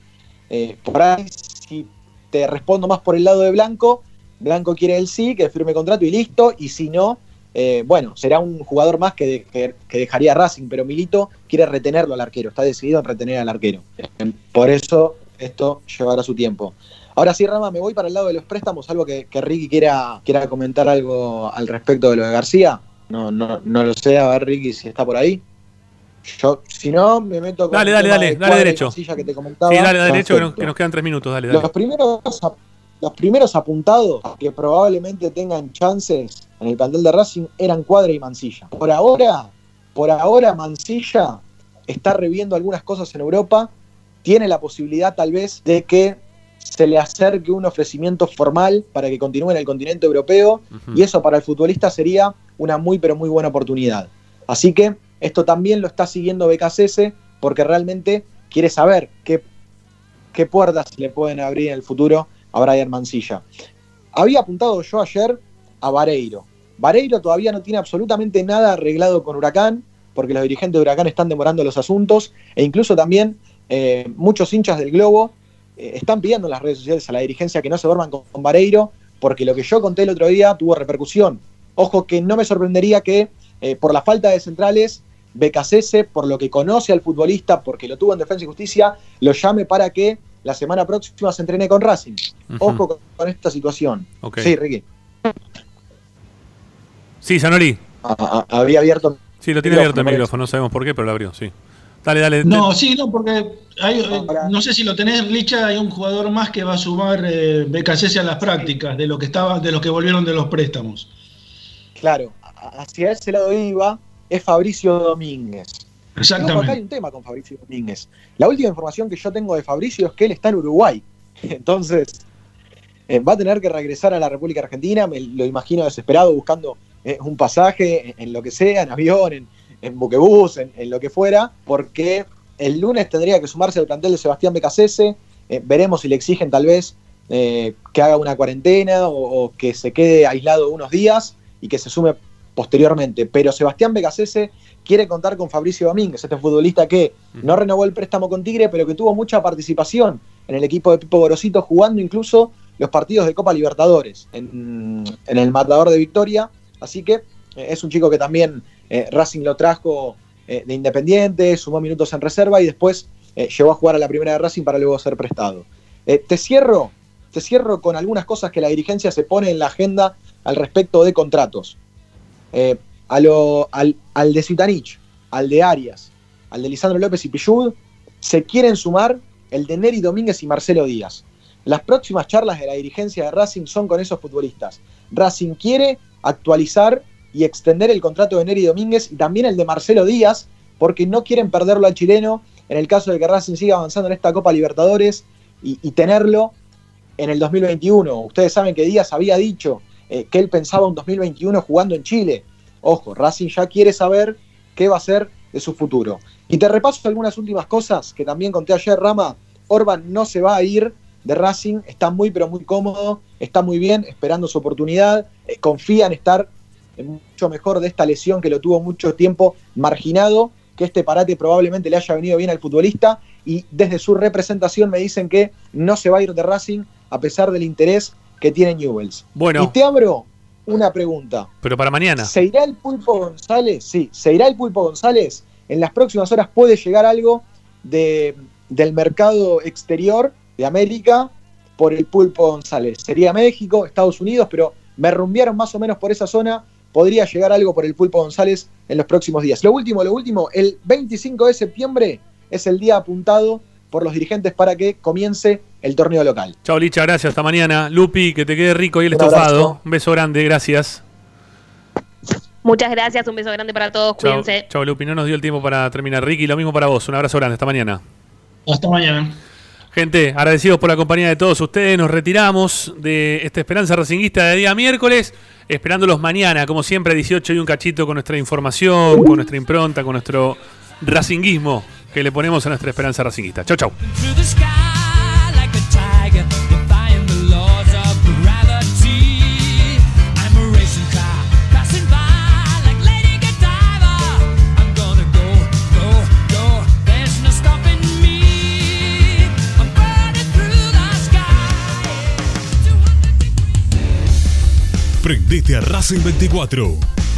eh, por ahí si te respondo más por el lado de Blanco, Blanco quiere el sí, que firme contrato y listo, y si no, eh, bueno, será un jugador más que, de- que- que dejaría Racing, pero Milito quiere retenerlo al arquero, está decidido en retener al arquero. Eh, Por eso esto llevará su tiempo. Ahora sí, Rama, me voy para el lado de los préstamos, algo que, que Ricky quiera, quiera comentar algo al respecto de lo de García. No, no, no lo sé, a ver Ricky si está por ahí. Yo, si no, me meto con Dale, dale, dale, dale derecho. Que te comentaba. Sí, dale, dale derecho, que nos, que nos quedan tres minutos. Dale, dale. Los primeros, los primeros apuntados que probablemente tengan chances en el plantel de Racing eran Cuadra y Mancilla. Por ahora, por ahora Mancilla está reviendo algunas cosas en Europa. Tiene la posibilidad tal vez de que se le acerque un ofrecimiento formal para que continúe en el continente europeo y eso para el futbolista sería una muy pero muy buena oportunidad. Así que esto también lo está siguiendo BKCS porque realmente quiere saber qué qué puertas le pueden abrir en el futuro a Brian Mancilla. Había apuntado yo ayer a Vareiro. Vareiro todavía no tiene absolutamente nada arreglado con Huracán, porque los dirigentes de Huracán están demorando los asuntos, e incluso también eh, muchos hinchas del Globo eh, están pidiendo en las redes sociales a la dirigencia que no se duerman con, con Vareiro, porque lo que yo conté el otro día tuvo repercusión. Ojo que no me sorprendería que eh, por la falta de centrales, Becasese, por lo que conoce al futbolista, porque lo tuvo en Defensa y Justicia, lo llame para que la semana próxima se entrene con Racing. Ojo con, con esta situación. Ok. Sí, Ricky. Sí, Zanoli. Ah, ah, había abierto. Sí, lo tiene abierto el micrófono, no sabemos por qué, pero lo abrió, sí. Dale, dale. No, sí, no, porque hay, eh, no sé si lo tenés, Licha, hay un jugador más que va a sumar eh, BKC a las prácticas de lo que estaba, de los que volvieron de los préstamos. Claro, hacia ese lado iba, es Fabricio Domínguez. Ojo, acá hay un tema con Fabricio Domínguez. La última información que yo tengo de Fabricio es que él está en Uruguay. <laughs> Entonces, eh, va a tener que regresar a la República Argentina, me lo imagino desesperado, buscando eh, un pasaje, en, lo que sea, en avión, en, en buquebús, en, lo que fuera, porque el lunes tendría que sumarse al plantel de Sebastián Becasese. Eh, veremos si le exigen tal vez que haga una cuarentena o que se quede aislado unos días y que se sume posteriormente. Pero Sebastián Becasese quiere contar con Fabricio Domínguez, este futbolista que no renovó el préstamo con Tigre, pero que tuvo mucha participación en el equipo de Pipo Gorosito, jugando incluso los partidos de Copa Libertadores en, en el matador de Victoria. Así que eh, es un chico que también eh, Racing lo trajo eh, de Independiente, sumó minutos en reserva y después llegó a jugar a la primera de Racing para luego ser prestado. Te cierro, te cierro con algunas cosas que la dirigencia se pone en la agenda al respecto de contratos. Eh, al, de Zitanich, al de Arias, al de Lisandro López y Pillud, se quieren sumar el de Neri Domínguez y Marcelo Díaz. Las próximas charlas de la dirigencia de Racing son con esos futbolistas. Racing quiere actualizar y extender el contrato de Neri Domínguez y también el de Marcelo Díaz, porque no quieren perderlo al chileno en el caso de que Racing siga avanzando en esta Copa Libertadores y tenerlo en el 2021. Ustedes saben que Díaz había dicho eh, que él pensaba un 2021 jugando en Chile. Ojo, Racing ya quiere saber qué va a ser de su futuro. Y te repaso algunas últimas cosas que también conté ayer, Rama. Orban no se va a ir de Racing, está muy pero muy cómodo, está muy bien, esperando su oportunidad, eh, confía en estar mucho mejor de esta lesión que lo tuvo mucho tiempo marginado, que este parate probablemente le haya venido bien al futbolista y desde su representación me dicen que no se va a ir de Racing a pesar del interés que tiene Newells. Bueno. Y te abro una pregunta. Pero para mañana. ¿Se irá el Pulpo González? Sí, se irá el Pulpo González. En las próximas horas puede llegar algo de, del mercado exterior de América por el Pulpo González. Sería México, Estados Unidos, pero me rumbearon más o menos por esa zona. Podría llegar algo por el Pulpo González en los próximos días. Lo último, lo último, el 25 de septiembre es el día apuntado por los dirigentes para que comience el torneo local. Chao, Licha, gracias. Hasta mañana. Lupi, que te quede rico y el Un estofado. abrazo. Un beso grande, gracias. Muchas gracias, un beso grande para todos, Chao, cuídense. chao, Lupi. No nos dio el tiempo para terminar. Ricky, lo mismo para vos. Un abrazo grande. Hasta mañana. Hasta mañana. Gente, agradecidos por la compañía de todos ustedes. Nos retiramos de esta Esperanza Racinguista de día miércoles. Esperándolos mañana, como siempre, 18 y un cachito con nuestra información, con nuestra impronta, con nuestro racinguismo que le ponemos a nuestra Esperanza Racinguista. Chau, chau. Prendete a Racing 24,